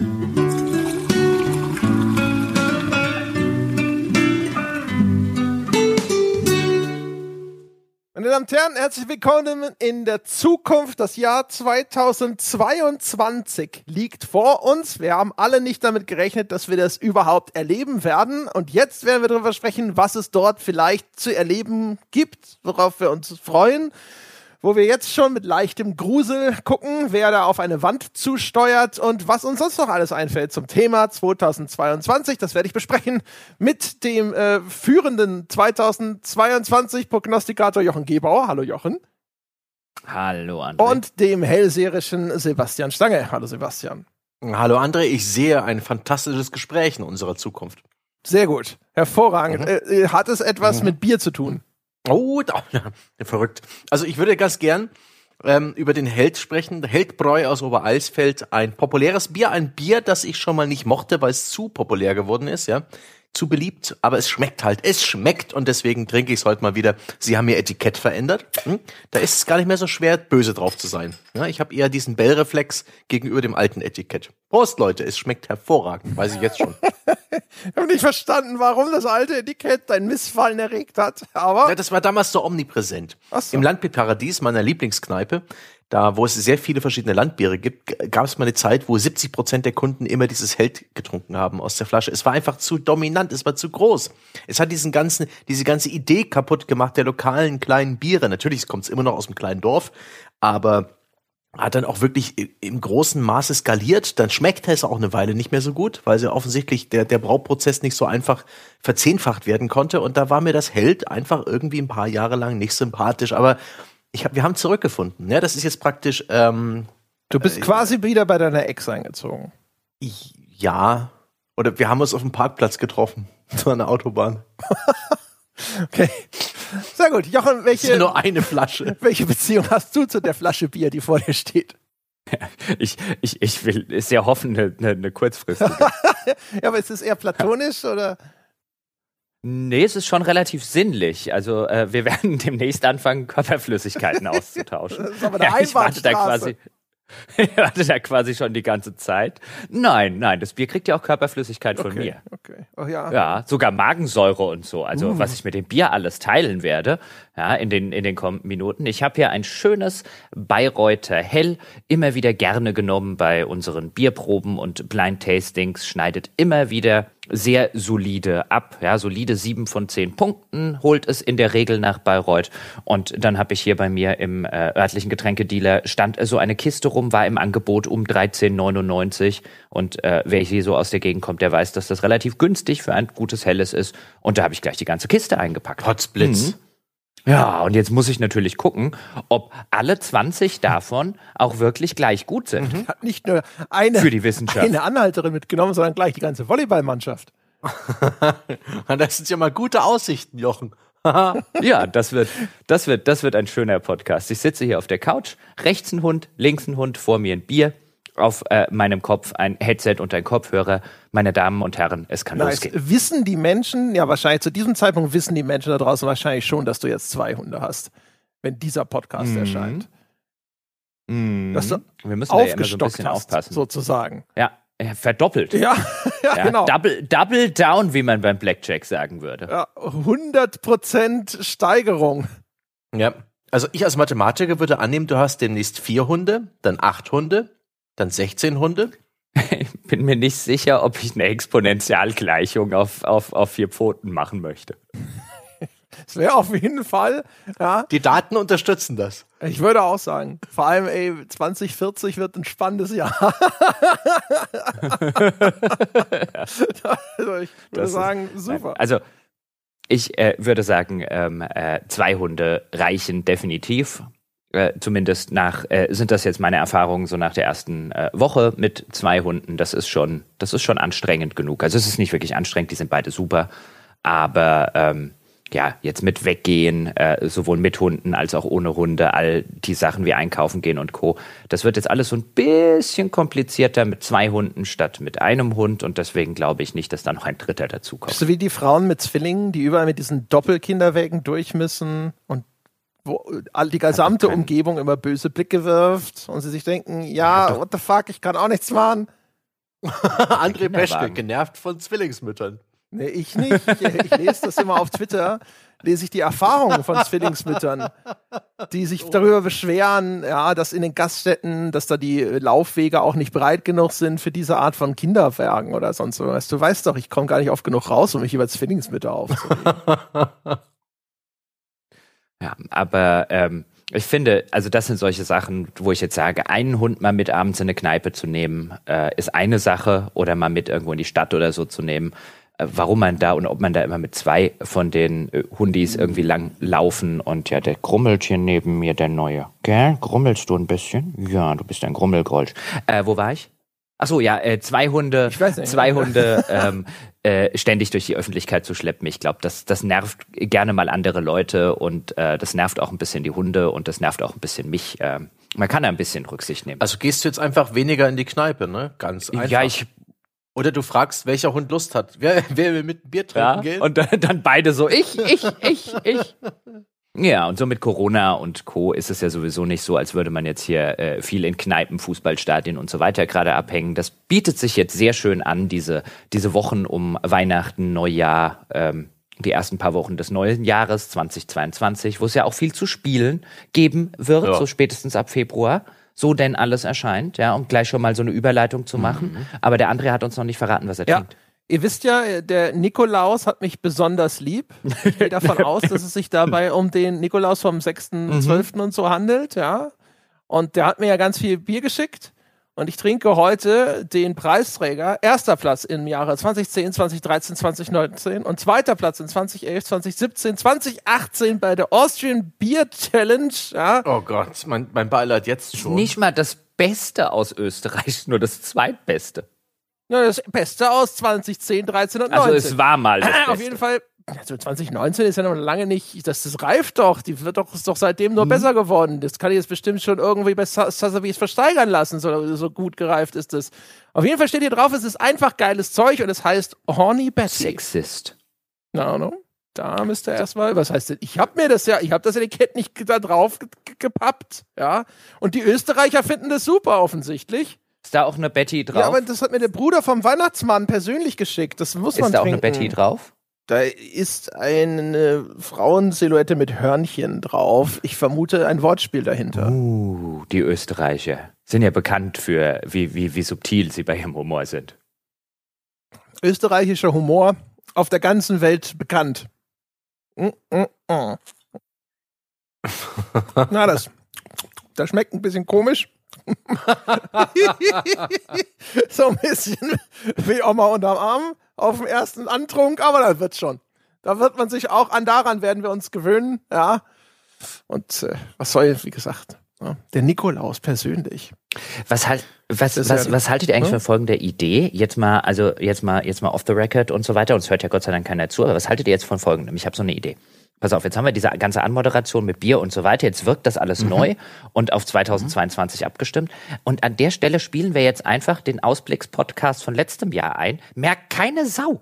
Meine Damen und Herren, herzlich willkommen in der Zukunft. Das Jahr 2022 liegt vor uns. Wir haben alle nicht damit gerechnet, dass wir das überhaupt erleben werden. Und jetzt werden wir darüber sprechen, was es dort vielleicht zu erleben gibt, worauf wir uns freuen wo wir jetzt schon mit leichtem Grusel gucken, wer da auf eine Wand zusteuert und was uns sonst noch alles einfällt zum Thema 2022. Das werde ich besprechen mit dem äh, führenden 2022 Prognostikator Jochen Gebauer. Hallo Jochen. Hallo André. Und dem hellseherischen Sebastian Stange. Hallo Sebastian. Hallo André, ich sehe ein fantastisches Gespräch in unserer Zukunft. Sehr gut. Hervorragend. Mhm. Äh, äh hat es etwas mhm. mit Bier zu tun? Oh, ja, verrückt. Also ich würde ganz gern ähm, über den Held sprechen. Heldbräu aus Oberalsfeld, ein populäres Bier, ein Bier, das ich schon mal nicht mochte, weil es zu populär geworden ist, ja zu beliebt, aber es schmeckt halt. Es schmeckt und deswegen trinke ich es heute mal wieder. Sie haben ihr Etikett verändert. Hm? Da ist es gar nicht mehr so schwer, böse drauf zu sein. Ja, ich habe eher diesen Bellreflex gegenüber dem alten Etikett. Prost, Leute, es schmeckt hervorragend, weiß ich jetzt schon. ich habe nicht verstanden, warum das alte Etikett dein Missfallen erregt hat, aber... Ja, das war damals so omnipräsent. So. Im Landbierparadies, meiner Lieblingskneipe, da wo es sehr viele verschiedene Landbiere gibt, gab es mal eine Zeit, wo 70 Prozent der Kunden immer dieses Held getrunken haben aus der Flasche. Es war einfach zu dominant, es war zu groß. Es hat diesen ganzen, diese ganze Idee kaputt gemacht der lokalen kleinen Biere. Natürlich kommt es immer noch aus dem kleinen Dorf, aber hat dann auch wirklich im großen Maße skaliert. Dann schmeckt es auch eine Weile nicht mehr so gut, weil sie offensichtlich der, der Brauprozess nicht so einfach verzehnfacht werden konnte. Und da war mir das Held einfach irgendwie ein paar Jahre lang nicht sympathisch. Aber ich hab, wir haben zurückgefunden. Ja, das ist jetzt praktisch. Ähm, du bist äh, quasi wieder bei deiner Ex eingezogen. ja. Oder wir haben uns auf dem Parkplatz getroffen. Zu einer Autobahn. okay. Sehr gut. Jochen, welche. Das ist nur eine Flasche. Welche Beziehung hast du zu der Flasche Bier, die vor dir steht? Ich, ich, ich will sehr hoffen, eine, eine kurzfristige. ja, aber ist es eher platonisch oder? Nee, es ist schon relativ sinnlich. Also äh, wir werden demnächst anfangen, Körperflüssigkeiten auszutauschen. Das ist aber eine ja, ich warte da quasi. Ich warte da quasi schon die ganze Zeit. Nein, nein, das Bier kriegt ja auch Körperflüssigkeit von okay, mir. Okay. Oh, ja. ja, sogar Magensäure und so. Also uh. was ich mit dem Bier alles teilen werde, ja, in den in den kommenden Minuten. Ich habe hier ein schönes Bayreuther Hell, immer wieder gerne genommen bei unseren Bierproben und Blind Tastings, schneidet immer wieder sehr solide ab. Ja, solide sieben von zehn Punkten holt es in der Regel nach Bayreuth. Und dann habe ich hier bei mir im äh, örtlichen Getränkedealer stand so eine Kiste rum, war im Angebot um 13,99. Und äh, wer hier so aus der Gegend kommt, der weiß, dass das relativ günstig für ein gutes Helles ist. Und da habe ich gleich die ganze Kiste eingepackt. Potzblitz. Mhm. Ja, und jetzt muss ich natürlich gucken, ob alle 20 davon auch wirklich gleich gut sind. Mhm. Hat nicht nur eine, Für die Wissenschaft. eine Anhalterin mitgenommen, sondern gleich die ganze Volleyballmannschaft. das sind ja mal gute Aussichten, Jochen. ja, das wird, das wird, das wird ein schöner Podcast. Ich sitze hier auf der Couch, rechts ein Hund, links ein Hund, vor mir ein Bier auf äh, meinem Kopf ein Headset und ein Kopfhörer. Meine Damen und Herren, es kann nice. losgehen. Wissen die Menschen, ja wahrscheinlich zu diesem Zeitpunkt wissen die Menschen da draußen wahrscheinlich schon, dass du jetzt zwei Hunde hast, wenn dieser Podcast mhm. erscheint. Mhm. Dass du Wir müssen aufgestockt ja so hast, aufpassen. sozusagen. Ja, verdoppelt. Ja, ja, ja, genau. Double, double down, wie man beim Blackjack sagen würde. Ja, 100% Steigerung. Ja, also ich als Mathematiker würde annehmen, du hast demnächst vier Hunde, dann acht Hunde, dann 16 Hunde? Ich bin mir nicht sicher, ob ich eine Exponentialgleichung auf, auf, auf vier Pfoten machen möchte. Das wäre auf jeden Fall, ja. Die Daten unterstützen das. Ich würde auch sagen. Vor allem, ey, 2040 wird ein spannendes Jahr. also ich würde das sagen, ist, super. Also, ich äh, würde sagen, ähm, äh, zwei Hunde reichen definitiv. Äh, zumindest nach, äh, sind das jetzt meine Erfahrungen so nach der ersten äh, Woche mit zwei Hunden. Das ist schon, das ist schon anstrengend genug. Also es ist nicht wirklich anstrengend, die sind beide super. Aber ähm, ja, jetzt mit weggehen, äh, sowohl mit Hunden als auch ohne Hunde, all die Sachen wie einkaufen gehen und Co. Das wird jetzt alles so ein bisschen komplizierter mit zwei Hunden statt mit einem Hund und deswegen glaube ich nicht, dass da noch ein dritter dazukommt. So wie die Frauen mit Zwillingen, die überall mit diesen Doppelkinderwägen durch müssen und wo die gesamte Umgebung immer böse Blicke wirft und sie sich denken, ja, what the fuck, ich kann auch nichts machen. André Peschke, genervt von Zwillingsmüttern. Nee, ich nicht. Ich, ich, lese das immer auf Twitter, lese ich die Erfahrungen von Zwillingsmüttern, die sich darüber beschweren, ja, dass in den Gaststätten, dass da die Laufwege auch nicht breit genug sind für diese Art von Kinderwerken oder sonst was. Du weißt doch, ich komme gar nicht oft genug raus, um mich über Zwillingsmütter aufzuregen. ja, aber ähm, ich finde, also das sind solche Sachen, wo ich jetzt sage, einen Hund mal mit abends in eine Kneipe zu nehmen, äh, ist eine Sache oder mal mit irgendwo in die Stadt oder so zu nehmen äh, warum man da und ob man da immer mit zwei von den äh, Hundis irgendwie lang laufen und ja, der grummelt hier neben mir, der Neue. Gell? Grummelst du ein bisschen? Ja, du bist ein Grummelgrolsch. Äh, wo war ich? Ach so, ja, äh, zwei Hunde, zwei Hunde ähm, äh, ständig durch die Öffentlichkeit zu schleppen. Ich glaube, das, das nervt gerne mal andere Leute und äh, das nervt auch ein bisschen die Hunde und das nervt auch ein bisschen mich. Äh, man kann da ein bisschen Rücksicht nehmen. Also gehst du jetzt einfach weniger in die Kneipe, ne? Ganz einfach. Ja, ich oder du fragst, welcher Hund Lust hat. Wer, wer will mit Bier trinken ja, gehen? Und dann beide so, ich, ich, ich, ich. Ja, und so mit Corona und Co. ist es ja sowieso nicht so, als würde man jetzt hier äh, viel in Kneipen, Fußballstadien und so weiter gerade abhängen. Das bietet sich jetzt sehr schön an, diese, diese Wochen um Weihnachten, Neujahr, ähm, die ersten paar Wochen des neuen Jahres 2022, wo es ja auch viel zu spielen geben wird, ja. so spätestens ab Februar so denn alles erscheint, ja, um gleich schon mal so eine Überleitung zu machen. Mhm. Aber der André hat uns noch nicht verraten, was er ja. trinkt. Ihr wisst ja, der Nikolaus hat mich besonders lieb. Ich gehe davon aus, dass es sich dabei um den Nikolaus vom 6.12. Mhm. und so handelt, ja. Und der hat mir ja ganz viel Bier geschickt. Und ich trinke heute den Preisträger, erster Platz im Jahre 2010, 2013, 2019 und zweiter Platz in 2011, 2017, 2018 bei der Austrian Beer Challenge. Ja. Oh Gott, mein, mein Beileid jetzt schon. Nicht mal das Beste aus Österreich, nur das Zweitbeste. Ja, das Beste aus 2010, 13 und 19. Also es war mal das Beste. Auf jeden Fall also 2019 ist ja noch lange nicht, das, das reift doch, die wird doch, ist doch seitdem nur mhm. besser geworden. Das kann ich jetzt bestimmt schon irgendwie bei Sotheby's versteigern lassen, so, so gut gereift ist das. Auf jeden Fall steht hier drauf, es ist einfach geiles Zeug und es heißt Horny Betty. Sexist. Na, no, no. Da müsst ihr erstmal, was heißt denn? Ich hab mir das ja, ich hab das Etikett nicht da drauf gepappt, ja. Und die Österreicher finden das super offensichtlich. Ist da auch eine Betty drauf? Ja, aber das hat mir der Bruder vom Weihnachtsmann persönlich geschickt. Das muss ist man Ist da trinken. auch eine Betty drauf? Da ist eine Frauensilhouette mit Hörnchen drauf. Ich vermute ein Wortspiel dahinter. Uh, die Österreicher sind ja bekannt für, wie, wie, wie subtil sie bei ihrem Humor sind. Österreichischer Humor auf der ganzen Welt bekannt. Mm, mm, mm. Na, das, das schmeckt ein bisschen komisch. so ein bisschen wie Oma unterm Arm auf dem ersten Antrunk, aber das wird schon. Da wird man sich auch an daran werden wir uns gewöhnen, ja. Und äh, was soll, wie gesagt, ja, der Nikolaus persönlich. Was halt, was, was, ja, was haltet ihr eigentlich ne? von folgender Idee? Jetzt mal, also jetzt mal, jetzt mal off the record und so weiter. Und es hört ja Gott sei Dank keiner zu. Aber was haltet ihr jetzt von folgendem? Ich habe so eine Idee. Pass auf, jetzt haben wir diese ganze Anmoderation mit Bier und so weiter. Jetzt wirkt das alles mhm. neu und auf 2022 mhm. abgestimmt. Und an der Stelle spielen wir jetzt einfach den Ausblicks-Podcast von letztem Jahr ein. Merkt keine Sau.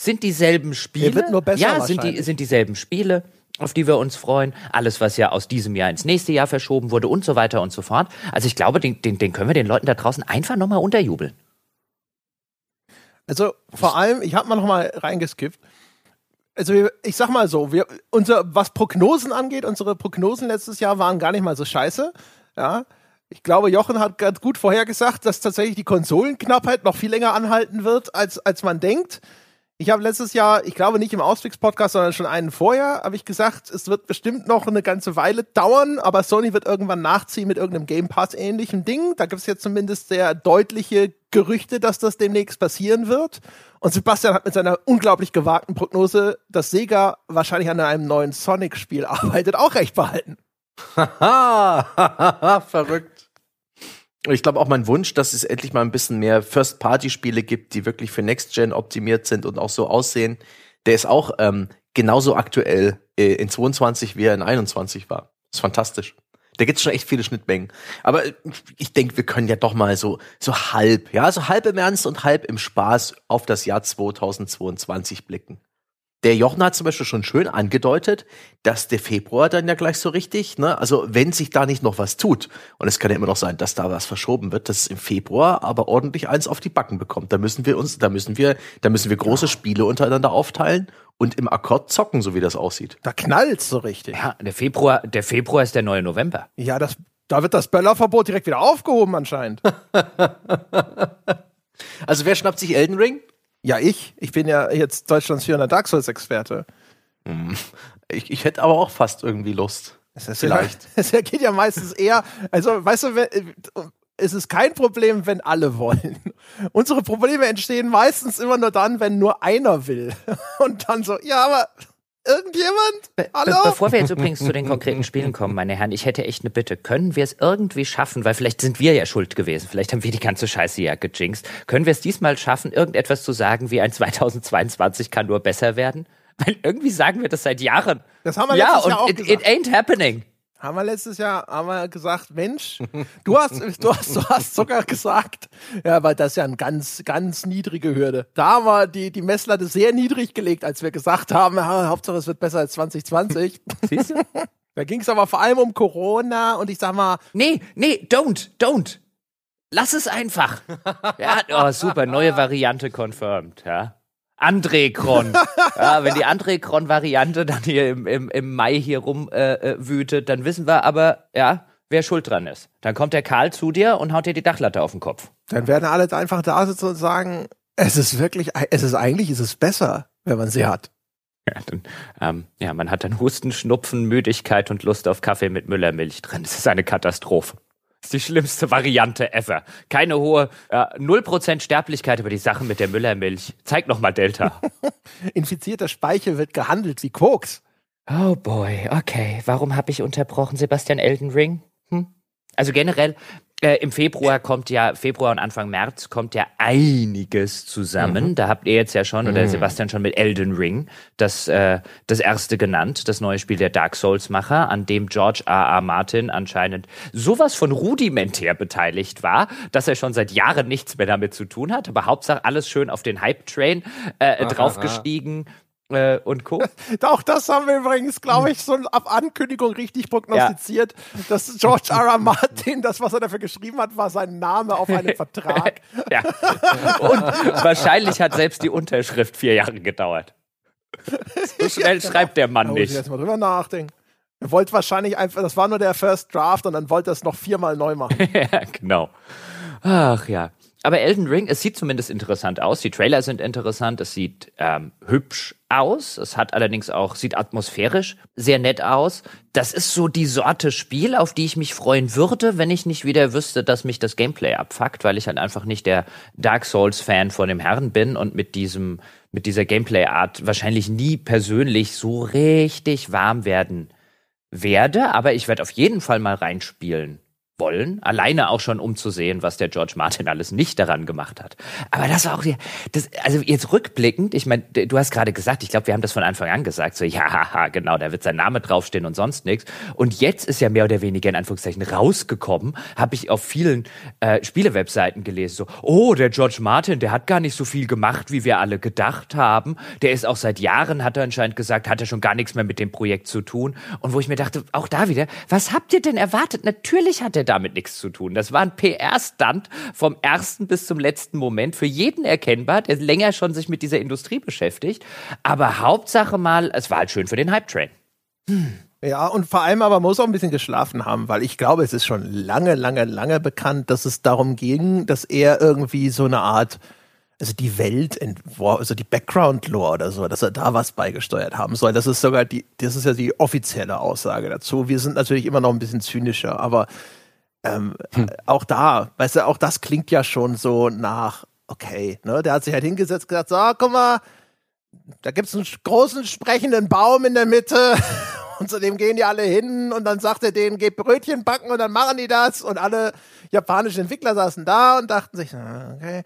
Sind dieselben Spiele? Der wird nur besser ja, sind, die, sind dieselben Spiele, auf die wir uns freuen. Alles, was ja aus diesem Jahr ins nächste Jahr verschoben wurde und so weiter und so fort. Also ich glaube, den, den, den können wir den Leuten da draußen einfach nochmal unterjubeln. Also vor allem, ich habe mal nochmal reingeskippt also ich sag mal so, wir, unser, was Prognosen angeht, unsere Prognosen letztes Jahr waren gar nicht mal so scheiße. Ja. Ich glaube, Jochen hat ganz gut vorhergesagt, dass tatsächlich die Konsolenknappheit noch viel länger anhalten wird, als, als man denkt. Ich habe letztes Jahr, ich glaube nicht im Ausflugspodcast, sondern schon einen vorher, habe ich gesagt, es wird bestimmt noch eine ganze Weile dauern, aber Sony wird irgendwann nachziehen mit irgendeinem Game Pass ähnlichen Ding. Da gibt es jetzt zumindest sehr deutliche Gerüchte, dass das demnächst passieren wird. Und Sebastian hat mit seiner unglaublich gewagten Prognose, dass Sega wahrscheinlich an einem neuen Sonic-Spiel arbeitet, auch recht behalten. Haha, verrückt. Ich glaube auch mein Wunsch, dass es endlich mal ein bisschen mehr First-Party-Spiele gibt, die wirklich für Next-Gen optimiert sind und auch so aussehen. Der ist auch ähm, genauso aktuell äh, in 22, wie er in 21 war. ist fantastisch. Da gibt's schon echt viele Schnittmengen. Aber ich denke, wir können ja doch mal so, so halb, ja, so halb im Ernst und halb im Spaß auf das Jahr 2022 blicken. Der Jochen hat zum Beispiel schon schön angedeutet, dass der Februar dann ja gleich so richtig, ne, also wenn sich da nicht noch was tut, und es kann ja immer noch sein, dass da was verschoben wird, dass im Februar aber ordentlich eins auf die Backen bekommt. Da müssen wir uns, da müssen wir, da müssen wir große ja. Spiele untereinander aufteilen und im Akkord zocken, so wie das aussieht. Da knallt's so richtig. Ja, der Februar, der Februar ist der neue November. Ja, das, da wird das Böllerverbot direkt wieder aufgehoben anscheinend. also wer schnappt sich Elden Ring? Ja, ich. Ich bin ja jetzt Deutschlands führender Dark Souls-Experte. Hm. Ich, ich hätte aber auch fast irgendwie Lust. Es ist Vielleicht. Es geht ja meistens eher, also weißt du, es ist kein Problem, wenn alle wollen. Unsere Probleme entstehen meistens immer nur dann, wenn nur einer will. Und dann so, ja, aber Irgendjemand? Hallo? Be bevor wir jetzt übrigens zu den konkreten Spielen kommen, meine Herren, ich hätte echt eine Bitte. Können wir es irgendwie schaffen, weil vielleicht sind wir ja schuld gewesen, vielleicht haben wir die ganze Scheiße ja gejinxt. Können wir es diesmal schaffen, irgendetwas zu sagen wie ein 2022 kann nur besser werden? Weil irgendwie sagen wir das seit Jahren. Das haben wir ja, letztes Jahr auch it, gesagt. it ain't happening. Haben wir letztes Jahr haben wir gesagt, Mensch, du hast, du hast, du hast sogar gesagt, ja, weil das ist ja eine ganz, ganz niedrige Hürde. Da haben wir die, die Messlatte sehr niedrig gelegt, als wir gesagt haben, ja, Hauptsache es wird besser als 2020. Siehst du? Da ging es aber vor allem um Corona und ich sag mal. Nee, nee, don't, don't. Lass es einfach. ja, oh, super, neue Variante confirmed, ja. Andrekron. ja, wenn die Andrekron-Variante dann hier im, im, im Mai hier rumwütet, äh, äh dann wissen wir aber, ja, wer schuld dran ist. Dann kommt der Karl zu dir und haut dir die Dachlatte auf den Kopf. Dann werden alle einfach da sitzen und sagen, es ist wirklich, es ist eigentlich, es ist besser, wenn man sie hat. Ja, dann, ähm, ja, man hat dann Husten, Schnupfen, Müdigkeit und Lust auf Kaffee mit Müllermilch drin. Das ist eine Katastrophe ist die schlimmste Variante ever. Keine hohe, äh, 0% Sterblichkeit über die Sache mit der Müllermilch. Zeig noch mal Delta. Infizierter Speichel wird gehandelt wie Koks. Oh boy, okay. Warum habe ich unterbrochen, Sebastian Elden Ring? Hm? Also generell, äh, Im Februar kommt ja, Februar und Anfang März kommt ja einiges zusammen. Mhm. Da habt ihr jetzt ja schon, oder mhm. Sebastian schon mit Elden Ring, das, äh, das erste genannt, das neue Spiel der Dark Souls-Macher, an dem George R. R. Martin anscheinend sowas von rudimentär beteiligt war, dass er schon seit Jahren nichts mehr damit zu tun hat. Aber Hauptsache alles schön auf den Hype-Train äh, draufgestiegen. Aha äh, und Co. Auch das haben wir übrigens, glaube ich, so ab Ankündigung richtig prognostiziert, ja. dass George R. R. Martin, das, was er dafür geschrieben hat, war sein Name auf einem Vertrag. ja. Und wahrscheinlich hat selbst die Unterschrift vier Jahre gedauert. So schnell ja, schreibt der Mann da nicht. Ich jetzt mal drüber nachdenken. Er wollte wahrscheinlich einfach, das war nur der First Draft und dann wollte er es noch viermal neu machen. ja, genau. Ach ja. Aber Elden Ring, es sieht zumindest interessant aus. Die Trailer sind interessant. Es sieht ähm, hübsch aus. Es hat allerdings auch, sieht atmosphärisch sehr nett aus. Das ist so die Sorte Spiel, auf die ich mich freuen würde, wenn ich nicht wieder wüsste, dass mich das Gameplay abfuckt, weil ich halt einfach nicht der Dark Souls Fan von dem Herrn bin und mit diesem, mit dieser Gameplay Art wahrscheinlich nie persönlich so richtig warm werden werde. Aber ich werde auf jeden Fall mal reinspielen wollen, alleine auch schon um zu sehen, was der George Martin alles nicht daran gemacht hat. Aber das war auch das, also jetzt rückblickend, ich meine, du hast gerade gesagt, ich glaube, wir haben das von Anfang an gesagt, so ja, genau, da wird sein Name draufstehen und sonst nichts. Und jetzt ist ja mehr oder weniger in Anführungszeichen rausgekommen, habe ich auf vielen äh, Spielewebseiten gelesen, so, oh, der George Martin, der hat gar nicht so viel gemacht, wie wir alle gedacht haben. Der ist auch seit Jahren, hat er anscheinend gesagt, hat er schon gar nichts mehr mit dem Projekt zu tun. Und wo ich mir dachte, auch da wieder, was habt ihr denn erwartet? Natürlich hat er damit nichts zu tun. Das war ein PR-Stunt vom ersten bis zum letzten Moment. Für jeden erkennbar, der länger schon sich mit dieser Industrie beschäftigt. Aber Hauptsache mal, es war halt schön für den Hype-Train. Hm. Ja, und vor allem aber muss auch ein bisschen geschlafen haben, weil ich glaube, es ist schon lange, lange, lange bekannt, dass es darum ging, dass er irgendwie so eine Art, also die Welt, also die Background-Lore oder so, dass er da was beigesteuert haben soll. Das ist sogar die, das ist ja die offizielle Aussage dazu. Wir sind natürlich immer noch ein bisschen zynischer, aber ähm, hm. Auch da, weißt du, auch das klingt ja schon so nach, okay, ne? Der hat sich halt hingesetzt und gesagt, so, guck mal, da gibt's einen großen sprechenden Baum in der Mitte und zu dem gehen die alle hin und dann sagt er denen, geht Brötchen backen und dann machen die das und alle japanischen Entwickler saßen da und dachten sich, okay,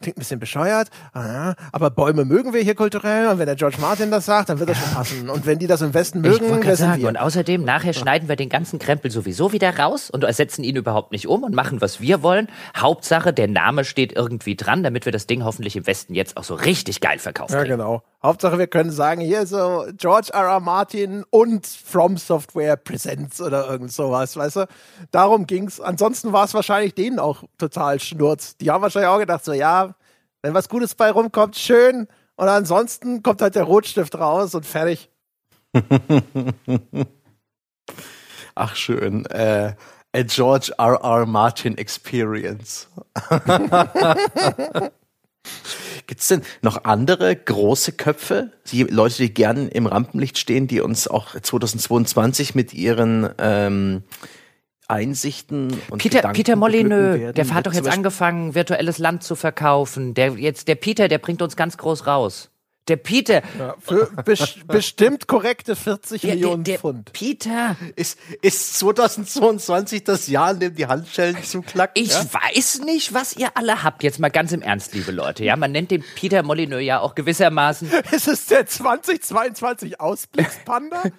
klingt ein bisschen bescheuert, aber Bäume mögen wir hier kulturell und wenn der George Martin das sagt, dann wird das schon passen. Und wenn die das im Westen mögen, das sind wir. Und außerdem, nachher schneiden wir den ganzen Krempel sowieso wieder raus und ersetzen ihn überhaupt nicht um und machen, was wir wollen. Hauptsache, der Name steht irgendwie dran, damit wir das Ding hoffentlich im Westen jetzt auch so richtig geil verkaufen. Ja, genau. Hauptsache, wir können sagen, hier so George R. R. Martin und From Software Presents oder irgend sowas, weißt du? Darum ging's. Ansonsten war es wahrscheinlich denen auch total schnurz. Die haben wahrscheinlich auch gedacht, so, ja, wenn was Gutes bei rumkommt, schön. Und ansonsten kommt halt der Rotstift raus und fertig. Ach, schön. Äh, a George R. R. Martin Experience. Gibt es denn noch andere große Köpfe, die Leute, die gern im Rampenlicht stehen, die uns auch 2022 mit ihren ähm, Einsichten und Peter, Gedanken Peter Molyneux, der hat doch jetzt angefangen, virtuelles Land zu verkaufen. Der jetzt, der Peter, der bringt uns ganz groß raus. Der Peter. Ja, für bes bestimmt korrekte 40 Ja, Millionen der, der Pfund. Peter. Ist, ist 2022 das Jahr, in dem die Handschellen zuklacken? Ich ja? weiß nicht, was ihr alle habt. Jetzt mal ganz im Ernst, liebe Leute. Ja, man nennt den Peter Molyneux ja auch gewissermaßen. Ist es der 2022 Ausblickspanda?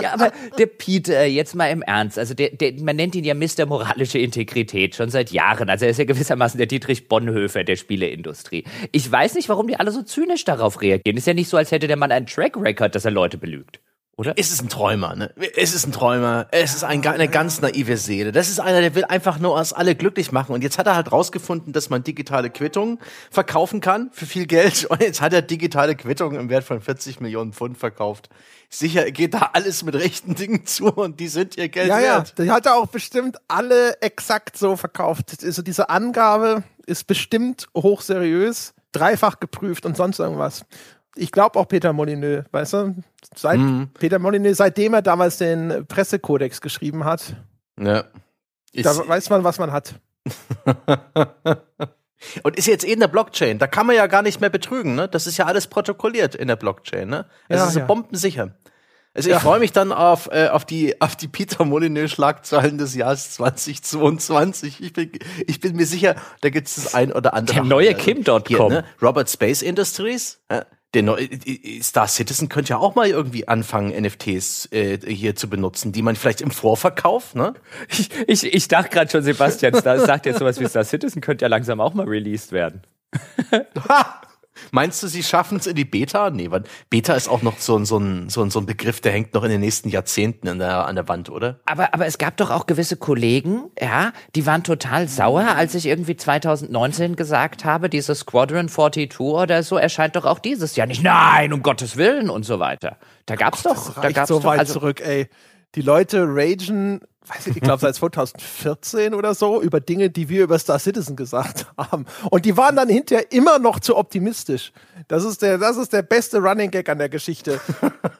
Ja, aber der Peter, jetzt mal im Ernst. Also der, der, man nennt ihn ja Mr. Moralische Integrität schon seit Jahren. Also er ist ja gewissermaßen der Dietrich Bonhoeffer der Spieleindustrie. Ich weiß nicht, warum die alle so zynisch darauf reagieren. Ist ja nicht so, als hätte der Mann einen Track Record, dass er Leute belügt. Oder? Es ist ein Träumer, ne? Es ist ein Träumer. Es ist ein, eine ganz naive Seele. Das ist einer, der will einfach nur uns alle glücklich machen. Und jetzt hat er halt rausgefunden, dass man digitale Quittungen verkaufen kann für viel Geld. Und jetzt hat er digitale Quittungen im Wert von 40 Millionen Pfund verkauft. Sicher geht da alles mit rechten Dingen zu und die sind ihr Geld ja, ja. wert. Die hat er auch bestimmt alle exakt so verkauft. Also diese Angabe ist bestimmt hochseriös, dreifach geprüft und sonst irgendwas. Ich glaube auch Peter Molyneux, weißt du? Seit Mhm. Peter Molyneux, seitdem er damals den Pressekodex geschrieben hat, Ja. Ist, da weiß man, was man hat. und ist jetzt eh in der Blockchain. Da kann man ja gar nicht mehr betrügen, ne? Das ist ja alles protokolliert in der Blockchain, ne? Das Ja, ist ja. bombensicher. Also ich Ja. freue mich dann auf, äh, auf die, auf die Peter Molyneux Schlagzeilen des Jahres 2022. Ich bin, ich bin mir sicher, da gibt es das ein oder andere. Der neue Kim.com. ne? Robert Space Industries. äh, Der neue, Star Citizen könnte ja auch mal irgendwie anfangen, NFTs äh, hier zu benutzen, die man vielleicht im Vorverkauf, ne? Ich, ich, ich dachte gerade schon, Sebastian Star, sagt jetzt sowas wie Star Citizen, könnte ja langsam auch mal released werden. Meinst du, sie schaffen es in die Beta? Nee, weil Beta ist auch noch so, ein- so, ein, so, ein- so ein Begriff, der hängt noch in den nächsten Jahrzehnten an der, an der Wand, oder? Aber, aber es gab doch auch gewisse Kollegen, ja, die waren total sauer, als ich irgendwie 2019 gesagt habe, dieses Squadron 42 oder so erscheint doch auch dieses Jahr nicht. Nein, um Gottes Willen und so weiter. Da gab's doch, Das da reicht gab's so doch, weit also, zurück, ey. Die Leute ragen, weiß ich, ich glaube seit 2014 oder so, über Dinge, die wir über Star Citizen gesagt haben. Und die waren dann hinterher immer noch zu optimistisch. Das ist der, das ist der beste Running Gag an der Geschichte.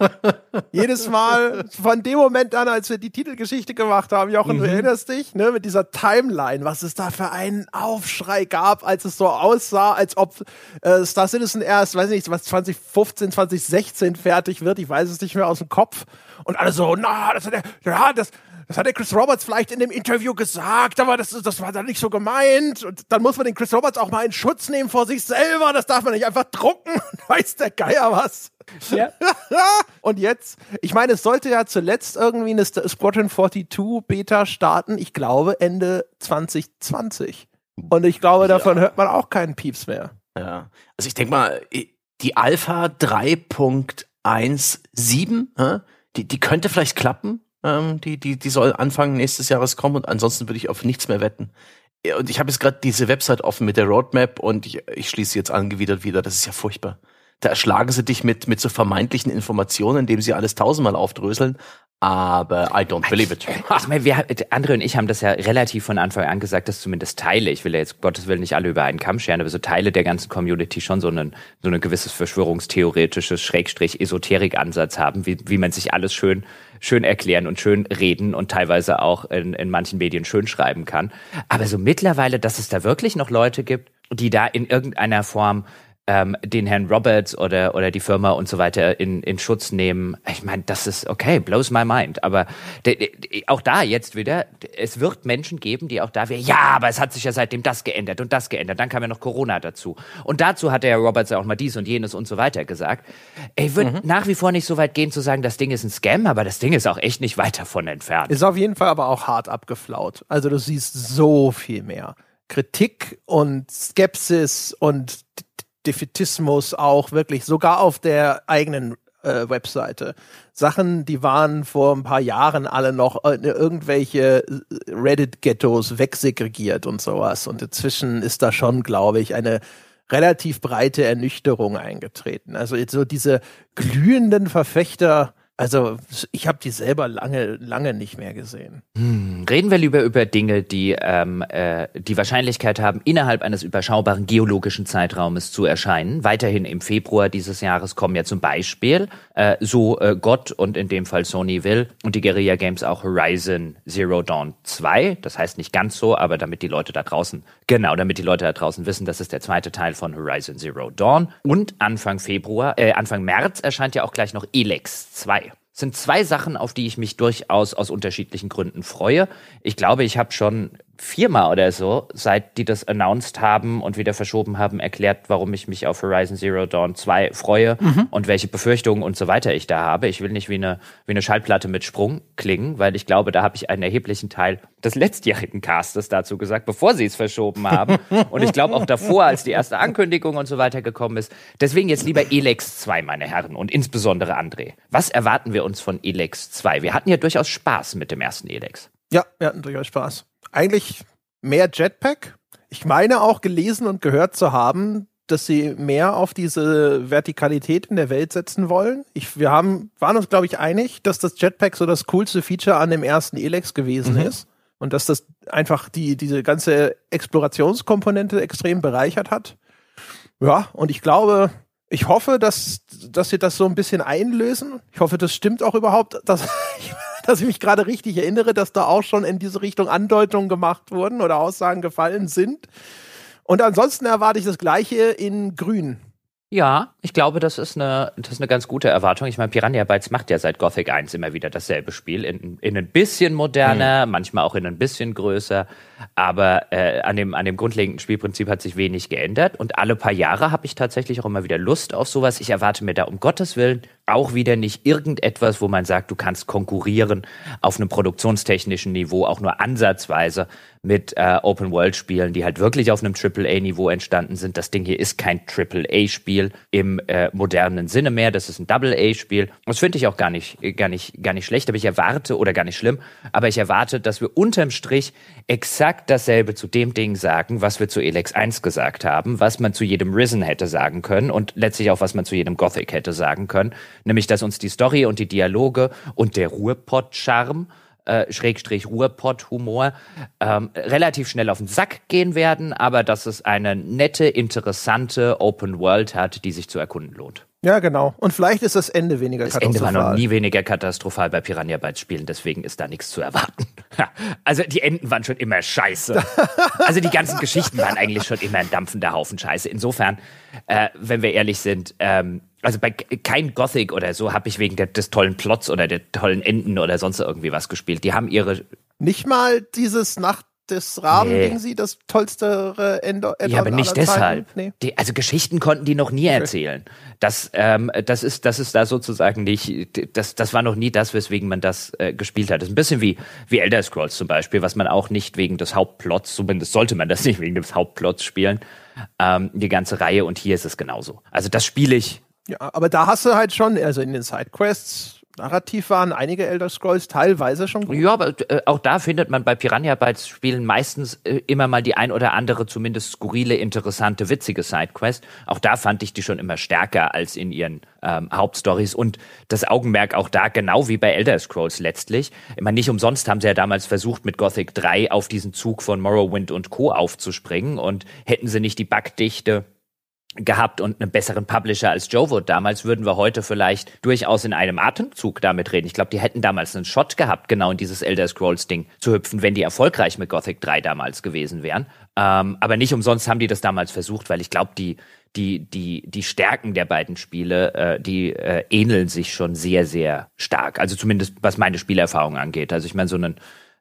Jedes Mal, von dem Moment an, als wir die Titelgeschichte gemacht haben, Jochen, du erinnerst dich, ne, mit dieser Timeline, was es da für einen Aufschrei gab, als es so aussah, als ob äh, Star Citizen erst, weiß nicht, was 2015, 2016 fertig wird, ich weiß es nicht mehr aus dem Kopf. Und alle so, na, das hat ja, das, das hat der Chris Roberts vielleicht in dem Interview gesagt, aber das, das war dann nicht so gemeint. Und dann muss man den Chris Roberts auch mal in Schutz nehmen vor sich selber. Das darf man nicht einfach drucken. Weiß der Geier was. Ja. Und jetzt, ich meine, es sollte ja zuletzt irgendwie eine Squadron 42 Beta starten, ich glaube Ende 2020. Und ich glaube, davon hört man auch keinen Pieps mehr. Ja. Also ich denke mal, die Alpha 3.17, hä, die, die könnte vielleicht klappen. Ähm, die, die, die soll Anfang nächstes Jahres kommen und ansonsten würde ich auf nichts mehr wetten. Und ich habe jetzt gerade diese Website offen mit der Roadmap und ich, ich schließe jetzt angewidert wieder. Das ist ja furchtbar. Da erschlagen sie dich mit, mit so vermeintlichen Informationen, indem sie alles tausendmal aufdröseln. Aber I don't believe it. Ich meine, wir, André und ich haben das ja relativ von Anfang an gesagt, dass zumindest Teile, ich will ja jetzt Gottes Willen nicht alle über einen Kamm scheren, aber so Teile der ganzen Community schon so einen, so ein gewisses verschwörungstheoretisches Schrägstrich Esoterik-Ansatz haben, wie, wie man sich alles schön, schön erklären und schön reden und teilweise auch in, in manchen Medien schön schreiben kann. Aber so mittlerweile, dass es da wirklich noch Leute gibt, die da in irgendeiner Form ähm, den Herrn Roberts oder, oder die Firma und so weiter in, in Schutz nehmen. Ich meine, das ist okay, blows my mind. Aber de, de, auch da jetzt wieder, es wird Menschen geben, die auch da wären, ja, aber es hat sich ja seitdem das geändert und das geändert. Dann kam ja noch Corona dazu. Und dazu hat der Herr Roberts ja auch mal dies und jenes und so weiter gesagt. Ich würde nach wie vor nicht so weit gehen zu sagen, das Ding ist ein Scam, aber das Ding ist auch echt nicht weit davon entfernt. Ist auf jeden Fall aber auch hart abgeflaut. Also du siehst so viel mehr. Kritik und Skepsis und Defetismus auch wirklich, sogar auf der eigenen äh, Webseite. Sachen, die waren vor ein paar Jahren alle noch in irgendwelche Reddit-Ghettos wegsegregiert und sowas. Und inzwischen ist da schon, glaube ich, eine relativ breite Ernüchterung eingetreten. Also jetzt so diese glühenden Verfechter also ich habe die selber lange, lange nicht mehr gesehen. Hm. Reden wir lieber über Dinge, die ähm, äh, die Wahrscheinlichkeit haben, innerhalb eines überschaubaren geologischen Zeitraumes zu erscheinen. Weiterhin im Februar dieses Jahres kommen ja zum Beispiel, äh, so äh, Gott und in dem Fall Sony will und die Guerilla Games auch Horizon Zero Dawn 2. Das heißt nicht ganz so, aber damit die Leute da draußen, genau, damit die Leute da draußen wissen, das ist der zweite Teil von Horizon Zero Dawn. Und Anfang Februar, äh, Anfang März erscheint ja auch gleich noch Elex 2 sind zwei Sachen, auf die ich mich durchaus aus unterschiedlichen Gründen freue. Ich glaube, ich habe schon viermal oder so, seit die das announced haben und wieder verschoben haben, erklärt, warum ich mich auf Horizon Zero Dawn 2 freue mhm. und welche Befürchtungen und so weiter ich da habe. Ich will nicht wie eine, wie eine Schallplatte mit Sprung klingen, weil ich glaube, da habe ich einen erheblichen Teil des letztjährigen Castes dazu gesagt, bevor sie es verschoben haben. und ich glaube auch davor, als die erste Ankündigung und so weiter gekommen ist. Deswegen jetzt lieber Elex 2, meine Herren, und insbesondere André. Was erwarten wir uns von Elex 2? Wir hatten ja durchaus Spaß mit dem ersten Elex. Ja, wir hatten durchaus Spaß eigentlich mehr Jetpack. Ich meine auch gelesen und gehört zu haben, dass sie mehr auf diese Vertikalität in der Welt setzen wollen. Ich, wir haben, waren uns, glaube ich, einig, dass das Jetpack so das coolste Feature an dem ersten Elex gewesen mhm. ist. Und dass das einfach die, diese ganze Explorationskomponente extrem bereichert hat. Ja, und ich glaube, ich hoffe, dass, dass sie das so ein bisschen einlösen. Ich hoffe, das stimmt auch überhaupt, dass, dass ich mich gerade richtig erinnere, dass da auch schon in diese Richtung Andeutungen gemacht wurden oder Aussagen gefallen sind. Und ansonsten erwarte ich das Gleiche in Grün. Ja, ich glaube, das ist eine, das ist eine ganz gute Erwartung. Ich meine, Piranha Bytes macht ja seit Gothic 1 immer wieder dasselbe Spiel. In, in ein bisschen moderner, mhm. manchmal auch in ein bisschen größer. Aber äh, an, dem, an dem grundlegenden Spielprinzip hat sich wenig geändert. Und alle paar Jahre habe ich tatsächlich auch immer wieder Lust auf sowas. Ich erwarte mir da um Gottes Willen auch wieder nicht irgendetwas, wo man sagt, du kannst konkurrieren auf einem produktionstechnischen Niveau, auch nur ansatzweise mit äh, Open-World-Spielen, die halt wirklich auf einem AAA-Niveau entstanden sind. Das Ding hier ist kein AAA-Spiel im äh, modernen Sinne mehr. Das ist ein Double-A-Spiel. Das finde ich auch gar nicht, gar nicht, gar nicht schlecht. Aber ich erwarte, oder gar nicht schlimm, aber ich erwarte, dass wir unterm Strich exakt dasselbe zu dem Ding sagen, was wir zu Elex 1 gesagt haben, was man zu jedem Risen hätte sagen können und letztlich auch, was man zu jedem Gothic hätte sagen können. Nämlich, dass uns die Story und die Dialoge und der Ruhrpott-Charme äh, Schrägstrich Ruhrpott-Humor ähm, relativ schnell auf den Sack gehen werden, aber dass es eine nette, interessante Open World hat, die sich zu erkunden lohnt. Ja, genau. Und vielleicht ist das Ende weniger das katastrophal. Das Ende war noch nie weniger katastrophal bei Piranha Bytes Spielen, deswegen ist da nichts zu erwarten. also die Enden waren schon immer scheiße. also die ganzen Geschichten waren eigentlich schon immer ein dampfender Haufen Scheiße. Insofern, äh, wenn wir ehrlich sind, ähm, also bei kein Gothic oder so habe ich wegen der, des tollen Plots oder der tollen Enden oder sonst irgendwie was gespielt. Die haben ihre nicht mal dieses Nacht des Rahmen nee. sie das tollste Ende. Ja, aber nicht deshalb. Nee. Die, also Geschichten konnten die noch nie erzählen. Das, ähm, das ist, das ist da sozusagen nicht. Das, das war noch nie das, weswegen man das äh, gespielt hat. Das ist ein bisschen wie wie Elder Scrolls zum Beispiel, was man auch nicht wegen des Hauptplots, zumindest sollte man das nicht wegen des Hauptplots spielen. Ähm, die ganze Reihe und hier ist es genauso. Also das spiele ich ja, aber da hast du halt schon, also in den Sidequests, narrativ waren einige Elder Scrolls teilweise schon gut. Ja, aber äh, auch da findet man bei Piranha Bytes Spielen meistens äh, immer mal die ein oder andere zumindest skurrile, interessante, witzige Sidequest. Auch da fand ich die schon immer stärker als in ihren ähm, Hauptstories und das Augenmerk auch da genau wie bei Elder Scrolls letztlich. Ich meine, nicht umsonst haben sie ja damals versucht mit Gothic 3 auf diesen Zug von Morrowind und Co aufzuspringen und hätten sie nicht die Backdichte gehabt und einen besseren Publisher als Jovo damals, würden wir heute vielleicht durchaus in einem Atemzug damit reden. Ich glaube, die hätten damals einen Shot gehabt, genau in dieses Elder Scrolls Ding zu hüpfen, wenn die erfolgreich mit Gothic 3 damals gewesen wären. Ähm, aber nicht umsonst haben die das damals versucht, weil ich glaube, die, die, die, die Stärken der beiden Spiele, äh, die äh, ähneln sich schon sehr, sehr stark. Also zumindest was meine Spielerfahrung angeht. Also ich meine, so einen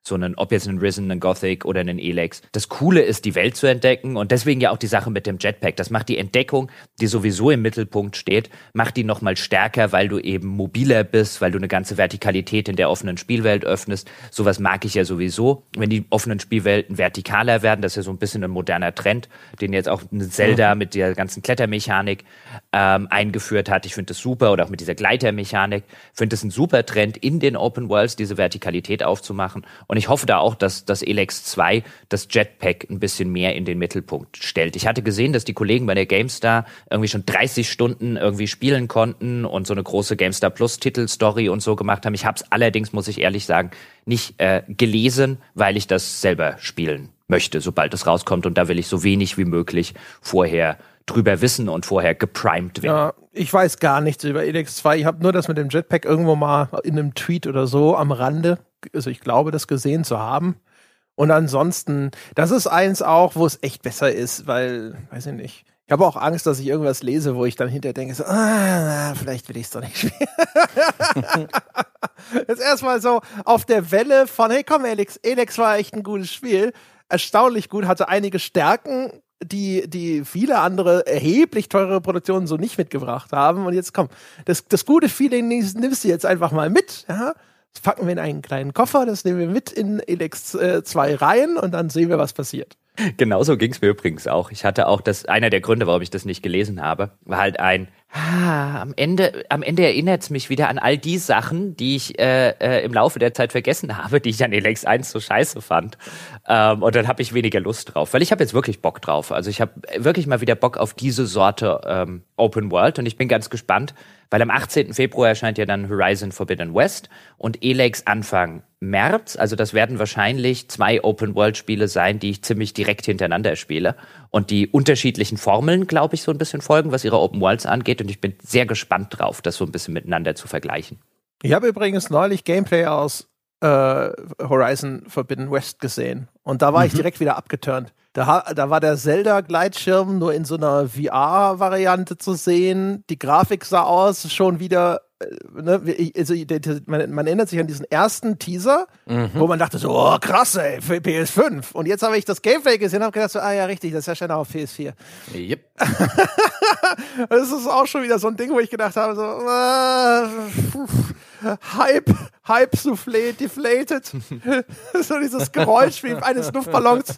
so einen, ob jetzt einen Risen, einen Gothic oder einen Elex. Das Coole ist, die Welt zu entdecken und deswegen ja auch die Sache mit dem Jetpack. Das macht die Entdeckung, die sowieso im Mittelpunkt steht, macht die nochmal stärker, weil du eben mobiler bist, weil du eine ganze Vertikalität in der offenen Spielwelt öffnest. Sowas mag ich ja sowieso, wenn die offenen Spielwelten vertikaler werden. Das ist ja so ein bisschen ein moderner Trend, den jetzt auch eine Zelda mit der ganzen Klettermechanik ähm, eingeführt hat. Ich finde das super oder auch mit dieser Gleitermechanik. Ich finde das ein super Trend in den Open Worlds, diese Vertikalität aufzumachen. Und ich hoffe da auch, dass das Elex 2 das Jetpack ein bisschen mehr in den Mittelpunkt stellt. Ich hatte gesehen, dass die Kollegen bei der GameStar irgendwie schon 30 Stunden irgendwie spielen konnten und so eine große GameStar Plus Titelstory und so gemacht haben. Ich habe es allerdings, muss ich ehrlich sagen, nicht äh, gelesen, weil ich das selber spielen möchte, sobald es rauskommt. Und da will ich so wenig wie möglich vorher drüber wissen und vorher geprimed werden. Ja, ich weiß gar nichts über Elex 2. Ich habe nur das mit dem Jetpack irgendwo mal in einem Tweet oder so am Rande also ich glaube, das gesehen zu haben. Und ansonsten, das ist eins auch, wo es echt besser ist, weil, weiß ich nicht. Ich habe auch Angst, dass ich irgendwas lese, wo ich dann hinterher denke, so, ah, vielleicht will ich es doch nicht spielen. Jetzt erstmal so auf der Welle von, hey komm, Alex, Alex war echt ein gutes Spiel. Erstaunlich gut, hatte einige Stärken, die, die viele andere erheblich teurere Produktionen so nicht mitgebracht haben. Und jetzt komm, das, das gute Feeling nimmst du jetzt einfach mal mit, ja das packen wir in einen kleinen Koffer, das nehmen wir mit in Elex äh, 2 rein und dann sehen wir, was passiert. Genauso ging es mir übrigens auch. Ich hatte auch das, einer der Gründe, warum ich das nicht gelesen habe, war halt ein, ah, am Ende, am Ende erinnert es mich wieder an all die Sachen, die ich äh, äh, im Laufe der Zeit vergessen habe, die ich an Elex 1 so scheiße fand. Ähm, und dann habe ich weniger Lust drauf, weil ich habe jetzt wirklich Bock drauf. Also ich habe wirklich mal wieder Bock auf diese Sorte ähm, Open World und ich bin ganz gespannt, weil am 18. Februar erscheint ja dann Horizon Forbidden West und Elex Anfang März. Also das werden wahrscheinlich zwei Open-World-Spiele sein, die ich ziemlich direkt hintereinander spiele und die unterschiedlichen Formeln, glaube ich, so ein bisschen folgen, was ihre Open Worlds angeht. Und ich bin sehr gespannt drauf, das so ein bisschen miteinander zu vergleichen. Ich habe übrigens neulich Gameplay aus äh, Horizon Forbidden West gesehen und da war mhm. ich direkt wieder abgeturnt. Da, da war der Zelda-Gleitschirm nur in so einer VR-Variante zu sehen. Die Grafik sah aus schon wieder äh, Ne, also, man, man, erinnert sich an diesen ersten Teaser, mhm. wo man dachte so, oh krass, ey, für PS5. Und jetzt habe ich das Gameplay gesehen und habe gedacht so, ah ja, richtig, das ist ja schon auf PS4. Yep. das ist auch schon wieder so ein Ding, wo ich gedacht habe, so, äh, Hype, Hype soufflé, deflated. so dieses Geräusch wie eines Luftballons.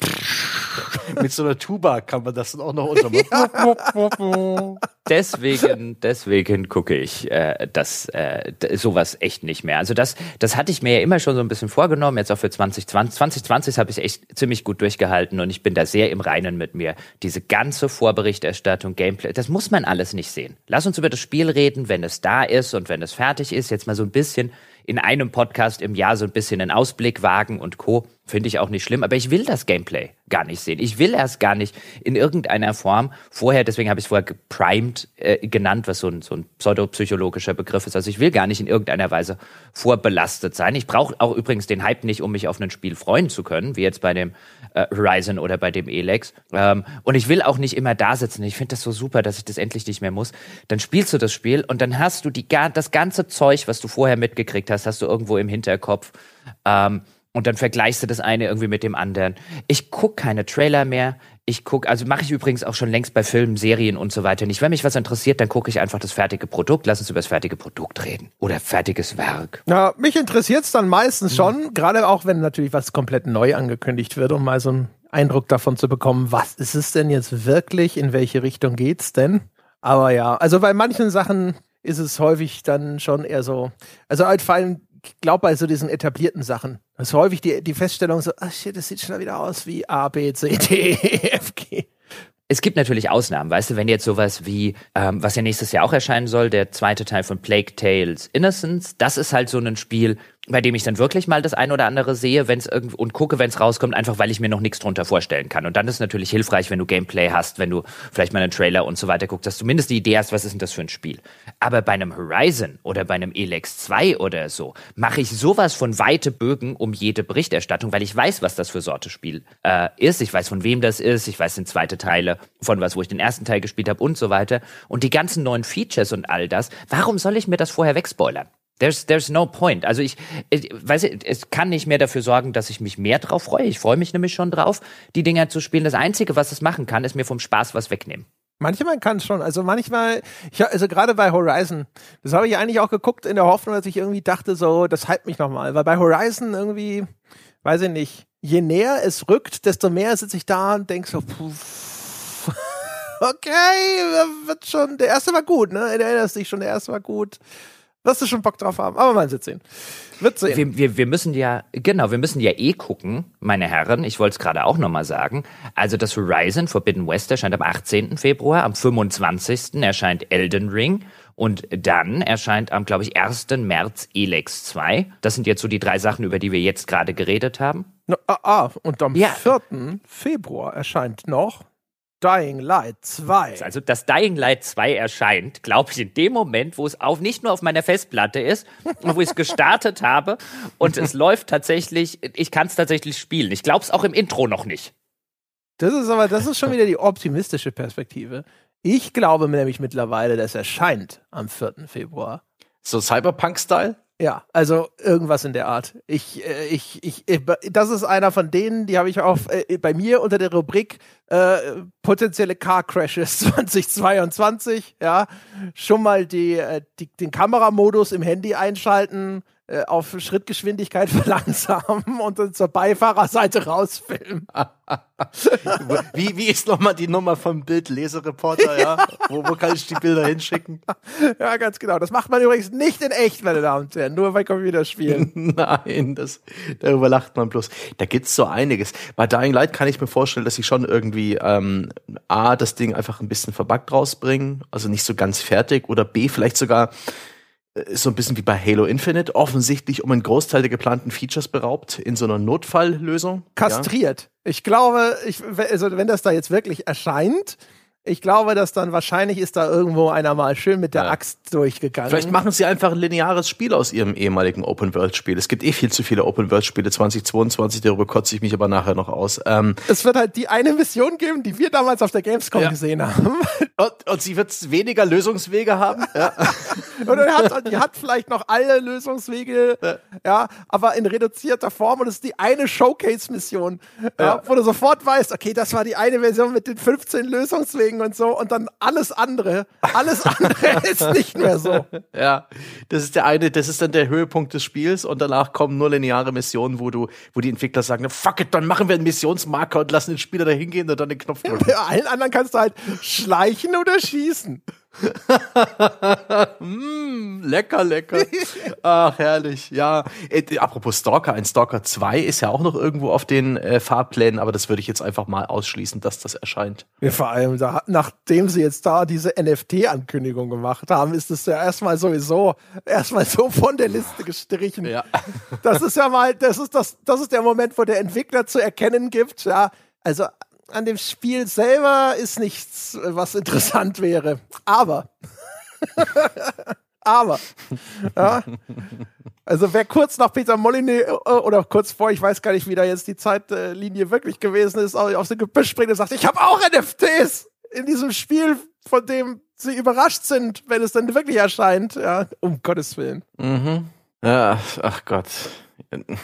Mit so einer Tuba kann man das dann auch noch untermachen. deswegen, deswegen gucke ich äh, das äh, sowas echt nicht mehr. Also das, das hatte ich mir ja immer schon so ein bisschen vorgenommen. Jetzt auch für 2020. 2020 habe ich echt ziemlich gut durchgehalten und ich bin da sehr im Reinen mit mir. Diese ganze Vorberichterstattung, Gameplay, das muss man alles nicht sehen. Lass uns über das Spiel reden, wenn es da ist und wenn es fertig ist. Jetzt mal so ein bisschen in einem Podcast im Jahr so ein bisschen einen Ausblick wagen und Co. Finde ich auch nicht schlimm, aber ich will das Gameplay gar nicht sehen. Ich will erst gar nicht in irgendeiner Form vorher, deswegen habe ich es vorher geprimed äh, genannt, was so ein, so ein pseudopsychologischer Begriff ist. Also ich will gar nicht in irgendeiner Weise vorbelastet sein. Ich brauche auch übrigens den Hype nicht, um mich auf ein Spiel freuen zu können, wie jetzt bei dem äh, Horizon oder bei dem Elex. Ähm, und ich will auch nicht immer da sitzen. Ich finde das so super, dass ich das endlich nicht mehr muss. Dann spielst du das Spiel und dann hast du die, das ganze Zeug, was du vorher mitgekriegt hast, hast du irgendwo im Hinterkopf. Ähm, und dann vergleichst du das eine irgendwie mit dem anderen. Ich guck keine Trailer mehr. Ich guck, also mache ich übrigens auch schon längst bei Filmen, Serien und so weiter nicht. Wenn mich was interessiert, dann gucke ich einfach das fertige Produkt. Lass uns über das fertige Produkt reden. Oder fertiges Werk. Ja, mich interessiert's dann meistens schon. Mhm. Gerade auch, wenn natürlich was komplett neu angekündigt wird, um mal so einen Eindruck davon zu bekommen, was ist es denn jetzt wirklich? In welche Richtung geht's denn? Aber ja, also bei manchen Sachen ist es häufig dann schon eher so. Also halt vor allem glaube, bei so diesen etablierten Sachen ist häufig die, die Feststellung so, ach shit, das sieht schon wieder aus wie A, B, C, D, E, F, G. Es gibt natürlich Ausnahmen, weißt du, wenn jetzt sowas wie, ähm, was ja nächstes Jahr auch erscheinen soll, der zweite Teil von Plague Tales Innocence, das ist halt so ein Spiel, bei dem ich dann wirklich mal das ein oder andere sehe, wenn es irgendwie und gucke, wenn es rauskommt, einfach weil ich mir noch nichts drunter vorstellen kann. Und dann ist es natürlich hilfreich, wenn du Gameplay hast, wenn du vielleicht mal einen Trailer und so weiter guckst, dass du zumindest die Idee hast, was ist denn das für ein Spiel. Aber bei einem Horizon oder bei einem Elex 2 oder so mache ich sowas von weite Bögen um jede Berichterstattung, weil ich weiß, was das für Sorte Spiel äh, ist. Ich weiß, von wem das ist. Ich weiß, sind zweite Teile von was, wo ich den ersten Teil gespielt habe und so weiter. Und die ganzen neuen Features und all das. Warum soll ich mir das vorher wegspoilern? There's, there's no point. Also ich, ich weiß, es kann nicht mehr dafür sorgen, dass ich mich mehr drauf freue. Ich freue mich nämlich schon drauf, die Dinger zu spielen. Das Einzige, was es machen kann, ist mir vom Spaß was wegnehmen. Manchmal kann es schon. Also manchmal, ich, also gerade bei Horizon, das habe ich eigentlich auch geguckt in der Hoffnung, dass ich irgendwie dachte, so, das hype mich nochmal. Weil bei Horizon irgendwie, weiß ich nicht, je näher es rückt, desto mehr sitze ich da und denke so, puh, okay, wird schon, der erste war gut, ne? Erinnerst dich schon, der erste war gut. Wirst du schon Bock drauf haben. Aber mal sehen. Wird sehen. Wir, wir, wir müssen ja, genau, wir müssen ja eh gucken, meine Herren. Ich wollte es gerade auch nochmal sagen. Also das Horizon Forbidden West erscheint am 18. Februar. Am 25. erscheint Elden Ring. Und dann erscheint am, glaube ich, 1. März Elex 2. Das sind jetzt so die drei Sachen, über die wir jetzt gerade geredet haben. No, ah, ah, und am ja. 4. Februar erscheint noch Dying Light 2. Also, dass Dying Light 2 erscheint, glaube ich, in dem Moment, wo es auf, nicht nur auf meiner Festplatte ist, wo ich es gestartet habe und es läuft tatsächlich, ich kann es tatsächlich spielen. Ich glaube es auch im Intro noch nicht. Das ist aber, das ist schon wieder die optimistische Perspektive. Ich glaube nämlich mittlerweile, das erscheint am 4. Februar. So Cyberpunk-Style? Ja, also irgendwas in der Art. Ich, äh, ich, ich, äh, das ist einer von denen, die habe ich auch äh, bei mir unter der Rubrik äh, potenzielle Car Crashes 2022. Ja, schon mal die, äh, die, den Kameramodus im Handy einschalten, äh, auf Schrittgeschwindigkeit verlangsamen und dann zur Beifahrerseite rausfilmen. wie, wie ist nochmal die Nummer vom Bildlesereporter, ja? wo, wo kann ich die Bilder hinschicken? Ja, ganz genau. Das macht man übrigens nicht in echt, meine Damen und Herren, nur bei Computerspielen. Nein, das, darüber lacht man bloß. Da gibt's so einiges. Bei Dying Light kann ich mir vorstellen, dass sie schon irgendwie ähm, A, das Ding einfach ein bisschen verbuggt rausbringen, also nicht so ganz fertig, oder B, vielleicht sogar ist so ein bisschen wie bei Halo Infinite, offensichtlich um einen Großteil der geplanten Features beraubt in so einer Notfalllösung. Kastriert. Ja. Ich glaube, ich, also wenn das da jetzt wirklich erscheint, ich glaube, dass dann wahrscheinlich ist da irgendwo einer mal schön mit der ja. Axt durchgegangen. Vielleicht machen sie einfach ein lineares Spiel aus ihrem ehemaligen Open-World-Spiel. Es gibt eh viel zu viele Open-World-Spiele 2022, darüber kotze ich mich aber nachher noch aus. Ähm es wird halt die eine Mission geben, die wir damals auf der Gamescom ja. gesehen haben. Und, und sie wird weniger Lösungswege haben. ja. und hat, die hat vielleicht noch alle Lösungswege, ja. ja, aber in reduzierter Form und es ist die eine Showcase-Mission, wo du sofort weißt, okay, das war die eine Version mit den 15 Lösungswegen Ding und so und dann alles andere, alles andere ist nicht mehr so. Ja, das ist der eine, das ist dann der Höhepunkt des Spiels und danach kommen nur lineare Missionen, wo du, wo die Entwickler sagen, fuck it, dann machen wir einen Missionsmarker und lassen den Spieler da hingehen und dann den Knopf drücken. Bei allen anderen kannst du halt schleichen oder schießen. Mm, lecker, lecker. Ach, herrlich. Ja, äh, apropos Stalker, ein Stalker 2 ist ja auch noch irgendwo auf den äh, Fahrplänen, aber das würde ich jetzt einfach mal ausschließen, dass das erscheint. Ja, vor allem, da, nachdem sie jetzt da diese NFT-Ankündigung gemacht haben, ist es ja erstmal sowieso erstmal so von der Liste gestrichen. Ja. Das ist ja mal, das ist das, das ist der Moment, wo der Entwickler zu erkennen gibt, ja, also an dem Spiel selber ist nichts, was interessant wäre. Aber. aber. Ja. Also wer kurz nach Peter Molyneux äh, oder kurz vor, ich weiß gar nicht, wie da jetzt die Zeitlinie wirklich gewesen ist, auf den Gebüsch springt und sagt, ich habe auch NFTs in diesem Spiel, von dem sie überrascht sind, wenn es dann wirklich erscheint. Ja, um Gottes Willen. Mhm. Ja, ach Gott.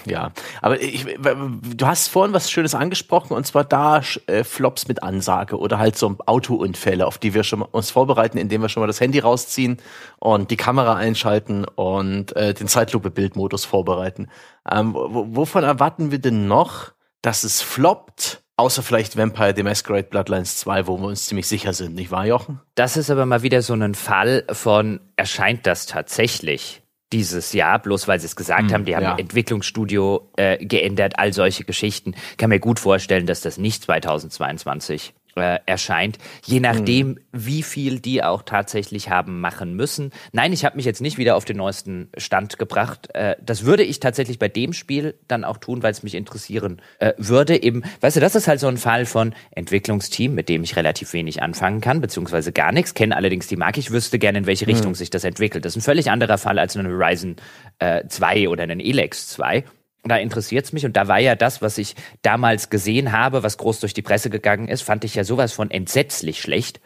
Ja, aber ich, du hast vorhin was Schönes angesprochen und zwar da äh, Flops mit Ansage oder halt so Autounfälle, auf die wir schon uns vorbereiten, indem wir schon mal das Handy rausziehen und die Kamera einschalten und äh, den Zeitlupe-Bildmodus vorbereiten. Ähm, wovon erwarten wir denn noch, dass es floppt? Außer vielleicht Vampire The Masquerade Bloodlines 2, wo wir uns ziemlich sicher sind, nicht wahr, Jochen? Das ist aber mal wieder so ein Fall von, erscheint das tatsächlich? Dieses Jahr, bloß weil sie es gesagt mm, haben, die haben ja. Entwicklungsstudio äh, geändert, all solche Geschichten. Kann mir gut vorstellen, dass das nicht 2022 äh, erscheint, je nachdem, mhm. wie viel die auch tatsächlich haben machen müssen. Nein, ich habe mich jetzt nicht wieder auf den neuesten Stand gebracht. Äh, das würde ich tatsächlich bei dem Spiel dann auch tun, weil es mich interessieren äh, würde. Eben, weißt du, das ist halt so ein Fall von Entwicklungsteam, mit dem ich relativ wenig anfangen kann, beziehungsweise gar nichts, kenne allerdings die Marke. Ich wüsste gerne, in welche mhm. Richtung sich das entwickelt. Das ist ein völlig anderer Fall als ein Horizon äh, 2 oder ein Elex 2 da interessiert es mich und da war ja das, was ich damals gesehen habe, was groß durch die Presse gegangen ist, fand ich ja sowas von entsetzlich schlecht.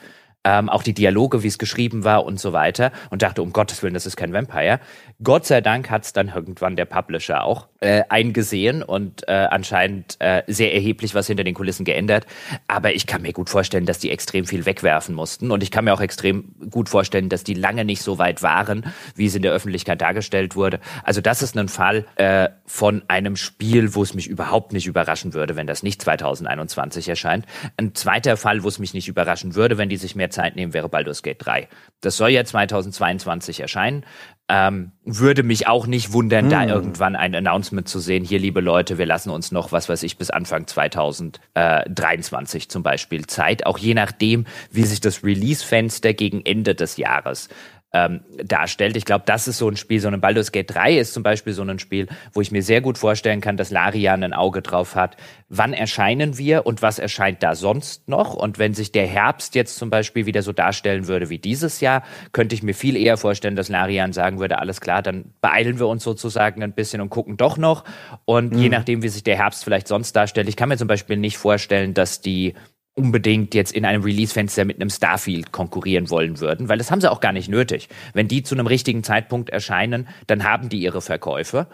Ähm, auch die Dialoge, wie es geschrieben war und so weiter und dachte, um Gottes Willen, das ist kein Vampire. Gott sei Dank hat es dann irgendwann der Publisher auch äh, eingesehen und äh, anscheinend äh, sehr erheblich was hinter den Kulissen geändert. Aber ich kann mir gut vorstellen, dass die extrem viel wegwerfen mussten und ich kann mir auch extrem gut vorstellen, dass die lange nicht so weit waren, wie es in der Öffentlichkeit dargestellt wurde. Also das ist ein Fall äh, von einem Spiel, wo es mich überhaupt nicht überraschen würde, wenn das nicht 2021 erscheint. Ein zweiter Fall, wo es mich nicht überraschen würde, wenn die sich mehr Zeit nehmen, wäre Baldur's Gate 3. Das soll ja 2022 erscheinen. Ähm, würde mich auch nicht wundern, hm. da irgendwann ein Announcement zu sehen. Hier, liebe Leute, wir lassen uns noch, was weiß ich, bis Anfang 2023 zum Beispiel Zeit. Auch je nachdem, wie sich das Release-Fenster gegen Ende des Jahres ähm, darstellt. Ich glaube, das ist so ein Spiel, so ein Baldur's Gate 3 ist zum Beispiel so ein Spiel, wo ich mir sehr gut vorstellen kann, dass Larian ein Auge drauf hat. Wann erscheinen wir und was erscheint da sonst noch? Und wenn sich der Herbst jetzt zum Beispiel wieder so darstellen würde wie dieses Jahr, könnte ich mir viel eher vorstellen, dass Larian sagen würde, alles klar, dann beeilen wir uns sozusagen ein bisschen und gucken doch noch. Und mhm. je nachdem, wie sich der Herbst vielleicht sonst darstellt, ich kann mir zum Beispiel nicht vorstellen, dass die unbedingt jetzt in einem Release-Fenster mit einem Starfield konkurrieren wollen würden, weil das haben sie auch gar nicht nötig. Wenn die zu einem richtigen Zeitpunkt erscheinen, dann haben die ihre Verkäufe.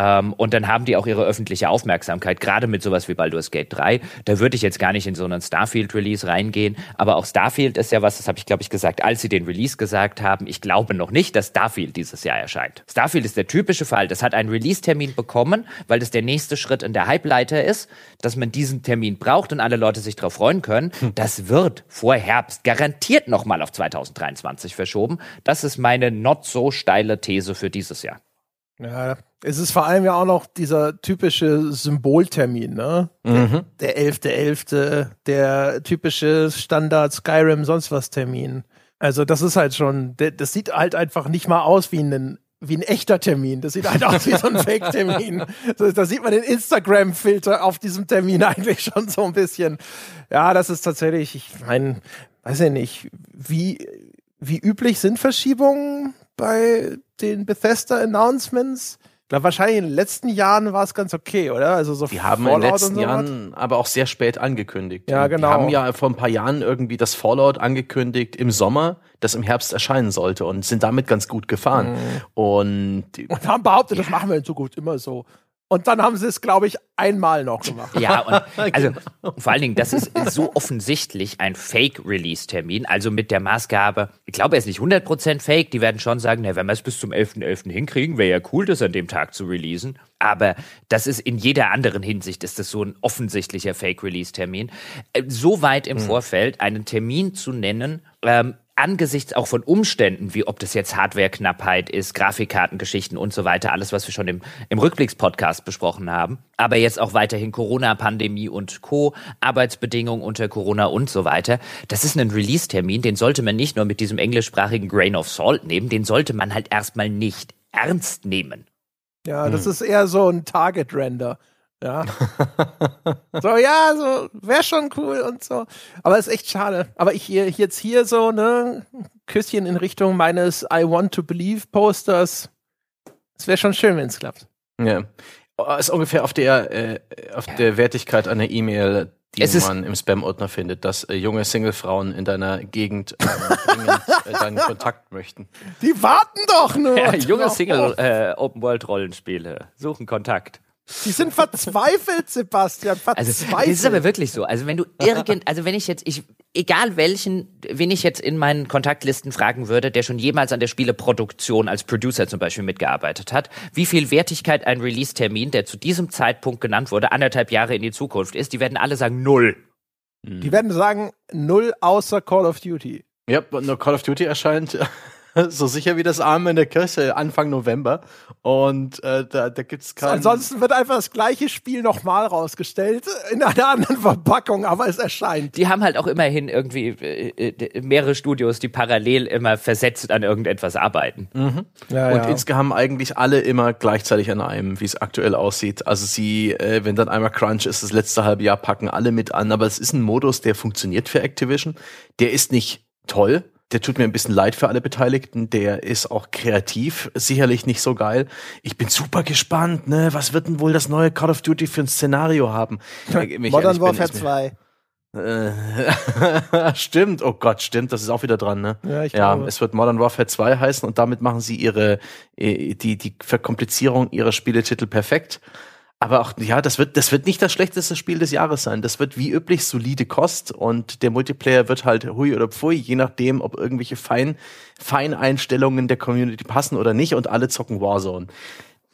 Ähm, und dann haben die auch ihre öffentliche Aufmerksamkeit, gerade mit sowas wie Baldur's Gate 3. Da würde ich jetzt gar nicht in so einen Starfield-Release reingehen. Aber auch Starfield ist ja was, das habe ich, glaube ich, gesagt, als sie den Release gesagt haben. Ich glaube noch nicht, dass Starfield dieses Jahr erscheint. Starfield ist der typische Fall. Das hat einen Release-Termin bekommen, weil das der nächste Schritt in der Hype-Leiter ist, dass man diesen Termin braucht und alle Leute sich darauf freuen können. Hm. Das wird vor Herbst garantiert nochmal auf 2023 verschoben. Das ist meine not so steile These für dieses Jahr. Ja, es ist vor allem ja auch noch dieser typische Symboltermin, ne? Mhm. Der 11.11., .11., der typische Standard Skyrim sonst was Termin. Also das ist halt schon, das sieht halt einfach nicht mal aus wie ein wie ein echter Termin. Das sieht halt aus wie so ein Fake-Termin. da sieht man den Instagram-Filter auf diesem Termin eigentlich schon so ein bisschen. Ja, das ist tatsächlich, ich meine, weiß ich nicht, wie, wie üblich sind Verschiebungen bei den Bethesda-Announcements? Ich glaube, wahrscheinlich in den letzten Jahren war es ganz okay, oder? Also so Die haben Fallout in den letzten so Jahren aber auch sehr spät angekündigt. Ja, genau. Die haben ja vor ein paar Jahren irgendwie das Fallout angekündigt im Sommer, das im Herbst erscheinen sollte und sind damit ganz gut gefahren. Mhm. Und, und haben behauptet, das machen wir in Zukunft immer so. Und dann haben sie es, glaube ich, einmal noch gemacht. Ja, und also vor allen Dingen, das ist so offensichtlich ein Fake-Release-Termin, also mit der Maßgabe, ich glaube, er ist nicht 100% fake, die werden schon sagen, na, wenn wir es bis zum 11.11. .11. hinkriegen, wäre ja cool, das an dem Tag zu releasen. Aber das ist in jeder anderen Hinsicht ist das so ein offensichtlicher Fake-Release-Termin. Äh, so weit im hm. Vorfeld einen Termin zu nennen, ähm, angesichts auch von Umständen, wie ob das jetzt Hardwareknappheit ist, Grafikkartengeschichten und so weiter, alles, was wir schon im, im Rückblicks-Podcast besprochen haben, aber jetzt auch weiterhin Corona-Pandemie und Co., Arbeitsbedingungen unter Corona und so weiter. Das ist ein Release-Termin, den sollte man nicht nur mit diesem englischsprachigen Grain of Salt nehmen, den sollte man halt erstmal nicht ernst nehmen. Ja, das hm. ist eher so ein Target-Render. Ja. so, ja, so, wäre schon cool und so. Aber ist echt schade. Aber ich hier, jetzt hier so, ne, Küsschen in Richtung meines I Want to Believe Posters. Es wäre schon schön, wenn es klappt. Ja. Ist ungefähr auf der, äh, auf ja. der Wertigkeit einer E-Mail, die es man im Spam-Ordner findet, dass äh, junge Single-Frauen in deiner Gegend äh, dringend äh, deinen Kontakt möchten. Die warten doch nur. Ja, junge Single-Open-World-Rollenspiele äh, suchen Kontakt. Die sind verzweifelt, Sebastian. Verzweifelt. Also, das ist aber wirklich so. Also, wenn du irgend, also wenn ich jetzt, ich, egal welchen, wen ich jetzt in meinen Kontaktlisten fragen würde, der schon jemals an der Spieleproduktion als Producer zum Beispiel mitgearbeitet hat, wie viel Wertigkeit ein Release-Termin, der zu diesem Zeitpunkt genannt wurde, anderthalb Jahre in die Zukunft ist, die werden alle sagen null. Die werden sagen null außer Call of Duty. Ja, nur Call of Duty erscheint so sicher wie das Arme in der Kirche Anfang November. Und äh, da, da gibt es keinen. So, ansonsten wird einfach das gleiche Spiel nochmal rausgestellt, in einer anderen Verpackung, aber es erscheint. Die haben halt auch immerhin irgendwie äh, äh mehrere Studios, die parallel immer versetzt an irgendetwas arbeiten. Mhm. Ja, und ja. insgesamt eigentlich alle immer gleichzeitig an einem, wie es aktuell aussieht. Also sie, äh, wenn dann einmal Crunch ist, das letzte halbe Jahr packen alle mit an, aber es ist ein Modus, der funktioniert für Activision. Der ist nicht toll, der tut mir ein bisschen leid für alle Beteiligten. Der ist auch kreativ sicherlich nicht so geil. Ich bin super gespannt, ne? Was wird denn wohl das neue Call of Duty für ein Szenario haben? Modern Warfare 2. Äh, stimmt, oh Gott, stimmt, das ist auch wieder dran, ne? Ja, ich ja glaube. es wird Modern Warfare 2 heißen und damit machen sie ihre, äh, die, die Verkomplizierung ihrer Spieletitel perfekt. Aber auch, ja, das wird, das wird nicht das schlechteste Spiel des Jahres sein. Das wird wie üblich solide Kost und der Multiplayer wird halt hui oder pfui, je nachdem, ob irgendwelche Fein, Feineinstellungen der Community passen oder nicht und alle zocken Warzone.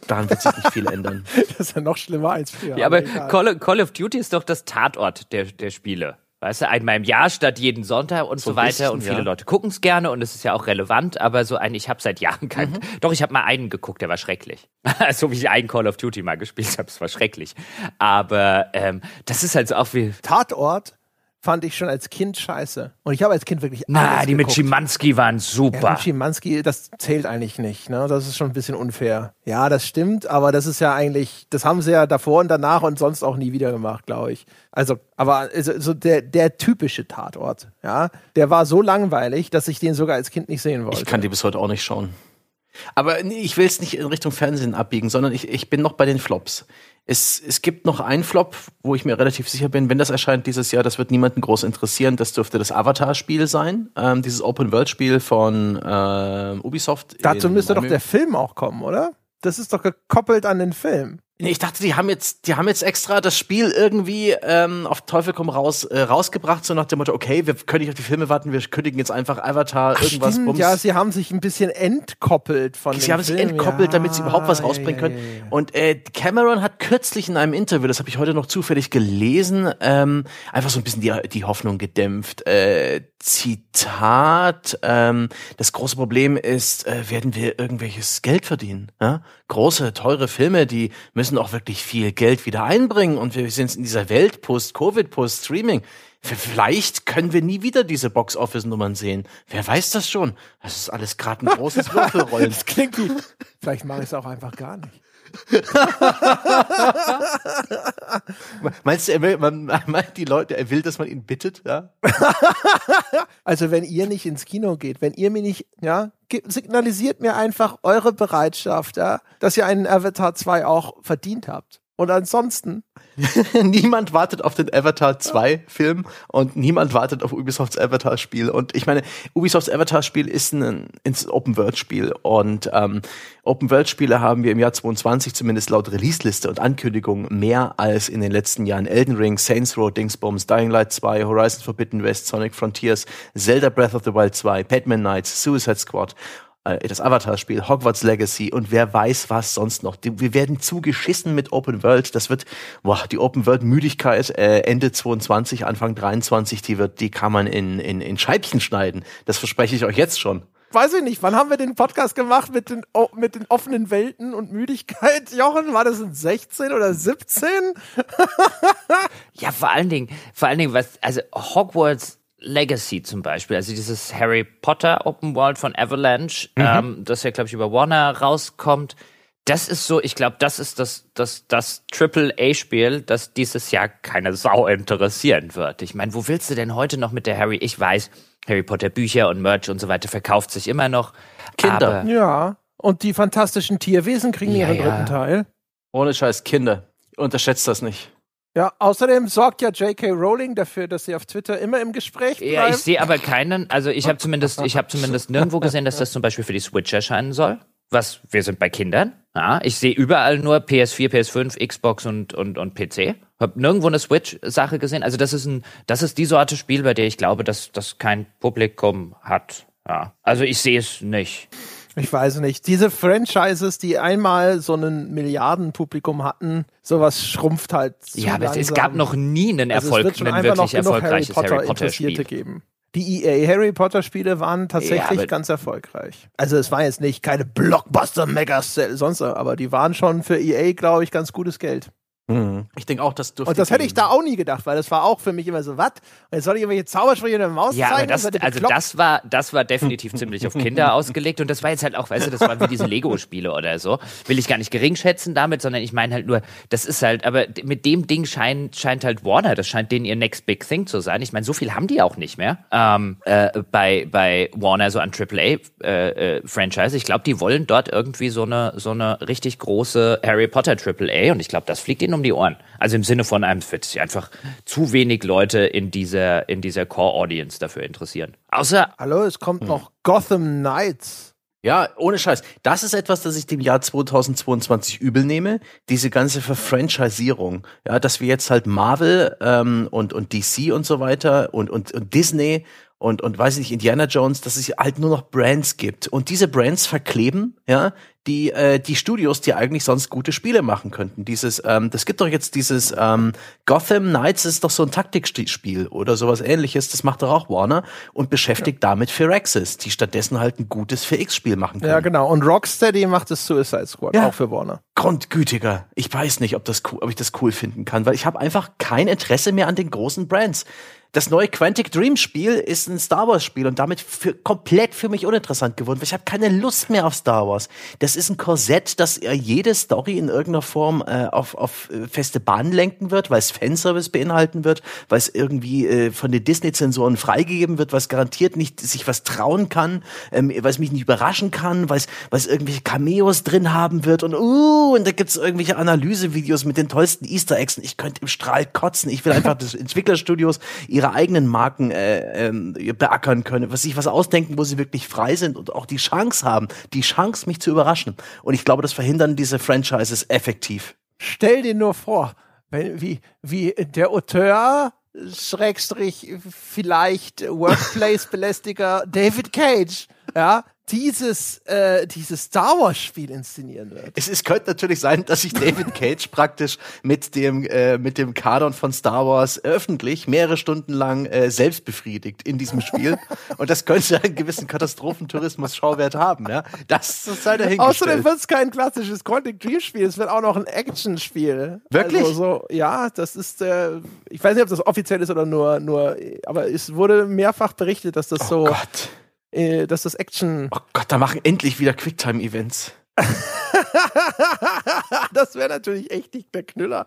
Daran wird sich nicht viel ändern. Das ist ja noch schlimmer als früher. Ja, aber Call, Call, of Duty ist doch das Tatort der, der Spiele. Weißt du, einmal im Jahr statt jeden Sonntag und so, so weiter. Bisschen, und viele ja. Leute gucken es gerne und es ist ja auch relevant, aber so ein, ich habe seit Jahren keinen. Mhm. Doch, ich habe mal einen geguckt, der war schrecklich. so wie ich einen Call of Duty mal gespielt habe, es war schrecklich. Aber ähm, das ist halt so auch wie. Tatort fand ich schon als Kind scheiße. Und ich habe als Kind wirklich Na, die geguckt. mit Schimanski waren super. Ja, mit Schimanski, das zählt eigentlich nicht. Ne? Das ist schon ein bisschen unfair. Ja, das stimmt, aber das ist ja eigentlich, das haben sie ja davor und danach und sonst auch nie wieder gemacht, glaube ich. Also, aber also, so der, der typische Tatort, ja, der war so langweilig, dass ich den sogar als Kind nicht sehen wollte. Ich kann die bis heute auch nicht schauen. Aber ich will es nicht in Richtung Fernsehen abbiegen, sondern ich, ich bin noch bei den Flops. Es, es gibt noch einen Flop, wo ich mir relativ sicher bin, wenn das erscheint dieses Jahr, das wird niemanden groß interessieren. Das dürfte das Avatar-Spiel sein, ähm, dieses Open-World-Spiel von äh, Ubisoft. Dazu müsste doch der Film auch kommen, oder? Das ist doch gekoppelt an den Film. Nee, ich dachte, die haben jetzt, die haben jetzt extra das Spiel irgendwie ähm, auf Teufel komm raus äh, rausgebracht, so nach dem Motto, okay, wir können nicht auf die Filme warten, wir kündigen jetzt einfach Avatar Ach, irgendwas. Stimmt, Bums. Ja, sie haben sich ein bisschen entkoppelt von. Sie haben Film. sich entkoppelt, ja, damit sie überhaupt was rausbringen ja, können. Ja, Und äh, Cameron hat kürzlich in einem Interview, das habe ich heute noch zufällig gelesen, ähm, einfach so ein bisschen die, die Hoffnung gedämpft. Äh, Zitat: ähm, Das große Problem ist, äh, werden wir irgendwelches Geld verdienen? Ja? Große, teure Filme, die müssen müssen auch wirklich viel Geld wieder einbringen und wir sind in dieser Welt post-Covid, post-Streaming. Vielleicht können wir nie wieder diese Box-Office-Nummern sehen. Wer weiß das schon? Das ist alles gerade ein großes Würfelrollen. das klingt wie. Vielleicht mache ich es auch einfach gar nicht. Meinst du, er will, man, meint die Leute, er will, dass man ihn bittet, ja? also wenn ihr nicht ins Kino geht, wenn ihr mir nicht, ja, signalisiert mir einfach eure Bereitschaft, ja, dass ihr einen Avatar 2 auch verdient habt. Und ansonsten. niemand wartet auf den Avatar 2 Film und niemand wartet auf Ubisofts Avatar Spiel. Und ich meine, Ubisofts Avatar Spiel ist ein, Open World Spiel und ähm, Open World Spiele haben wir im Jahr 22 zumindest laut Release-Liste und Ankündigung mehr als in den letzten Jahren. Elden Ring, Saints Row, Dingsbombs, Dying Light 2, Horizon Forbidden West, Sonic Frontiers, Zelda Breath of the Wild 2, Batman Knights, Suicide Squad das Avatar-Spiel, Hogwarts Legacy und wer weiß was sonst noch. Wir werden zugeschissen mit Open World. Das wird, boah, die Open World-Müdigkeit äh, Ende 22, Anfang 23, die wird, die kann man in, in, in Scheibchen schneiden. Das verspreche ich euch jetzt schon. Weiß ich nicht, wann haben wir den Podcast gemacht mit den, mit den offenen Welten und Müdigkeit? Jochen, war das in 16 oder 17? ja, vor allen Dingen, vor allen Dingen, was, also Hogwarts Legacy zum Beispiel, also dieses Harry Potter Open World von Avalanche, mhm. ähm, das ja, glaube ich, über Warner rauskommt. Das ist so, ich glaube, das ist das, das, das Triple-A-Spiel, das dieses Jahr keine Sau interessieren wird. Ich meine, wo willst du denn heute noch mit der Harry? Ich weiß, Harry Potter Bücher und Merch und so weiter verkauft sich immer noch. Kinder. ja. Und die fantastischen Tierwesen kriegen ja, ihren dritten Teil. Ohne Scheiß, Kinder. Unterschätzt das nicht. Ja, außerdem sorgt ja J.K. Rowling dafür, dass sie auf Twitter immer im Gespräch bleibt. Ja, ich sehe aber keinen, also ich habe zumindest, ich habe zumindest nirgendwo gesehen, dass das zum Beispiel für die Switch erscheinen soll. Was, wir sind bei Kindern. Ja, ich sehe überall nur PS4, PS5, Xbox und, und, und PC. Hab nirgendwo eine Switch-Sache gesehen. Also das ist ein, das ist die Sorte Spiel, bei der ich glaube, dass das kein Publikum hat. Ja. Also ich sehe es nicht. Ich weiß nicht. Diese Franchises, die einmal so ein Milliardenpublikum hatten, sowas schrumpft halt. ja, aber es, es, gab noch nie einen Erfolg, also einen wirklich erfolgreiches Harry Potter, Harry Potter Spiel. geben. Die EA Harry Potter Spiele waren tatsächlich ja, ganz erfolgreich. Also es war jetzt nicht keine Blockbuster Mega sonst, aber die waren schon für EA, glaube ich, ganz gutes Geld. Mhm. Ich denke auch, das dürfte. Und das hätte ich da auch nie gedacht, weil das war auch für mich immer so, was? Und jetzt soll ich irgendwelche Zaubersprüche in der Maus ja, zeigen? Ja, das, also das war, das war definitiv ziemlich auf Kinder ausgelegt und das war jetzt halt auch, weißt du, das waren wie diese Lego-Spiele oder so. Will ich gar nicht gering schätzen damit, sondern ich meine halt nur, das ist halt, aber mit dem Ding scheint, scheint halt Warner, das scheint denen ihr Next Big Thing zu sein. Ich meine, so viel haben die auch nicht mehr ähm, äh, bei, bei Warner, so an AAA-Franchise. Äh, äh, ich glaube, die wollen dort irgendwie so eine, so eine richtig große Harry Potter AAA und ich glaube, das fliegt ihnen um die Ohren. Also im Sinne von einem wird sich einfach zu wenig Leute in dieser, in dieser Core-Audience dafür interessieren. Außer. Hallo, es kommt hm. noch Gotham Knights. Ja, ohne Scheiß. Das ist etwas, das ich dem Jahr 2022 übel nehme. Diese ganze Verfranchisierung. Ja, dass wir jetzt halt Marvel ähm, und, und DC und so weiter und, und, und Disney und, und weiß ich nicht, Indiana Jones, dass es halt nur noch Brands gibt. Und diese Brands verkleben, ja, die, äh, die Studios, die eigentlich sonst gute Spiele machen könnten. Dieses, ähm, das gibt doch jetzt dieses ähm, Gotham Knights ist doch so ein Taktikspiel oder sowas ähnliches, das macht doch auch Warner und beschäftigt ja. damit Firaxis, die stattdessen halt ein gutes 4X-Spiel machen können. Ja, genau. Und Rocksteady macht das Suicide Squad ja. auch für Warner. Grundgütiger. Ich weiß nicht, ob, das, ob ich das cool finden kann, weil ich habe einfach kein Interesse mehr an den großen Brands das neue Quantic Dream Spiel ist ein Star Wars Spiel und damit für, komplett für mich uninteressant geworden. Ich habe keine Lust mehr auf Star Wars. Das ist ein Korsett, das jede Story in irgendeiner Form äh, auf, auf äh, feste Bahnen lenken wird, weil es Fanservice beinhalten wird, weil es irgendwie äh, von den Disney-Zensoren freigegeben wird, was garantiert nicht sich was trauen kann, ähm, weil es mich nicht überraschen kann, weil es irgendwelche Cameos drin haben wird und uh, und da gibt's irgendwelche Analysevideos mit den tollsten Easter Eggs ich könnte im Strahl kotzen. Ich will einfach das Entwicklerstudios ihre eigenen Marken äh, ähm, beackern können, was sich was ausdenken, wo sie wirklich frei sind und auch die Chance haben, die Chance, mich zu überraschen. Und ich glaube, das verhindern diese Franchises effektiv. Stell dir nur vor, wie, wie der Auteur Schrägstrich vielleicht Workplace-Belästiger David Cage, ja, dieses, äh, dieses Star Wars Spiel inszenieren wird. Es, es könnte natürlich sein, dass sich David Cage praktisch mit dem, äh, mit dem Kanon von Star Wars öffentlich mehrere Stunden lang äh, selbst befriedigt in diesem Spiel. Und das könnte einen gewissen Katastrophentourismus-Schauwert haben, ja. Das ist halt dahingestellt. Außerdem wird es kein klassisches Quantic Dream Spiel, es wird auch noch ein Action-Spiel. Wirklich? Also so, ja, das ist, äh, ich weiß nicht, ob das offiziell ist oder nur, nur, aber es wurde mehrfach berichtet, dass das oh so. Gott äh, dass das Action. Oh Gott, da machen endlich wieder Quicktime-Events. das wäre natürlich echt nicht der Knüller.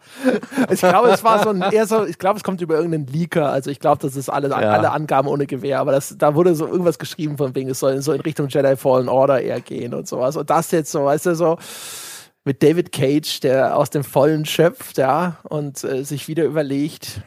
Ich glaube, es war so ein eher so, ich glaube, es kommt über irgendeinen Leaker. Also ich glaube, das ist alle, ja. alle Angaben ohne Gewehr, aber das, da wurde so irgendwas geschrieben von wegen, es soll so in Richtung Jedi Fallen Order eher gehen und sowas. Und das jetzt so, weißt du, so mit David Cage, der aus dem Vollen schöpft, ja, und äh, sich wieder überlegt,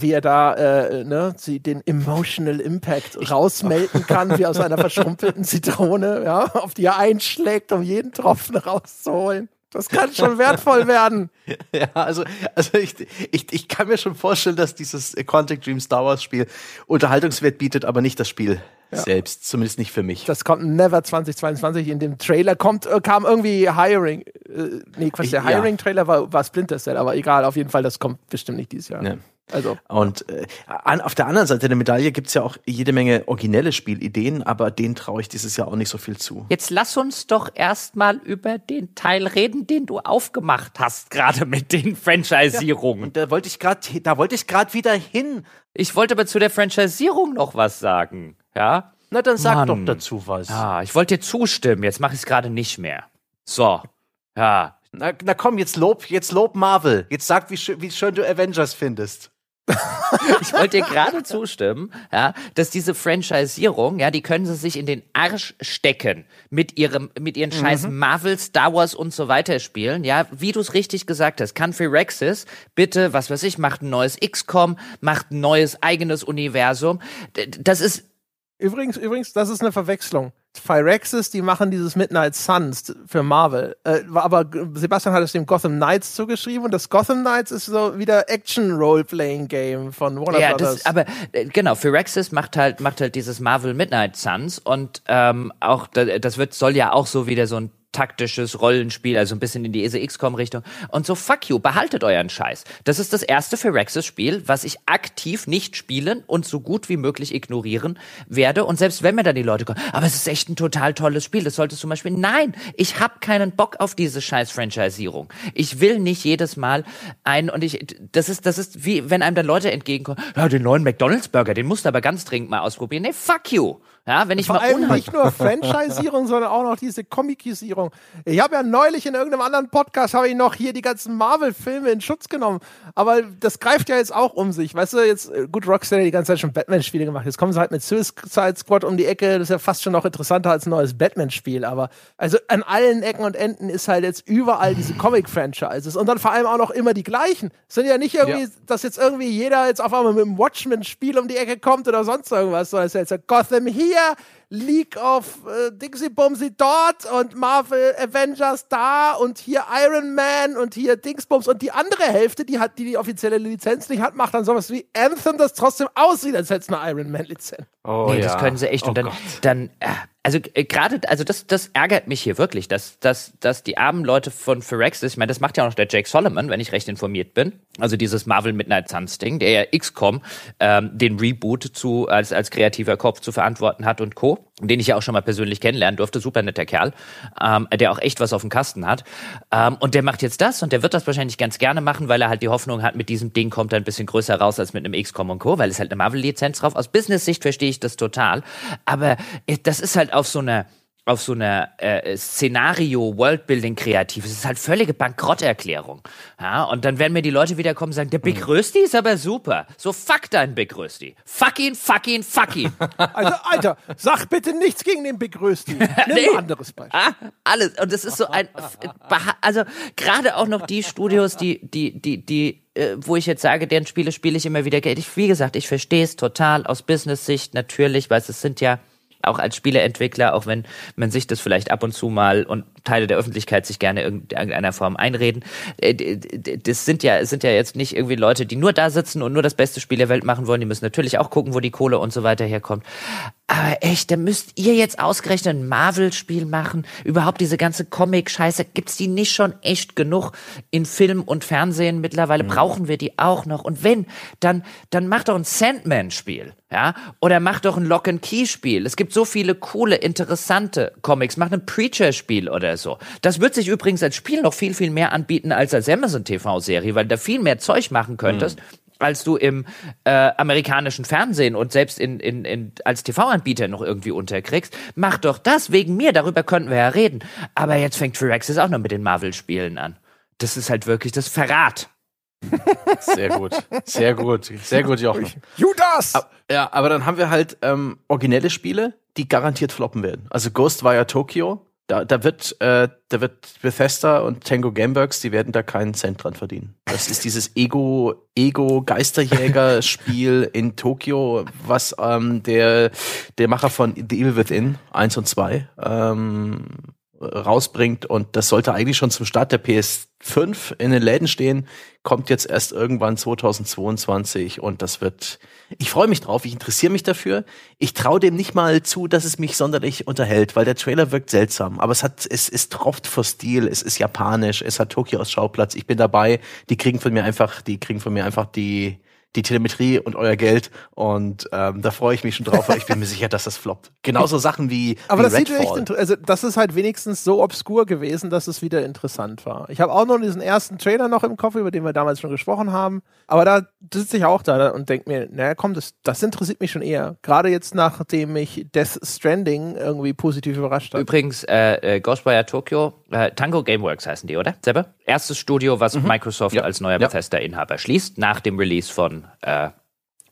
wie er da äh, ne, den emotional Impact rausmelden kann, wie aus einer verschrumpelten Zitrone, ja, auf die er einschlägt, um jeden Tropfen rauszuholen. Das kann schon wertvoll werden. Ja, also, also ich, ich, ich kann mir schon vorstellen, dass dieses Quantic Dream Star Wars Spiel Unterhaltungswert bietet, aber nicht das Spiel ja. selbst, zumindest nicht für mich. Das kommt never 2022 in dem Trailer kommt äh, kam irgendwie Hiring äh, nee, Quatsch, der Hiring Trailer war, war Splinter Cell, aber egal, auf jeden Fall, das kommt bestimmt nicht dieses Jahr. Nee. Also. Und äh, an, auf der anderen Seite der Medaille gibt's ja auch jede Menge originelle Spielideen, aber denen traue ich dieses Jahr auch nicht so viel zu. Jetzt lass uns doch erstmal über den Teil reden, den du aufgemacht hast, gerade mit den Franchisierungen. Ja, und da wollte ich gerade, da wollte ich gerade wieder hin. Ich wollte aber zu der Franchisierung noch was sagen, ja? Na, dann sag Mann. doch dazu was. Ja, ich wollte dir zustimmen, jetzt mache ich es gerade nicht mehr. So, ja. Na, na komm, jetzt lob, jetzt lob Marvel. Jetzt sag, wie, wie schön du Avengers findest. ich wollte dir gerade zustimmen, ja, dass diese Franchisierung, ja, die können sie sich in den Arsch stecken mit ihrem, mit ihren mhm. scheiß Marvel, Star Wars und so weiter spielen, ja, wie du es richtig gesagt hast. Country Rexis, bitte, was weiß ich, macht ein neues XCOM, macht ein neues eigenes Universum. Das ist Übrigens, übrigens, das ist eine Verwechslung. Phyrexis, die machen dieses Midnight Suns für Marvel. Äh, aber Sebastian hat es dem Gotham Knights zugeschrieben und das Gotham Knights ist so wieder Action-Role-Playing-Game von Warner ja, Brothers. Das, aber äh, genau, Phyrexis macht halt, macht halt dieses Marvel Midnight Suns und ähm, auch das wird, soll ja auch so wieder so ein taktisches Rollenspiel, also ein bisschen in die ESE XCOM-Richtung. Und so, fuck you, behaltet euren Scheiß. Das ist das erste für Rexes-Spiel, was ich aktiv nicht spielen und so gut wie möglich ignorieren werde. Und selbst wenn mir dann die Leute kommen, aber es ist echt ein total tolles Spiel, das solltest du mal spielen. Nein, ich habe keinen Bock auf diese scheiß Franchisierung. Ich will nicht jedes Mal ein, und ich, das ist, das ist wie, wenn einem dann Leute entgegenkommen, ja, den neuen McDonalds-Burger, den musst du aber ganz dringend mal ausprobieren. Nee, fuck you. Ja, wenn ich Vor mal allem nicht nur Franchisierung, sondern auch noch diese Comicisierung Entschuldigung. Ich habe ja neulich in irgendeinem anderen Podcast habe ich noch hier die ganzen Marvel-Filme in Schutz genommen. Aber das greift ja jetzt auch um sich. Weißt du, jetzt, äh, gut, Rocksteady die ganze Zeit schon Batman-Spiele gemacht. Jetzt kommen sie halt mit Suicide Squad um die Ecke. Das ist ja fast schon noch interessanter als ein neues Batman-Spiel. Aber also an allen Ecken und Enden ist halt jetzt überall diese Comic-Franchises. Und dann vor allem auch noch immer die gleichen. Es sind ja nicht irgendwie, ja. dass jetzt irgendwie jeder jetzt auf einmal mit einem Watchmen-Spiel um die Ecke kommt oder sonst irgendwas, sondern es ist jetzt Gotham hier, League of äh, Dixie Bumsy dort und Marvel Avengers da und hier Iron Man und hier Dingsbums und die andere Hälfte, die hat, die die offizielle Lizenz nicht hat, macht dann sowas wie Anthem, das trotzdem aussieht, als hätte es eine Iron Man Lizenz. Oh, nee, ja. das können sie echt. Oh und dann, dann äh, also äh, gerade, also das, das ärgert mich hier wirklich, dass, dass, dass die armen Leute von Phyrexis, ich meine, das macht ja auch noch der Jake Solomon, wenn ich recht informiert bin, also dieses Marvel Midnight Suns Ding, der ja XCOM ähm, den Reboot zu als als kreativer Kopf zu verantworten hat und Co den ich ja auch schon mal persönlich kennenlernen durfte, super netter Kerl, ähm, der auch echt was auf dem Kasten hat. Ähm, und der macht jetzt das und der wird das wahrscheinlich ganz gerne machen, weil er halt die Hoffnung hat, mit diesem Ding kommt er ein bisschen größer raus als mit einem XCOM und Co., weil es halt eine Marvel-Lizenz drauf. Aus Business-Sicht verstehe ich das total. Aber äh, das ist halt auf so einer auf so einer äh, Szenario Worldbuilding kreativ. Es ist halt völlige Bankrotterklärung. Ja, und dann werden mir die Leute wieder kommen und sagen, der Big mhm. Rösti ist aber super. So fuck dein Big Rösti. Fuck ihn, fuck ihn, fuck ihn. Also Alter, sag bitte nichts gegen den Big Rösti. Nimm nee. ein anderes Beispiel. Ah, alles und es ist so ein also gerade auch noch die Studios, die die die die äh, wo ich jetzt sage, deren Spiele spiele ich immer wieder Geld. Ich, wie gesagt, ich verstehe es total aus Business-Sicht natürlich, weil es sind ja auch als Spieleentwickler, auch wenn man sich das vielleicht ab und zu mal und Teile der Öffentlichkeit sich gerne in irgendeiner Form einreden. Äh, das sind ja, sind ja jetzt nicht irgendwie Leute, die nur da sitzen und nur das beste Spiel der Welt machen wollen. Die müssen natürlich auch gucken, wo die Kohle und so weiter herkommt. Aber echt, da müsst ihr jetzt ausgerechnet ein Marvel-Spiel machen. Überhaupt diese ganze Comic-Scheiße, gibt's die nicht schon echt genug in Film und Fernsehen? Mittlerweile mhm. brauchen wir die auch noch. Und wenn, dann, dann macht doch ein Sandman-Spiel. Ja, oder macht doch ein Lock-and-Key-Spiel. Es gibt so viele coole, interessante Comics. Macht ein Preacher-Spiel oder so. Das wird sich übrigens als Spiel noch viel, viel mehr anbieten als als Amazon-TV-Serie, weil du da viel mehr Zeug machen könntest. Mhm als du im äh, amerikanischen Fernsehen und selbst in, in, in, als TV-Anbieter noch irgendwie unterkriegst. Mach doch das wegen mir, darüber könnten wir ja reden. Aber jetzt fängt Firaxis auch noch mit den Marvel-Spielen an. Das ist halt wirklich das Verrat. Sehr gut, sehr gut, sehr gut, Jochen. Judas! ja, aber dann haben wir halt ähm, originelle Spiele, die garantiert floppen werden. Also Ghostwire Tokyo, da, da wird, äh, da wird Bethesda und Tango Gameworks, die werden da keinen Cent dran verdienen. Das ist dieses Ego, Ego Geisterjäger-Spiel in Tokio, was ähm, der, der Macher von The Evil Within 1 und 2 ähm, rausbringt und das sollte eigentlich schon zum Start der PS5 in den Läden stehen, kommt jetzt erst irgendwann 2022 und das wird, ich freue mich drauf, ich interessiere mich dafür. Ich traue dem nicht mal zu, dass es mich sonderlich unterhält, weil der Trailer wirkt seltsam, aber es hat, es, es tropft vor Stil, es ist japanisch, es hat Tokio als Schauplatz, ich bin dabei, die kriegen von mir einfach, die kriegen von mir einfach die, die Telemetrie und euer Geld. Und ähm, da freue ich mich schon drauf, weil ich bin mir sicher, dass das floppt. Genauso Sachen wie. Aber wie das Redfall. sieht echt also das ist halt wenigstens so obskur gewesen, dass es wieder interessant war. Ich habe auch noch diesen ersten Trailer noch im Kopf, über den wir damals schon gesprochen haben. Aber da sitze ich auch da und denke mir, naja, komm, das, das interessiert mich schon eher. Gerade jetzt, nachdem mich Death Stranding irgendwie positiv überrascht hat. Übrigens, äh, äh Ghostwire Tokyo, äh, Tango Gameworks heißen die, oder? Selber? Erstes Studio, was mhm. Microsoft ja. als neuer ja. Bethesda-Inhaber schließt, nach dem Release von äh,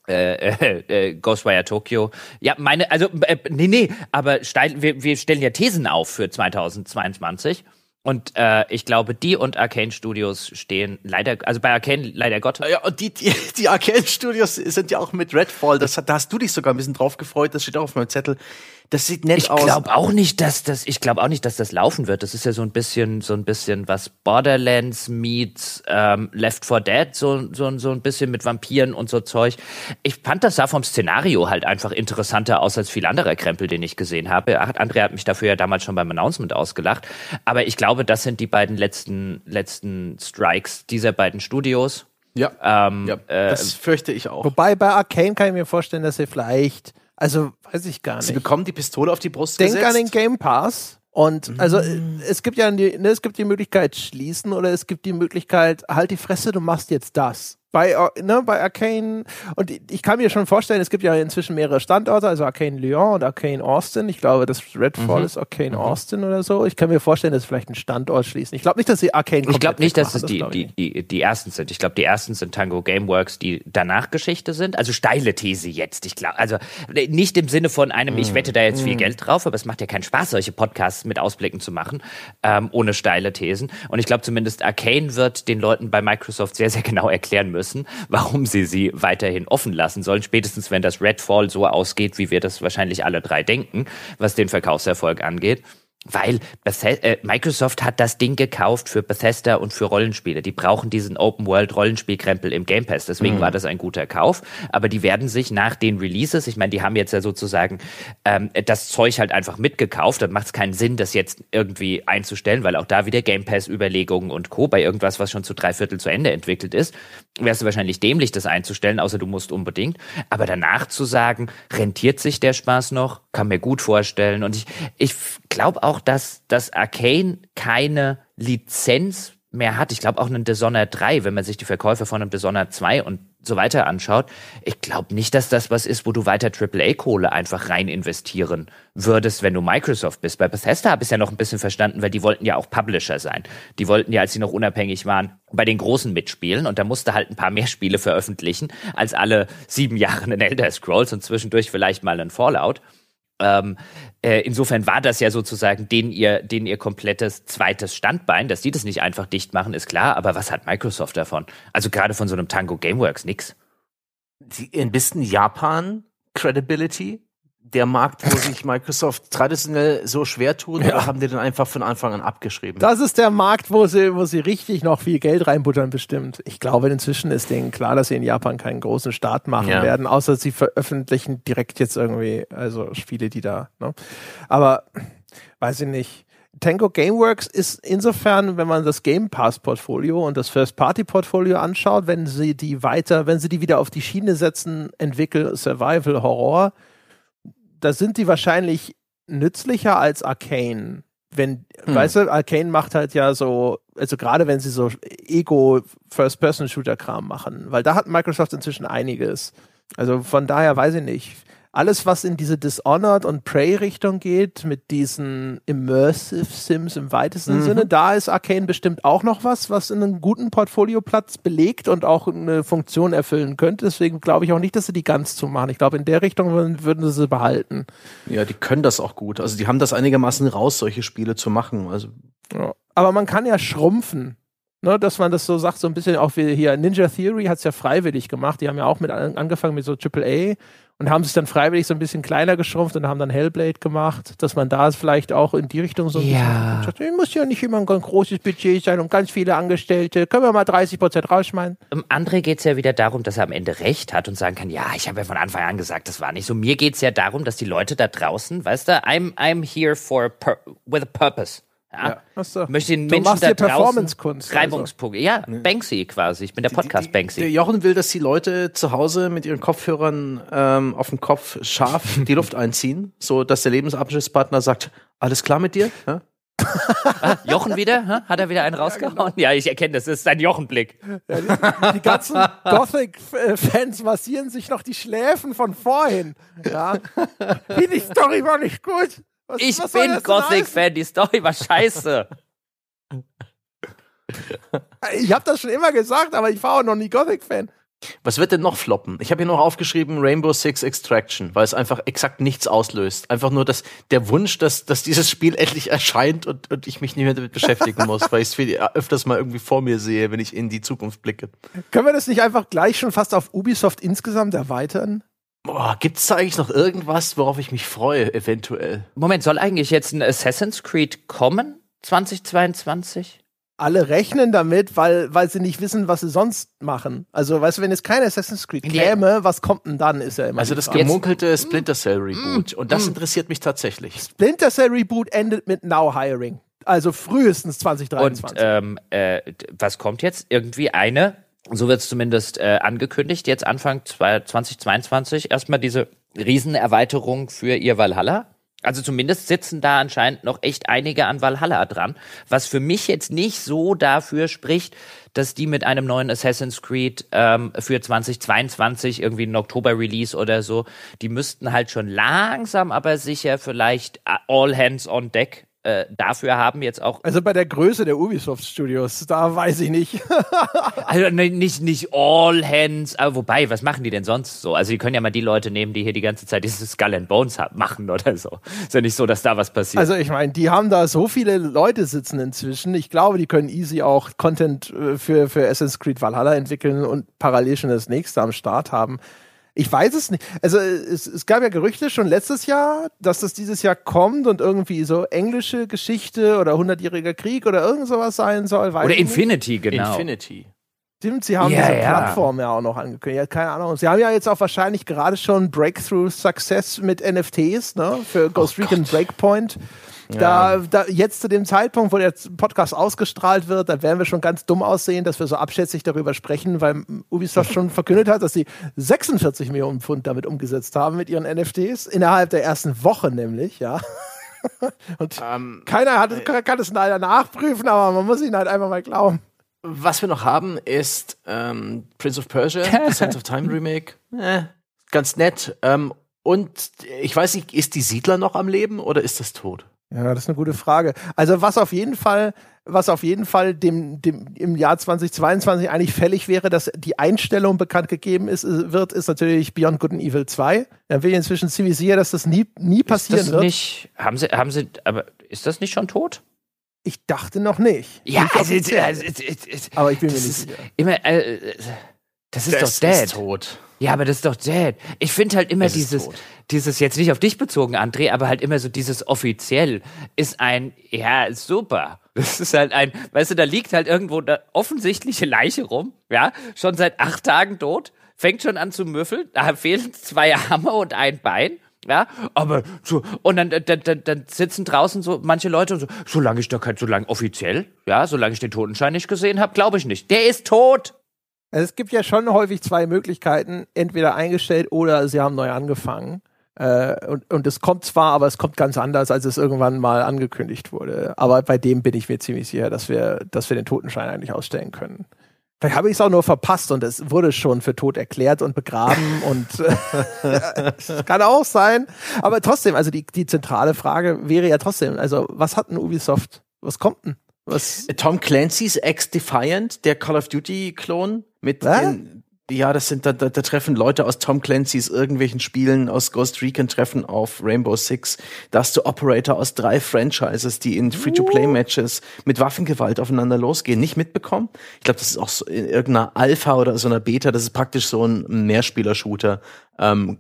äh, äh, äh, Ghostwire Tokyo. Ja, meine, also, äh, nee, nee, aber steil, wir, wir stellen ja Thesen auf für 2022. Und äh, ich glaube, die und Arcane Studios stehen leider, also bei Arcane leider Gott. Ja, und die, die, die Arcane Studios sind ja auch mit Redfall, das, da hast du dich sogar ein bisschen drauf gefreut, das steht auch auf meinem Zettel. Das sieht nett ich aus. Ich glaube auch nicht, dass das, ich glaube auch nicht, dass das laufen wird. Das ist ja so ein bisschen, so ein bisschen was Borderlands meets ähm, Left 4 Dead, so, so, so ein bisschen mit Vampiren und so Zeug. Ich fand das sah vom Szenario halt einfach interessanter aus als viel anderer Krempel, den ich gesehen habe. André hat mich dafür ja damals schon beim Announcement ausgelacht. Aber ich glaube, das sind die beiden letzten, letzten Strikes dieser beiden Studios. Ja, ähm, ja äh, das fürchte ich auch. Wobei bei Arcane kann ich mir vorstellen, dass sie vielleicht also weiß ich gar nicht. Sie bekommen die Pistole auf die Brust Denk gesetzt. an den Game Pass. Und mhm. also es gibt ja die, ne, es gibt die Möglichkeit schließen oder es gibt die Möglichkeit, halt die Fresse, du machst jetzt das. Bei, äh, ne, bei Arcane, und ich kann mir schon vorstellen, es gibt ja inzwischen mehrere Standorte, also Arcane Lyon und Arcane Austin. Ich glaube, das Redfall mhm. ist Arcane mhm. Austin oder so. Ich kann mir vorstellen, dass sie vielleicht einen Standort schließen. Ich glaube nicht, dass sie Arcane Ich glaube nicht, dass es die, die, die, die ersten sind. Ich glaube, die ersten sind Tango Gameworks, die danach Geschichte sind. Also steile These jetzt. Ich glaube, also nicht im Sinne von einem, ich mhm. wette da jetzt viel mhm. Geld drauf, aber es macht ja keinen Spaß, solche Podcasts mit Ausblicken zu machen, ähm, ohne steile Thesen. Und ich glaube zumindest Arcane wird den Leuten bei Microsoft sehr, sehr genau erklären müssen müssen, warum sie sie weiterhin offen lassen sollen. Spätestens, wenn das Redfall so ausgeht, wie wir das wahrscheinlich alle drei denken, was den Verkaufserfolg angeht. Weil Bethes äh, Microsoft hat das Ding gekauft für Bethesda und für Rollenspiele. Die brauchen diesen Open World Rollenspielkrempel im Game Pass. Deswegen mhm. war das ein guter Kauf. Aber die werden sich nach den Releases, ich meine, die haben jetzt ja sozusagen ähm, das Zeug halt einfach mitgekauft. Da macht es keinen Sinn, das jetzt irgendwie einzustellen, weil auch da wieder Game Pass Überlegungen und Co. bei irgendwas, was schon zu drei Viertel zu Ende entwickelt ist, wärst du wahrscheinlich dämlich, das einzustellen, außer du musst unbedingt. Aber danach zu sagen, rentiert sich der Spaß noch, kann mir gut vorstellen. Und ich, ich glaube auch, dass, dass Arcane keine Lizenz mehr hat. Ich glaube auch einen Dishonored 3, wenn man sich die Verkäufe von einem Dishonored 2 und so weiter anschaut. Ich glaube nicht, dass das was ist, wo du weiter AAA-Kohle einfach rein investieren würdest, wenn du Microsoft bist. Bei Bethesda habe ich es ja noch ein bisschen verstanden, weil die wollten ja auch Publisher sein. Die wollten ja, als sie noch unabhängig waren, bei den Großen mitspielen und da musste halt ein paar mehr Spiele veröffentlichen als alle sieben Jahre in Elder Scrolls und zwischendurch vielleicht mal ein Fallout. Ähm, äh, insofern war das ja sozusagen den ihr, den ihr komplettes zweites Standbein. Dass die das nicht einfach dicht machen, ist klar. Aber was hat Microsoft davon? Also gerade von so einem Tango Gameworks nix. Ein bisschen Japan Credibility der Markt, wo sich Microsoft traditionell so schwer tut, ja. haben die dann einfach von Anfang an abgeschrieben? Das ist der Markt, wo sie, wo sie richtig noch viel Geld reinbuttern, bestimmt. Ich glaube, inzwischen ist denen klar, dass sie in Japan keinen großen Start machen ja. werden, außer sie veröffentlichen direkt jetzt irgendwie, also Spiele, die da, ne? Aber, weiß ich nicht. Tango Gameworks ist insofern, wenn man das Game Pass Portfolio und das First Party Portfolio anschaut, wenn sie die weiter, wenn sie die wieder auf die Schiene setzen, entwickeln Survival Horror, da sind die wahrscheinlich nützlicher als Arcane. Wenn, hm. weißt du, Arcane macht halt ja so, also gerade wenn sie so Ego First-Person-Shooter-Kram machen, weil da hat Microsoft inzwischen einiges. Also von daher weiß ich nicht alles, was in diese Dishonored und Prey-Richtung geht, mit diesen Immersive Sims im weitesten mhm. Sinne, da ist Arcane bestimmt auch noch was, was in einem guten Portfolioplatz belegt und auch eine Funktion erfüllen könnte. Deswegen glaube ich auch nicht, dass sie die ganz zumachen. Ich glaube, in der Richtung würden, würden sie sie behalten. Ja, die können das auch gut. Also die haben das einigermaßen raus, solche Spiele zu machen. Also ja. Aber man kann ja schrumpfen. Ne, dass man das so sagt, so ein bisschen auch wie hier Ninja Theory hat es ja freiwillig gemacht. Die haben ja auch mit angefangen mit so AAA und haben sich dann freiwillig so ein bisschen kleiner geschrumpft und haben dann Hellblade gemacht, dass man da vielleicht auch in die Richtung so ein ja. bisschen sagt, muss ja nicht immer ein großes Budget sein und ganz viele Angestellte, können wir mal 30 Prozent rausschmeißen. Um André geht es ja wieder darum, dass er am Ende recht hat und sagen kann, ja, ich habe ja von Anfang an gesagt, das war nicht so. Mir geht es ja darum, dass die Leute da draußen, weißt du, I'm, I'm here for with a purpose. Ja. ja. Möchte den du Menschen da Performance-Kunst. Reibungspunkte. Also. Ja. Banksy quasi. Ich bin der Podcast Banksy. Der Jochen will, dass die Leute zu Hause mit ihren Kopfhörern ähm, auf dem Kopf scharf die Luft einziehen, so dass der Lebensabschnittspartner sagt, alles klar mit dir? Ja? ah, Jochen wieder? Hat er wieder einen rausgehauen? Ja, genau. ja ich erkenne das. Das ist ein Jochenblick. Ja, die, die, ganzen Gothic-Fans massieren sich noch die Schläfen von vorhin. Ja. Die Story war nicht gut. Was, ich was bin Gothic-Fan, die Story war scheiße. ich habe das schon immer gesagt, aber ich war auch noch nie Gothic-Fan. Was wird denn noch floppen? Ich habe hier noch aufgeschrieben Rainbow Six Extraction, weil es einfach exakt nichts auslöst. Einfach nur das, der Wunsch, dass, dass dieses Spiel endlich erscheint und, und ich mich nicht mehr damit beschäftigen muss, weil ich es öfters mal irgendwie vor mir sehe, wenn ich in die Zukunft blicke. Können wir das nicht einfach gleich schon fast auf Ubisoft insgesamt erweitern? Boah, gibt's da eigentlich noch irgendwas, worauf ich mich freue, eventuell? Moment, soll eigentlich jetzt ein Assassin's Creed kommen? 2022? Alle rechnen damit, weil, weil sie nicht wissen, was sie sonst machen. Also, weißt du, wenn jetzt kein Assassin's Creed käme, yeah. was kommt denn dann, ist ja immer. Also, das gemunkelte Splinter Cell Reboot. Mm. Und das mm. interessiert mich tatsächlich. Splinter Cell Reboot endet mit Now Hiring. Also frühestens 2023. Und ähm, äh, was kommt jetzt? Irgendwie eine so wird es zumindest äh, angekündigt, jetzt Anfang 2022 erstmal diese Riesenerweiterung für ihr Valhalla. Also zumindest sitzen da anscheinend noch echt einige an Valhalla dran, was für mich jetzt nicht so dafür spricht, dass die mit einem neuen Assassin's Creed ähm, für 2022 irgendwie einen Oktober-Release oder so, die müssten halt schon langsam aber sicher vielleicht äh, all hands on deck äh, dafür haben jetzt auch. Also bei der Größe der Ubisoft Studios, da weiß ich nicht. also nicht, nicht all hands, aber wobei, was machen die denn sonst so? Also die können ja mal die Leute nehmen, die hier die ganze Zeit dieses Skull and Bones machen oder so. Ist ja nicht so, dass da was passiert. Also ich meine, die haben da so viele Leute sitzen inzwischen. Ich glaube, die können easy auch Content äh, für, für Assassin's Creed Valhalla entwickeln und parallel schon das nächste am Start haben. Ich weiß es nicht. Also es, es gab ja Gerüchte schon letztes Jahr, dass das dieses Jahr kommt und irgendwie so englische Geschichte oder hundertjähriger Krieg oder irgend sowas sein soll. Oder Infinity, nicht. genau. Infinity. Stimmt, sie haben yeah, diese ja. Plattform ja auch noch angekündigt. Ja, keine Ahnung. Sie haben ja jetzt auch wahrscheinlich gerade schon Breakthrough Success mit NFTs, ne? Für Ghost oh Recon Breakpoint. Da, da, jetzt zu dem Zeitpunkt, wo der Podcast ausgestrahlt wird, da werden wir schon ganz dumm aussehen, dass wir so abschätzig darüber sprechen, weil Ubisoft schon verkündet hat, dass sie 46 Millionen Pfund damit umgesetzt haben mit ihren NFTs innerhalb der ersten Woche nämlich, ja. Und ähm, keiner hat, äh, kann es leider nachprüfen, aber man muss ihnen halt einfach mal glauben. Was wir noch haben, ist ähm, Prince of Persia, The Sense of Time Remake. Äh, ganz nett. Ähm, und ich weiß nicht, ist die Siedler noch am Leben oder ist das tot? Ja, das ist eine gute Frage. Also was auf jeden Fall, was auf jeden Fall dem, dem im Jahr 2022 eigentlich fällig wäre, dass die Einstellung bekannt gegeben ist, wird, ist natürlich Beyond Good and Evil 2. Da bin ich inzwischen ziemlich sicher, dass das nie, nie passieren ist das wird. Nicht, haben sie, haben sie, aber ist das nicht schon tot? Ich dachte noch nicht. Ja, also, also, also, aber ich bin mir nicht sicher. Immer, äh, das ist das doch dead. Ist tot. Ja, aber das ist doch dead. Ich finde halt immer dieses, dieses jetzt nicht auf dich bezogen, André, aber halt immer so dieses offiziell ist ein, ja, super. Das ist halt ein, weißt du, da liegt halt irgendwo eine offensichtliche Leiche rum, ja, schon seit acht Tagen tot, fängt schon an zu müffeln, da fehlen zwei Arme und ein Bein. Ja, aber so, und dann, dann, dann, dann sitzen draußen so manche Leute und so, solange ich da kein, solange offiziell, ja, solange ich den Totenschein nicht gesehen habe, glaube ich nicht. Der ist tot. Also es gibt ja schon häufig zwei Möglichkeiten, entweder eingestellt oder sie haben neu angefangen. Äh, und, und es kommt zwar, aber es kommt ganz anders, als es irgendwann mal angekündigt wurde. Aber bei dem bin ich mir ziemlich sicher, dass wir, dass wir den Totenschein eigentlich ausstellen können. Vielleicht habe ich es auch nur verpasst und es wurde schon für tot erklärt und begraben und äh, kann auch sein. Aber trotzdem, also die, die zentrale Frage wäre ja trotzdem, also was hat ein Ubisoft? Was kommt denn? Was? Tom Clancy's Ex-Defiant, der Call of Duty-Klon mit den, ja, das sind, da, da, da treffen Leute aus Tom Clancy's irgendwelchen Spielen, aus Ghost Recon treffen auf Rainbow Six. Da hast du Operator aus drei Franchises, die in Free-to-Play-Matches mit Waffengewalt aufeinander losgehen. Nicht mitbekommen? Ich glaube, das ist auch so in irgendeiner Alpha oder so einer Beta. Das ist praktisch so ein Mehrspieler-Shooter. Ähm,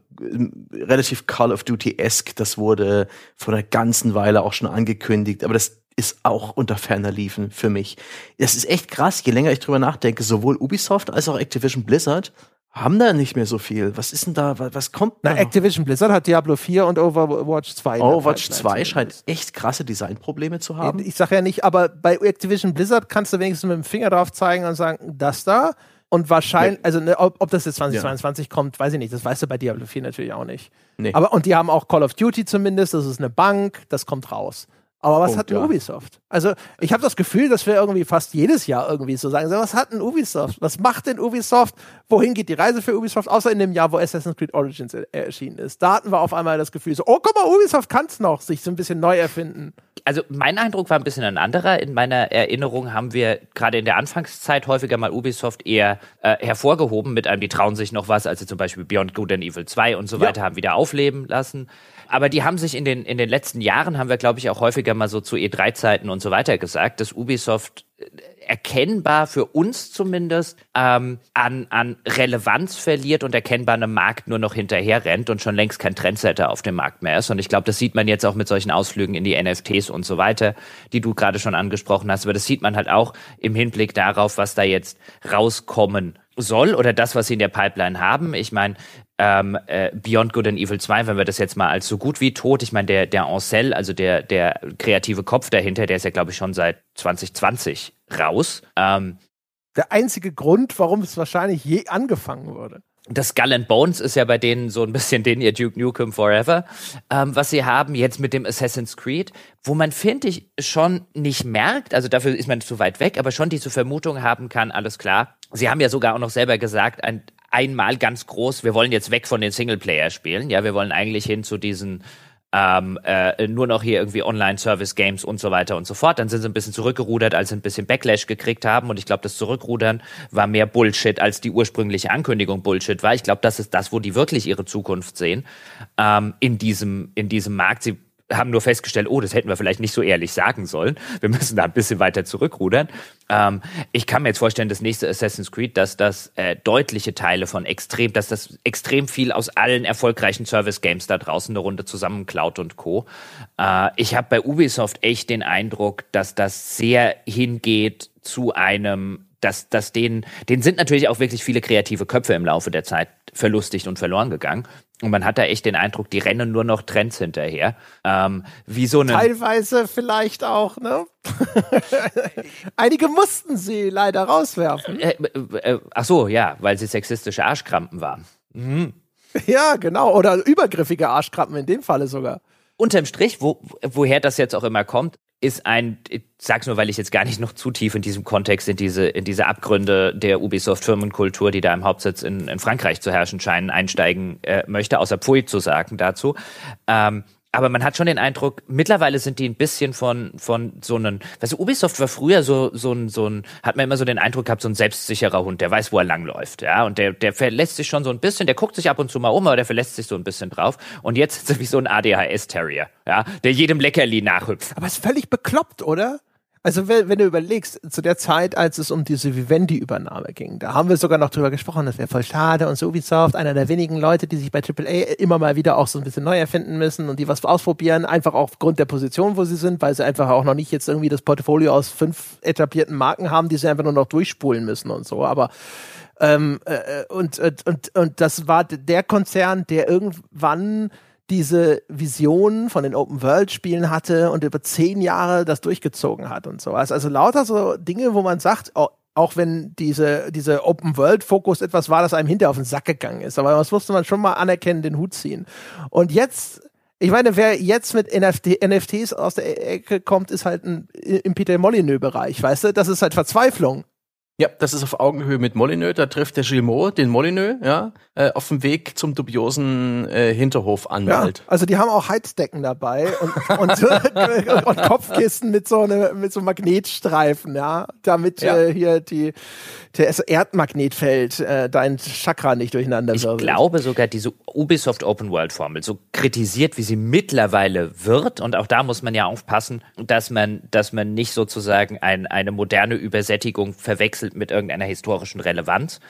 relativ Call of Duty-esque. Das wurde vor einer ganzen Weile auch schon angekündigt. Aber das ist auch unter ferner Liefen für mich. Das ist echt krass, je länger ich drüber nachdenke, sowohl Ubisoft als auch Activision Blizzard haben da nicht mehr so viel. Was ist denn da, was kommt da? Na, Activision Blizzard hat Diablo 4 und Overwatch 2. Overwatch 2 scheint echt krasse Designprobleme zu haben. Ich sag ja nicht, aber bei Activision Blizzard kannst du wenigstens mit dem Finger drauf zeigen und sagen, das da. Und wahrscheinlich, ja. also ne, ob, ob, das jetzt 2022 ja. kommt, weiß ich nicht. Das weißt du bei Diablo 4 natürlich auch nicht. Nee. Aber und die haben auch Call of Duty zumindest, das ist eine Bank, das kommt raus. Aber was Punkt, hat ein ja. Ubisoft? Also ich habe das Gefühl, dass wir irgendwie fast jedes Jahr irgendwie so sagen, was hat ein Ubisoft? Was macht denn Ubisoft? Wohin geht die Reise für Ubisoft? Außer in dem Jahr, wo Assassin's Creed Origins erschienen ist. Da hatten wir auf einmal das Gefühl, so, oh guck mal, Ubisoft kann es noch, sich so ein bisschen neu erfinden. Also mein Eindruck war ein bisschen ein anderer. In meiner Erinnerung haben wir gerade in der Anfangszeit häufiger mal Ubisoft eher äh, hervorgehoben mit einem, die trauen sich noch was, also zum Beispiel Beyond Good and Evil 2 und so weiter ja. haben wieder aufleben lassen. Aber die haben sich in den, in den letzten Jahren, haben wir, glaube ich, auch häufiger mal so zu E3-Zeiten und so weiter gesagt, dass Ubisoft äh, erkennbar für uns zumindest ähm, an, an Relevanz verliert und erkennbar einem Markt nur noch hinterher rennt und schon längst kein Trendsetter auf dem Markt mehr ist. Und ich glaube, das sieht man jetzt auch mit solchen Ausflügen in die NFTs und so weiter, die du gerade schon angesprochen hast. Aber das sieht man halt auch im Hinblick darauf, was da jetzt rauskommen soll oder das, was sie in der Pipeline haben. Ich meine, ähm, äh, Beyond Good and Evil 2, wenn wir das jetzt mal als so gut wie tot, ich meine, der, der Ancel, also der, der kreative Kopf dahinter, der ist ja, glaube ich, schon seit 2020 raus. Ähm, der einzige Grund, warum es wahrscheinlich je angefangen wurde. das Skull and Bones ist ja bei denen so ein bisschen den ihr Duke Nukem Forever, ähm, was sie haben jetzt mit dem Assassin's Creed, wo man, finde ich, schon nicht merkt, also dafür ist man zu weit weg, aber schon diese Vermutung haben kann, alles klar. Sie haben ja sogar auch noch selber gesagt, ein, einmal ganz groß, wir wollen jetzt weg von den Singleplayer-Spielen, ja, wir wollen eigentlich hin zu diesen ähm, äh, nur noch hier irgendwie Online-Service-Games und so weiter und so fort. Dann sind sie ein bisschen zurückgerudert, als sie ein bisschen Backlash gekriegt haben. Und ich glaube, das Zurückrudern war mehr Bullshit, als die ursprüngliche Ankündigung Bullshit war. Ich glaube, das ist das, wo die wirklich ihre Zukunft sehen ähm, in diesem in diesem Markt. Sie haben nur festgestellt, oh, das hätten wir vielleicht nicht so ehrlich sagen sollen. Wir müssen da ein bisschen weiter zurückrudern. Ähm, ich kann mir jetzt vorstellen, das nächste Assassin's Creed, dass das äh, deutliche Teile von extrem, dass das extrem viel aus allen erfolgreichen Service-Games da draußen eine Runde zusammenklaut und Co. Äh, ich habe bei Ubisoft echt den Eindruck, dass das sehr hingeht zu einem dass, dass denen, denen sind natürlich auch wirklich viele kreative Köpfe im Laufe der Zeit verlustigt und verloren gegangen. Und man hat da echt den Eindruck, die rennen nur noch Trends hinterher. Ähm, wie so eine Teilweise vielleicht auch, ne? Einige mussten sie leider rauswerfen. Äh, äh, äh, ach so, ja, weil sie sexistische Arschkrampen waren. Mhm. Ja, genau. Oder übergriffige Arschkrampen in dem Falle sogar. Unterm Strich, wo, woher das jetzt auch immer kommt, ist ein, ich sag's nur, weil ich jetzt gar nicht noch zu tief in diesem Kontext, in diese, in diese Abgründe der Ubisoft-Firmenkultur, die da im Hauptsitz in, in Frankreich zu herrschen scheinen, einsteigen äh, möchte, außer Pfui zu sagen dazu. Ähm, aber man hat schon den Eindruck, mittlerweile sind die ein bisschen von, von so einem, weißt du, Ubisoft war früher so, so ein, so ein, hat man immer so den Eindruck gehabt, so ein selbstsicherer Hund, der weiß, wo er langläuft, ja, und der, der verlässt sich schon so ein bisschen, der guckt sich ab und zu mal um, aber der verlässt sich so ein bisschen drauf. Und jetzt ist er wie so ein ADHS-Terrier, ja, der jedem Leckerli nachhüpft. Aber ist völlig bekloppt, oder? Also wenn, wenn, du überlegst, zu der Zeit, als es um diese Vivendi-Übernahme ging, da haben wir sogar noch drüber gesprochen, das wäre voll schade und so Ubisoft, einer der wenigen Leute, die sich bei AAA immer mal wieder auch so ein bisschen neu erfinden müssen und die was ausprobieren, einfach aufgrund der Position, wo sie sind, weil sie einfach auch noch nicht jetzt irgendwie das Portfolio aus fünf etablierten Marken haben, die sie einfach nur noch durchspulen müssen und so, aber ähm, äh, und, und, und, und das war der Konzern, der irgendwann diese Vision von den Open-World-Spielen hatte und über zehn Jahre das durchgezogen hat und sowas. Also lauter so Dinge, wo man sagt, oh, auch wenn diese, diese Open-World-Fokus etwas war, das einem hinterher auf den Sack gegangen ist. Aber das musste man schon mal anerkennen, den Hut ziehen. Und jetzt ich meine, wer jetzt mit NFT, NFTs aus der Ecke kommt, ist halt ein, im Peter Molyneux-Bereich, weißt du? Das ist halt Verzweiflung. Ja, das ist auf Augenhöhe mit Molyneux. Da trifft der Gilmot den Molyneux, ja, äh, auf dem Weg zum dubiosen äh, Hinterhofanwalt. Ja, also die haben auch Heizdecken dabei und, und, und Kopfkissen mit so eine, mit so Magnetstreifen, ja, damit ja. Äh, hier die das Erdmagnetfeld äh, dein Chakra nicht durcheinander Ich glaube sogar diese Ubisoft Open World Formel, so kritisiert wie sie mittlerweile wird, und auch da muss man ja aufpassen, dass man, dass man nicht sozusagen ein, eine moderne Übersättigung verwechselt mit irgendeiner historischen Relevanz.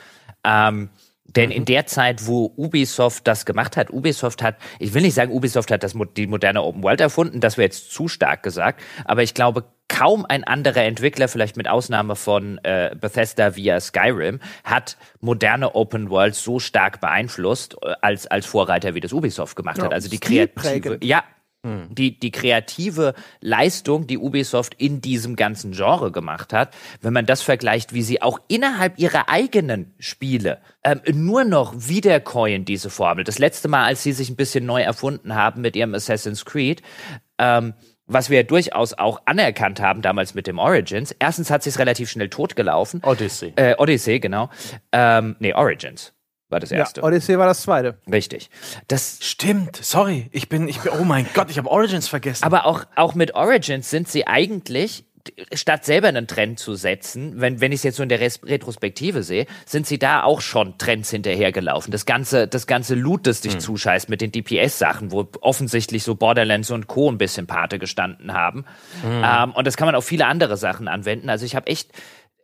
Ähm, denn in mhm. der Zeit, wo Ubisoft das gemacht hat, Ubisoft hat, ich will nicht sagen, Ubisoft hat das, die moderne Open World erfunden, das wäre jetzt zu stark gesagt, aber ich glaube, kaum ein anderer Entwickler, vielleicht mit Ausnahme von äh, Bethesda via Skyrim, hat moderne Open Worlds so stark beeinflusst äh, als als Vorreiter, wie das Ubisoft gemacht ja, hat. Also die kreative, ja. Die die kreative Leistung, die Ubisoft in diesem ganzen Genre gemacht hat, wenn man das vergleicht, wie sie auch innerhalb ihrer eigenen Spiele ähm, nur noch wiedercoin diese Formel. Das letzte Mal, als sie sich ein bisschen neu erfunden haben mit ihrem Assassin's Creed. Ähm, was wir durchaus auch anerkannt haben damals mit dem Origins. Erstens hat sich relativ schnell totgelaufen. Odyssey. Äh, Odyssey, genau. Ähm, nee, Origins war das erste. Ja, Odyssey war das zweite. Richtig. Das stimmt. Sorry, ich bin, ich bin. Oh mein Gott, ich habe Origins vergessen. Aber auch auch mit Origins sind sie eigentlich statt selber einen Trend zu setzen, wenn, wenn ich es jetzt so in der Retrospektive sehe, sind sie da auch schon Trends hinterhergelaufen. Das ganze, das ganze Loot, das dich hm. zuscheißt mit den DPS-Sachen, wo offensichtlich so Borderlands und Co. ein bisschen Pate gestanden haben. Hm. Ähm, und das kann man auf viele andere Sachen anwenden. Also ich habe echt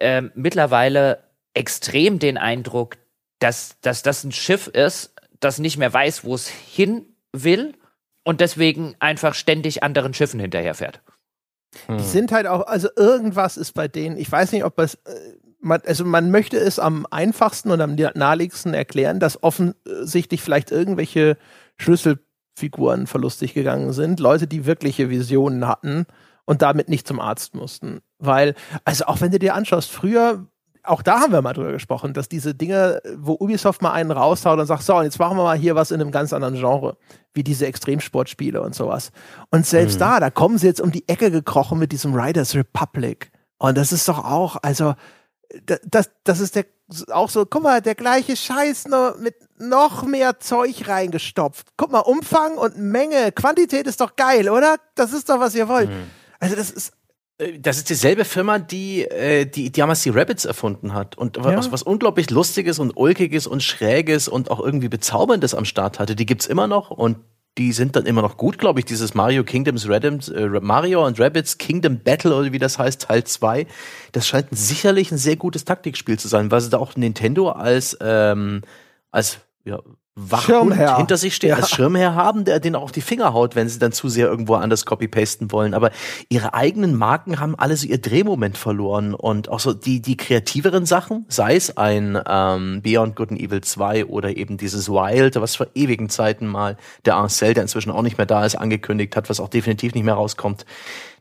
ähm, mittlerweile extrem den Eindruck, dass, dass das ein Schiff ist, das nicht mehr weiß, wo es hin will und deswegen einfach ständig anderen Schiffen hinterherfährt. Die hm. sind halt auch, also irgendwas ist bei denen, ich weiß nicht, ob es, äh, man, also man möchte es am einfachsten und am naheliegendsten erklären, dass offensichtlich vielleicht irgendwelche Schlüsselfiguren verlustig gegangen sind, Leute, die wirkliche Visionen hatten und damit nicht zum Arzt mussten. Weil, also auch wenn du dir anschaust, früher auch da haben wir mal drüber gesprochen, dass diese Dinge, wo Ubisoft mal einen raushaut und sagt, so, und jetzt machen wir mal hier was in einem ganz anderen Genre, wie diese Extremsportspiele und sowas. Und selbst mhm. da, da kommen sie jetzt um die Ecke gekrochen mit diesem Riders Republic. Und das ist doch auch, also, das, das ist der, auch so, guck mal, der gleiche Scheiß nur mit noch mehr Zeug reingestopft. Guck mal, Umfang und Menge, Quantität ist doch geil, oder? Das ist doch, was ihr wollt. Mhm. Also das ist das ist dieselbe Firma, die, äh, die, die damals die Rabbits erfunden hat und ja. was, was unglaublich Lustiges und Ulkiges und Schräges und auch irgendwie Bezauberndes am Start hatte. Die gibt's immer noch und die sind dann immer noch gut, glaube ich, dieses Mario Kingdoms Radims, äh, Mario und Rabbits Kingdom Battle oder wie das heißt, Teil 2. Das scheint sicherlich ein sehr gutes Taktikspiel zu sein, weil sie da auch Nintendo als, ähm, als ja, Wachhund hinter sich stehen, ja. als Schirmherr haben, der den auch die Finger haut, wenn sie dann zu sehr irgendwo anders copy-pasten wollen. Aber ihre eigenen Marken haben alle so ihr Drehmoment verloren und auch so die, die kreativeren Sachen, sei es ein ähm, Beyond Good and Evil 2 oder eben dieses Wild, was vor ewigen Zeiten mal der Ancel, der inzwischen auch nicht mehr da ist, angekündigt hat, was auch definitiv nicht mehr rauskommt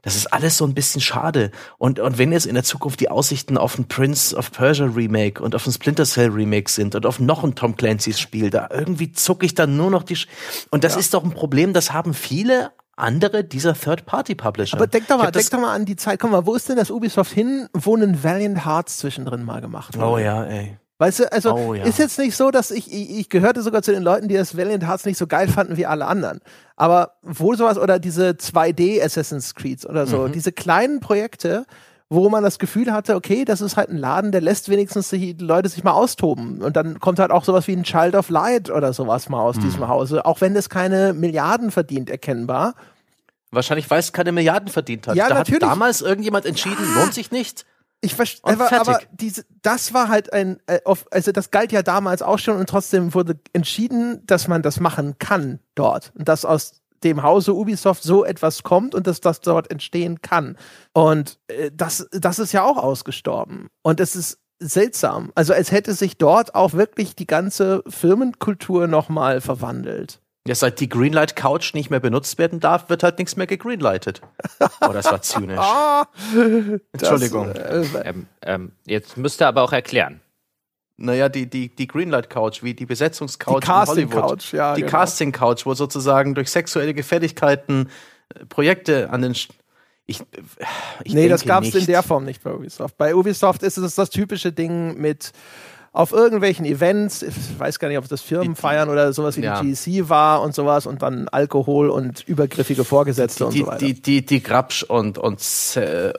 das ist alles so ein bisschen schade. Und, und wenn jetzt in der Zukunft die Aussichten auf ein Prince of Persia Remake und auf ein Splinter Cell Remake sind und auf noch ein Tom Clancy's Spiel, da irgendwie zucke ich dann nur noch die, Sch und das ja. ist doch ein Problem, das haben viele andere dieser Third-Party-Publisher. Aber denk doch mal, denk doch mal an die Zeit. Komm mal, wo ist denn das Ubisoft hin, wo ein Valiant Hearts zwischendrin mal gemacht wurde? Oh ja, ey. Weißt du, also oh, ja. ist jetzt nicht so, dass ich, ich, ich gehörte sogar zu den Leuten, die das Valiant Hearts nicht so geil fanden wie alle anderen. Aber wohl sowas oder diese 2D Assassin's Creed oder so, mhm. diese kleinen Projekte, wo man das Gefühl hatte, okay, das ist halt ein Laden, der lässt wenigstens die Leute sich mal austoben. Und dann kommt halt auch sowas wie ein Child of Light oder sowas mal aus mhm. diesem Hause, auch wenn das keine Milliarden verdient, erkennbar. Wahrscheinlich, weil es keine Milliarden verdient hat. Ja, da natürlich. hat damals irgendjemand entschieden, lohnt sich nicht. Ich verstehe, aber, aber diese, das war halt ein, äh, also das galt ja damals auch schon und trotzdem wurde entschieden, dass man das machen kann dort und dass aus dem Hause Ubisoft so etwas kommt und dass das dort entstehen kann. Und äh, das, das ist ja auch ausgestorben. Und es ist seltsam. Also als hätte sich dort auch wirklich die ganze Firmenkultur nochmal verwandelt. Ja, seit die Greenlight Couch nicht mehr benutzt werden darf, wird halt nichts mehr gegreenlightet. Oh, das war zynisch. Entschuldigung. Das, äh, ähm, ähm, jetzt müsst ihr aber auch erklären. Naja, die, die, die Greenlight Couch, wie die Besetzungscouch die Casting in Hollywood. Couch, ja, die genau. Casting Couch, wo sozusagen durch sexuelle Gefälligkeiten äh, Projekte an den Sch ich, äh, ich nee, das gab es in der Form nicht bei Ubisoft. Bei Ubisoft ist es das typische Ding mit auf irgendwelchen Events, ich weiß gar nicht, ob das Firmenfeiern oder sowas wie ja. die GEC war und sowas und dann Alkohol und übergriffige Vorgesetzte die, und so weiter. Die, die, die Grabsch und, und,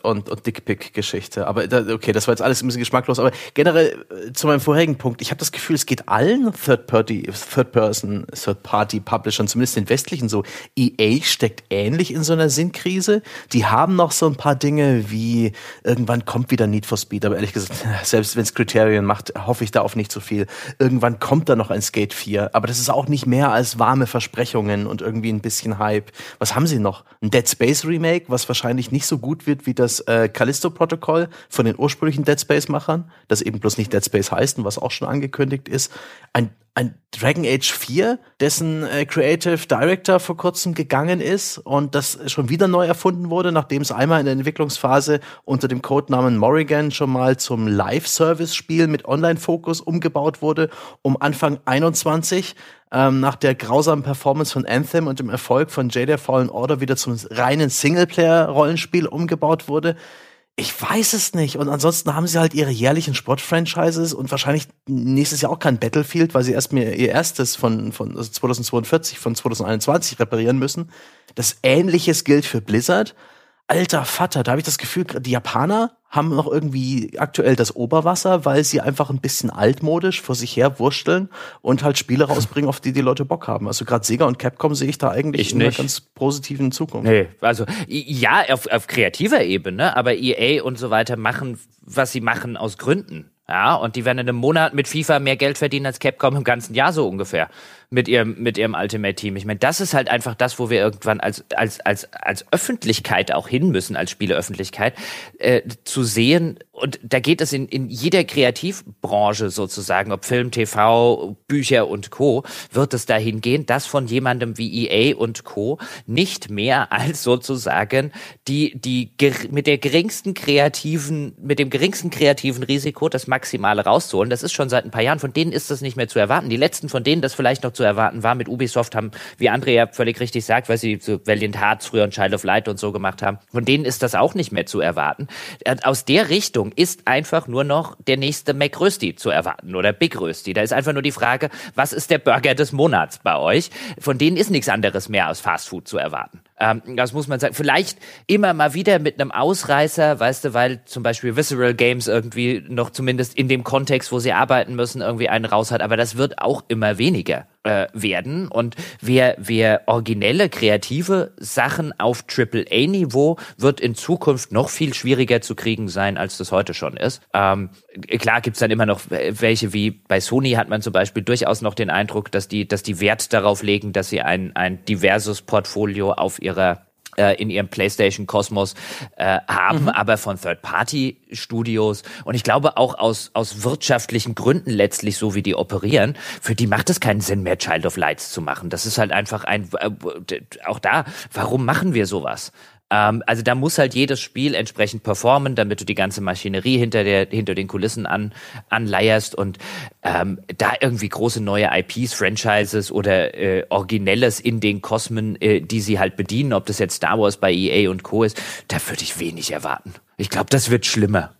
und, und Dickpick-Geschichte. Aber okay, das war jetzt alles ein bisschen geschmacklos. Aber generell äh, zu meinem vorherigen Punkt, ich habe das Gefühl, es geht allen Third-Party, Third-Person, Third-Party-Publishern, zumindest den westlichen so. EA steckt ähnlich in so einer Sinnkrise. Die haben noch so ein paar Dinge wie irgendwann kommt wieder Need for Speed, aber ehrlich gesagt, selbst wenn es Kriterien macht, hoffe hoffe ich da auf nicht so viel. Irgendwann kommt da noch ein Skate 4, aber das ist auch nicht mehr als warme Versprechungen und irgendwie ein bisschen Hype. Was haben sie noch? Ein Dead Space Remake, was wahrscheinlich nicht so gut wird wie das äh, Callisto-Protokoll von den ursprünglichen Dead Space-Machern, das eben bloß nicht Dead Space heißt und was auch schon angekündigt ist. Ein ein Dragon Age 4, dessen äh, Creative Director vor kurzem gegangen ist und das schon wieder neu erfunden wurde, nachdem es einmal in der Entwicklungsphase unter dem Codenamen Morrigan schon mal zum Live-Service-Spiel mit Online-Fokus umgebaut wurde, um Anfang 21 ähm, nach der grausamen Performance von Anthem und dem Erfolg von Jedi Fallen Order wieder zum reinen Singleplayer-Rollenspiel umgebaut wurde. Ich weiß es nicht. Und ansonsten haben sie halt ihre jährlichen Sport-Franchises und wahrscheinlich nächstes Jahr auch kein Battlefield, weil sie erst mir ihr erstes von, von also 2042, von 2021 reparieren müssen. Das Ähnliches gilt für Blizzard alter Vater, da habe ich das Gefühl, die Japaner haben noch irgendwie aktuell das Oberwasser, weil sie einfach ein bisschen altmodisch vor sich her wursteln und halt Spiele rausbringen, auf die die Leute Bock haben. Also gerade Sega und Capcom sehe ich da eigentlich ich in einer ganz positiven Zukunft. Nee, also ja, auf, auf kreativer Ebene, aber EA und so weiter machen, was sie machen aus Gründen. Ja, und die werden in einem Monat mit FIFA mehr Geld verdienen als Capcom im ganzen Jahr so ungefähr. Mit ihrem, mit ihrem Ultimate Team. Ich meine, das ist halt einfach das, wo wir irgendwann als, als, als, als Öffentlichkeit auch hin müssen, als Spieleöffentlichkeit, äh, zu sehen, und da geht es in, in jeder Kreativbranche sozusagen, ob Film, TV, Bücher und Co., wird es dahin gehen, dass von jemandem wie EA und Co. nicht mehr als sozusagen die, die mit der geringsten kreativen, mit dem geringsten kreativen Risiko das Maximale rauszuholen. Das ist schon seit ein paar Jahren. Von denen ist das nicht mehr zu erwarten. Die letzten, von denen das vielleicht noch zu erwarten war, mit Ubisoft haben, wie Andrea völlig richtig sagt, weil sie so Valiant Hearts früher und Child of Light und so gemacht haben, von denen ist das auch nicht mehr zu erwarten. Äh, aus der Richtung ist einfach nur noch der nächste McRösti zu erwarten oder Big Rösti. Da ist einfach nur die Frage, was ist der Burger des Monats bei euch? Von denen ist nichts anderes mehr aus Fast Food zu erwarten. Ähm, das muss man sagen. Vielleicht immer mal wieder mit einem Ausreißer, weißt du, weil zum Beispiel Visceral Games irgendwie noch zumindest in dem Kontext, wo sie arbeiten müssen, irgendwie einen raus hat. Aber das wird auch immer weniger äh, werden. Und wer, wer originelle, kreative Sachen auf AAA-Niveau wird in Zukunft noch viel schwieriger zu kriegen sein, als das heute schon ist. Ähm, klar gibt's dann immer noch welche, wie bei Sony hat man zum Beispiel durchaus noch den Eindruck, dass die, dass die Wert darauf legen, dass sie ein, ein diverses Portfolio auf ihrer äh, in ihrem PlayStation-Kosmos äh, haben, mhm. aber von Third-Party-Studios. Und ich glaube auch aus, aus wirtschaftlichen Gründen letztlich, so wie die operieren, für die macht es keinen Sinn mehr, Child of Lights zu machen. Das ist halt einfach ein, äh, auch da, warum machen wir sowas? Ähm, also da muss halt jedes Spiel entsprechend performen, damit du die ganze Maschinerie hinter der hinter den Kulissen an, anleierst und ähm, da irgendwie große neue IPs, Franchises oder äh, Originelles in den Kosmen, äh, die sie halt bedienen, ob das jetzt Star Wars bei EA und Co. ist, da würde ich wenig erwarten. Ich glaube, das wird schlimmer.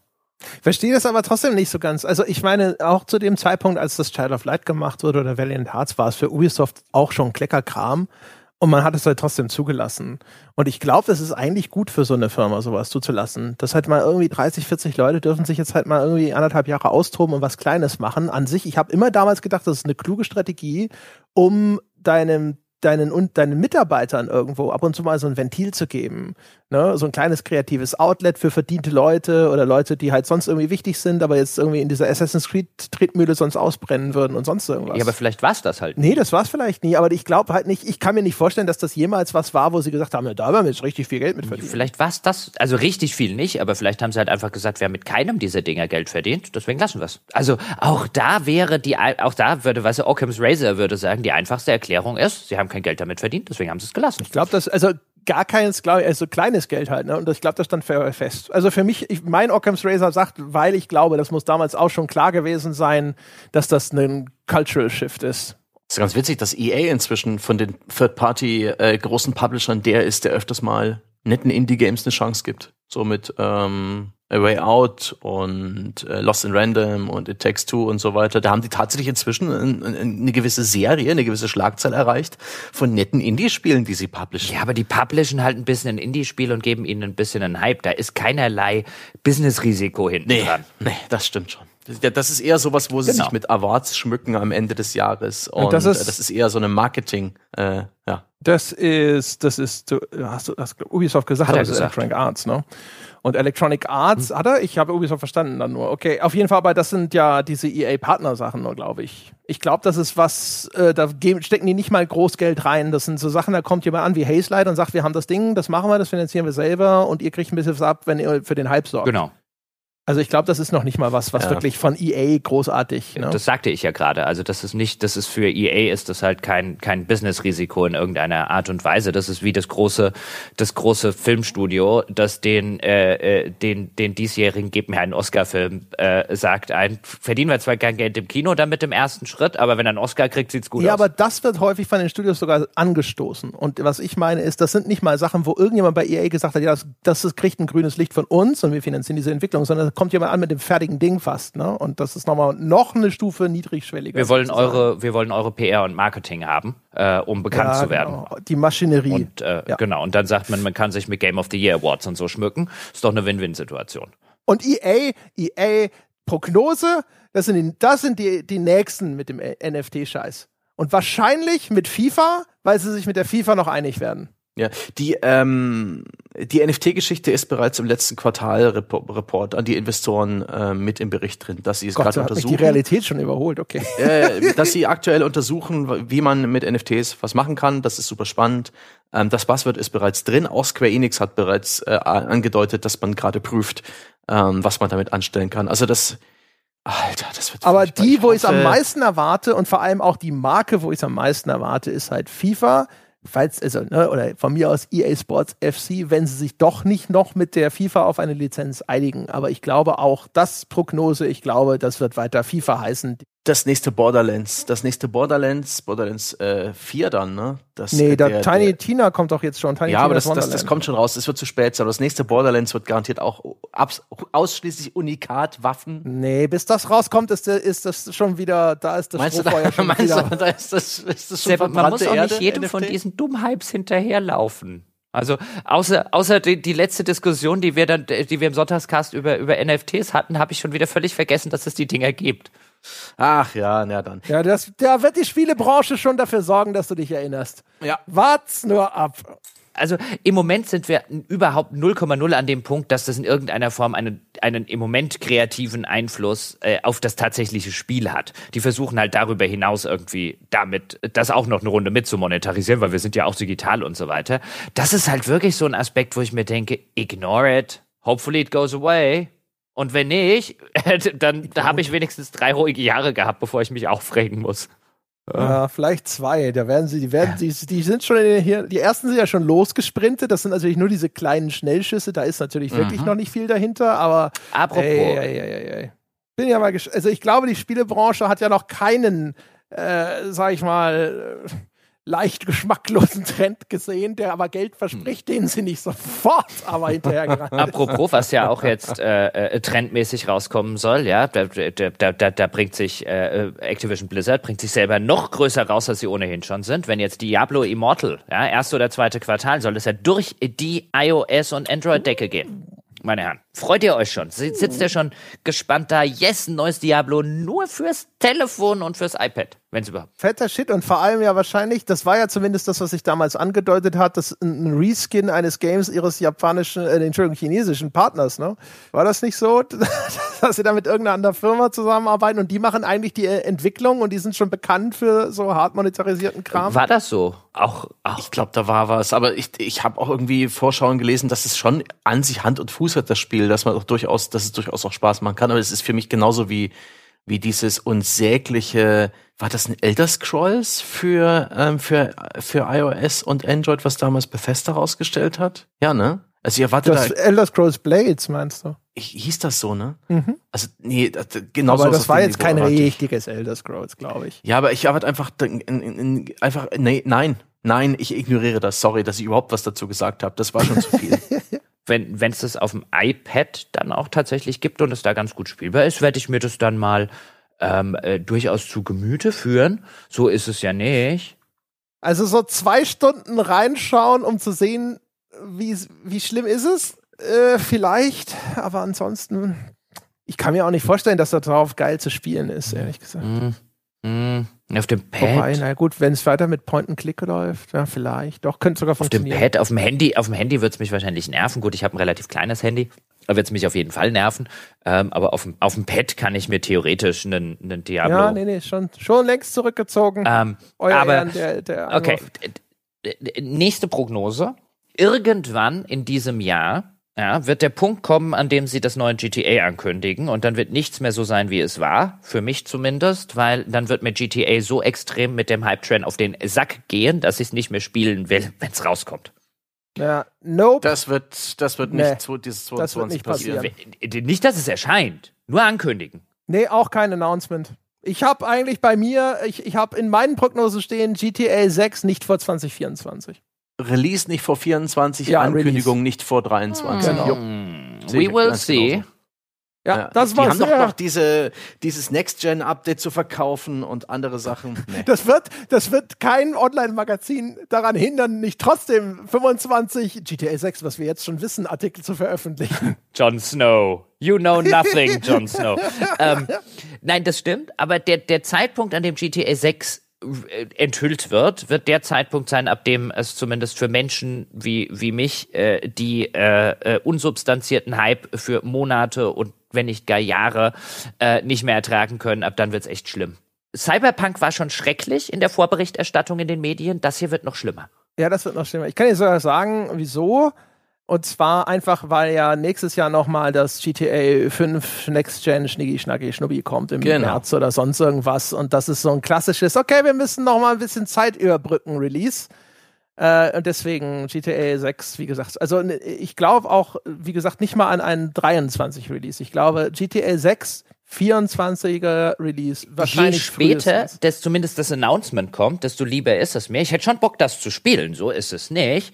Verstehe das aber trotzdem nicht so ganz. Also ich meine, auch zu dem Zeitpunkt, als das Child of Light gemacht wurde oder Valiant Hearts, war es für Ubisoft auch schon Kleckerkram. Und man hat es halt trotzdem zugelassen. Und ich glaube, es ist eigentlich gut für so eine Firma, sowas zuzulassen. Das halt mal irgendwie 30, 40 Leute dürfen sich jetzt halt mal irgendwie anderthalb Jahre austoben und was Kleines machen. An sich, ich habe immer damals gedacht, das ist eine kluge Strategie, um deinem deinen und deinen Mitarbeitern irgendwo ab und zu mal so ein Ventil zu geben. Ne? So ein kleines kreatives Outlet für verdiente Leute oder Leute, die halt sonst irgendwie wichtig sind, aber jetzt irgendwie in dieser Assassin's Creed Tretmühle sonst ausbrennen würden und sonst irgendwas. Ja, aber vielleicht war es das halt. Nee, das war es vielleicht nie, aber ich glaube halt nicht, ich kann mir nicht vorstellen, dass das jemals was war, wo sie gesagt haben, ja, da haben wir jetzt richtig viel Geld mit verdient. Vielleicht war es das, also richtig viel nicht, aber vielleicht haben sie halt einfach gesagt, wir haben mit keinem dieser Dinger Geld verdient, deswegen lassen wir es. Also auch da wäre die, auch da würde, weißt du, Occam's Razor würde sagen, die einfachste Erklärung ist, sie haben kein Geld damit verdient, deswegen haben sie es gelassen. Ich glaube, dass, also gar keins, glaube ich, also kleines Geld halt, ne? Und ich glaube, das stand fest. Also für mich, ich, mein Occam's Razor sagt, weil ich glaube, das muss damals auch schon klar gewesen sein, dass das ein Cultural Shift ist. Das ist ganz witzig, dass EA inzwischen von den Third-Party äh, großen Publishern der ist, der öfters mal netten Indie-Games eine Chance gibt. So mit ähm, A Way Out und äh, Lost in Random und It Takes Two und so weiter. Da haben die tatsächlich inzwischen ein, ein, eine gewisse Serie, eine gewisse Schlagzahl erreicht von netten Indie-Spielen, die sie publishen. Ja, aber die publishen halt ein bisschen ein Indie-Spiel und geben ihnen ein bisschen einen Hype. Da ist keinerlei Business-Risiko hinten nee, dran. Nee, das stimmt schon. Das ist eher sowas, wo sie genau. sich mit Awards schmücken am Ende des Jahres. Und, und das, ist, das ist eher so eine Marketing, äh, ja. Das ist, das ist, du hast du hast Ubisoft gesagt, Hat er das gesagt. ist Electronic Arts, ne? Und Electronic Arts, hm. hat er? Ich habe Ubisoft verstanden dann nur. Okay, auf jeden Fall, aber das sind ja diese EA-Partner-Sachen nur, glaube ich. Ich glaube, das ist was, äh, da stecken die nicht mal Großgeld rein. Das sind so Sachen, da kommt jemand an wie Hazelight und sagt, wir haben das Ding, das machen wir, das finanzieren wir selber und ihr kriegt ein bisschen was ab, wenn ihr für den Hype sorgt. Genau. Also ich glaube, das ist noch nicht mal was, was ja. wirklich von EA großartig. Ne? Das sagte ich ja gerade. Also das ist nicht, das ist für EA ist das halt kein kein Business-Risiko in irgendeiner Art und Weise. Das ist wie das große das große Filmstudio, das den äh, äh den den diesjährigen Gib mir einen Oscar-Film äh, sagt, ein verdienen wir zwar kein Geld im Kino damit im ersten Schritt, aber wenn er einen Oscar kriegt, sieht's gut ja, aus. Ja, aber das wird häufig von den Studios sogar angestoßen. Und was ich meine ist, das sind nicht mal Sachen, wo irgendjemand bei EA gesagt hat, ja, das, das kriegt ein grünes Licht von uns und wir finanzieren diese Entwicklung, sondern kommt jemand an mit dem fertigen Ding fast, ne? Und das ist nochmal noch eine Stufe niedrigschwelliger. Wir wollen eure, wir wollen eure PR und Marketing haben, äh, um bekannt ja, zu werden. Genau. Die Maschinerie. Und äh, ja. genau. Und dann sagt man, man kann sich mit Game of the Year Awards und so schmücken. Ist doch eine Win-Win-Situation. Und EA, EA Prognose, das sind die, das sind die, die nächsten mit dem NFT-Scheiß. Und wahrscheinlich mit FIFA, weil sie sich mit der FIFA noch einig werden. Ja, die, ähm, die NFT-Geschichte ist bereits im letzten Quartal-Report an die Investoren äh, mit im Bericht drin, dass sie es gerade untersuchen. die Realität schon überholt, okay. Äh, dass sie aktuell untersuchen, wie man mit NFTs was machen kann. Das ist super spannend. Ähm, das Buzzword ist bereits drin. Auch Square Enix hat bereits äh, angedeutet, dass man gerade prüft, ähm, was man damit anstellen kann. Also das, Alter, das wird. Aber die, wo ich es am meisten erwarte und vor allem auch die Marke, wo ich es am meisten erwarte, ist halt FIFA falls, also, ne, oder von mir aus EA Sports FC, wenn sie sich doch nicht noch mit der FIFA auf eine Lizenz einigen. Aber ich glaube auch, das Prognose, ich glaube, das wird weiter FIFA heißen das nächste Borderlands, das nächste Borderlands, Borderlands äh, 4 dann, ne? Das, nee, der, der Tiny der, Tina kommt doch jetzt schon. Tiny ja, aber das, das, das, kommt schon raus, es wird zu spät sein. Das nächste Borderlands wird garantiert auch abs ausschließlich Unikat-Waffen. Nee, bis das rauskommt, ist, ist das schon wieder, da ist das meinst Strohfeuer da, schon meinst wieder. Du, da ist das, ist das schon Sehr, Man muss auch Erde, nicht jedem NFT? von diesen Dummhypes hinterherlaufen. Also außer außer die, die letzte Diskussion, die wir dann, die wir im Sonntagscast über über NFTs hatten, habe ich schon wieder völlig vergessen, dass es die Dinger gibt. Ach ja, na dann. Ja, das, da wird die Spielebranche schon dafür sorgen, dass du dich erinnerst. Ja. Wart's nur ab. Also im Moment sind wir überhaupt 0,0 an dem Punkt, dass das in irgendeiner Form einen, einen im Moment kreativen Einfluss äh, auf das tatsächliche Spiel hat. Die versuchen halt darüber hinaus irgendwie damit das auch noch eine Runde mit zu monetarisieren, weil wir sind ja auch digital und so weiter. Das ist halt wirklich so ein Aspekt, wo ich mir denke, ignore it. Hopefully it goes away. Und wenn nicht, dann da habe ich wenigstens drei ruhige Jahre gehabt, bevor ich mich aufregen muss. Ja, vielleicht zwei. Da werden sie, die werden, die, die sind schon in, hier, die ersten sind ja schon losgesprintet. Das sind natürlich nur diese kleinen Schnellschüsse. Da ist natürlich mhm. wirklich noch nicht viel dahinter, aber. Apropos. Ey, ey, ey, ey. Bin ja mal, also ich glaube, die Spielebranche hat ja noch keinen, äh, sag ich mal, leicht geschmacklosen Trend gesehen, der aber Geld verspricht, den sie nicht sofort aber hinterher Apropos, was ja auch jetzt äh, äh, trendmäßig rauskommen soll, ja, da, da, da, da bringt sich äh, Activision Blizzard bringt sich selber noch größer raus, als sie ohnehin schon sind. Wenn jetzt Diablo Immortal, ja, erste oder zweite Quartal, soll es ja durch die iOS und Android-Decke gehen meine Herren. Freut ihr euch schon? Sitzt ihr schon gespannt da? Yes, ein neues Diablo nur fürs Telefon und fürs iPad, wenn es überhaupt. Fetter Shit und vor allem ja wahrscheinlich, das war ja zumindest das, was sich damals angedeutet hat, dass ein Reskin eines Games ihres japanischen, äh, Entschuldigung, chinesischen Partners, ne? War das nicht so, dass sie da mit irgendeiner anderen Firma zusammenarbeiten und die machen eigentlich die äh, Entwicklung und die sind schon bekannt für so hart monetarisierten Kram? War das so? Auch, auch. Ich glaube, da war was, aber ich, ich habe auch irgendwie Vorschauen gelesen, dass es schon an sich Hand und Fuß hat, das Spiel, dass man auch durchaus, dass es durchaus auch Spaß machen kann, aber es ist für mich genauso wie wie dieses unsägliche, war das ein Elder Scrolls für, ähm, für, für iOS und Android, was damals Bethesda rausgestellt hat? Ja, ne? Also ich erwarte das da. Elder Scrolls Blades, meinst du? Ich, hieß das so, ne? Mhm. Also, nee, genau so. Aber das war jetzt kein richtiges Elder Scrolls, glaube ich. Ja, aber ich erwarte einfach, einfach, nee, nein, nein, ich ignoriere das. Sorry, dass ich überhaupt was dazu gesagt habe. Das war schon zu viel. wenn wenn es das auf dem iPad dann auch tatsächlich gibt und es da ganz gut spielbar ist, werde ich mir das dann mal ähm, äh, durchaus zu Gemüte führen. So ist es ja nicht. Also so zwei Stunden reinschauen, um zu sehen, wie, wie schlimm ist es? Äh, vielleicht, aber ansonsten, ich kann mir auch nicht vorstellen, dass da drauf geil zu spielen ist, ehrlich gesagt. Mm, mm. Auf dem Pad. Wobei, na gut, wenn es weiter mit Point and Click läuft, ja, vielleicht. Doch, könnte sogar funktionieren. Auf dem Pad, auf dem Handy, auf dem Handy wird es mich wahrscheinlich nerven. Gut, ich habe ein relativ kleines Handy. Da wird es mich auf jeden Fall nerven. Ähm, aber auf dem, auf dem Pad kann ich mir theoretisch einen, einen Diablo. Ja, nee, nee, schon, schon längst zurückgezogen. Ähm, Euer aber, Ehren, der, der okay. Nächste Prognose. Irgendwann in diesem Jahr ja, wird der Punkt kommen, an dem sie das neue GTA ankündigen und dann wird nichts mehr so sein, wie es war, für mich zumindest, weil dann wird mir GTA so extrem mit dem Hype-Train auf den Sack gehen, dass ich es nicht mehr spielen will, wenn es rauskommt. Ja, nope. Das wird, das wird nicht nee, dieses 22 das wird nicht passieren. passieren. Nicht, dass es erscheint, nur ankündigen. Nee, auch kein Announcement. Ich habe eigentlich bei mir, ich, ich habe in meinen Prognosen stehen GTA 6 nicht vor 2024. Release nicht vor 24, ja, Ankündigung Release. nicht vor 23. Genau. We will see. Ja, ja, das war Die haben doch noch diese, dieses Next-Gen-Update zu verkaufen und andere Sachen. Nee. Das wird, das wird kein Online-Magazin daran hindern, nicht trotzdem 25 GTA 6, was wir jetzt schon wissen, Artikel zu veröffentlichen. Jon Snow. You know nothing, Jon Snow. ähm, nein, das stimmt, aber der, der Zeitpunkt, an dem GTA 6 äh, enthüllt wird, wird der Zeitpunkt sein, ab dem es zumindest für Menschen wie, wie mich, äh, die äh, äh, unsubstanzierten Hype für Monate und wenn nicht gar Jahre äh, nicht mehr ertragen können, ab dann wird's echt schlimm. Cyberpunk war schon schrecklich in der Vorberichterstattung in den Medien, das hier wird noch schlimmer. Ja, das wird noch schlimmer. Ich kann dir sogar sagen, wieso. Und zwar einfach, weil ja nächstes Jahr nochmal das GTA 5 Next Gen Schniggi Schnacki Schnubbi kommt im genau. März oder sonst irgendwas. Und das ist so ein klassisches, okay, wir müssen nochmal ein bisschen Zeit überbrücken Release. Äh, und deswegen GTA 6, wie gesagt, also ne, ich glaube auch, wie gesagt, nicht mal an einen 23 Release. Ich glaube, GTA 6 24er Release. Wahrscheinlich Je später, frühestens. dass zumindest das Announcement kommt, desto lieber ist es mir. Ich hätte schon Bock, das zu spielen. So ist es nicht.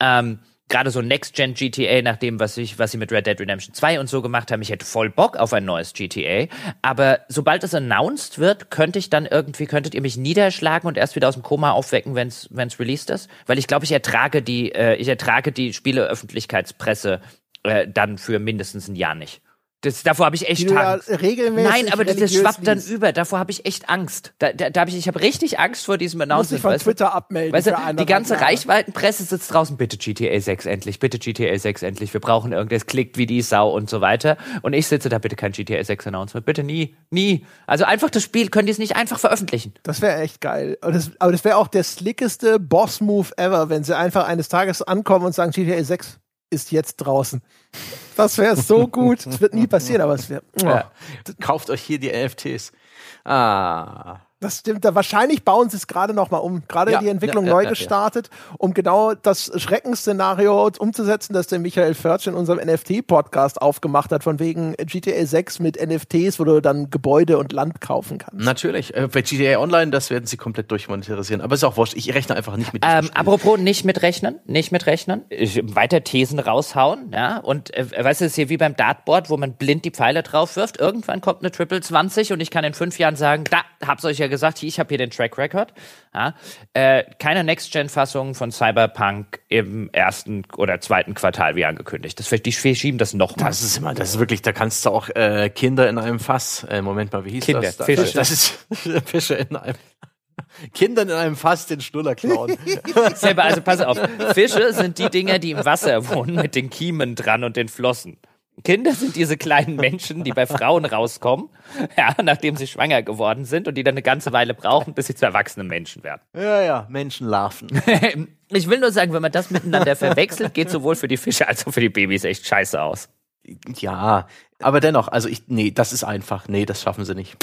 Ähm, gerade so Next-Gen GTA, nach dem, was, ich, was sie mit Red Dead Redemption 2 und so gemacht haben, ich hätte voll Bock auf ein neues GTA. Aber sobald es announced wird, könnte ich dann irgendwie, könntet ihr mich niederschlagen und erst wieder aus dem Koma aufwecken, wenn es released ist? Weil ich glaube, ich ertrage die, äh, ich ertrage die Spieleöffentlichkeitspresse äh, dann für mindestens ein Jahr nicht. Das, davor habe ich echt Angst. regelmäßig Nein, aber das, das schwappt dann über. Davor habe ich echt Angst. Da, da, da habe ich, ich habe richtig Angst vor diesem Announcement. Muss ich von Twitter abmelden. Weißt du, die ganze Jahre. Reichweitenpresse sitzt draußen. Bitte GTA 6 endlich. Bitte GTA 6 endlich. Wir brauchen irgendwas. Klickt wie die Sau und so weiter. Und ich sitze da. Bitte kein GTA 6 Announcement. Bitte nie, nie. Also einfach das Spiel. Können die es nicht einfach veröffentlichen? Das wäre echt geil. Das, aber das wäre auch der slickeste Boss-Move ever, wenn sie einfach eines Tages ankommen und sagen GTA 6 ist jetzt draußen. Das wäre so gut. Es wird nie passieren, aber es wäre. Oh. Ja. Kauft euch hier die NFTs. Ah. Das stimmt. Da wahrscheinlich bauen sie es gerade noch mal um. Gerade ja, die Entwicklung ja, neu gestartet, um genau das Schreckensszenario umzusetzen, das der Michael Förtsch in unserem NFT-Podcast aufgemacht hat, von wegen GTA 6 mit NFTs, wo du dann Gebäude und Land kaufen kannst. Natürlich. Äh, bei GTA Online, das werden sie komplett durchmonetarisieren. Aber ist auch wurscht. Ich rechne einfach nicht mit. Ähm, apropos nicht mitrechnen, nicht mitrechnen. Ich, weiter Thesen raushauen, ja. Und äh, weißt du, es ist hier wie beim Dartboard, wo man blind die Pfeile drauf wirft. Irgendwann kommt eine Triple 20 und ich kann in fünf Jahren sagen, da, hab's euch ja ja gesagt, ich habe hier den Track Record. Ja, äh, keine Next-Gen-Fassung von Cyberpunk im ersten oder zweiten Quartal wie angekündigt. Das, die schieben das noch mal. Das ist immer, das ist wirklich, da kannst du auch äh, Kinder in einem Fass, äh, Moment mal, wie hieß Kinder, das? Fische. Das ist Fische in einem Kindern in einem Fass den Schnuller klauen. Selber, also pass auf. Fische sind die Dinger, die im Wasser wohnen mit den Kiemen dran und den Flossen. Kinder sind diese kleinen Menschen, die bei Frauen rauskommen, ja, nachdem sie schwanger geworden sind und die dann eine ganze Weile brauchen, bis sie zu erwachsenen Menschen werden. Ja, ja, Menschenlarven. ich will nur sagen, wenn man das miteinander verwechselt, geht sowohl für die Fische als auch für die Babys echt scheiße aus. Ja, aber dennoch, also ich, nee, das ist einfach, nee, das schaffen sie nicht.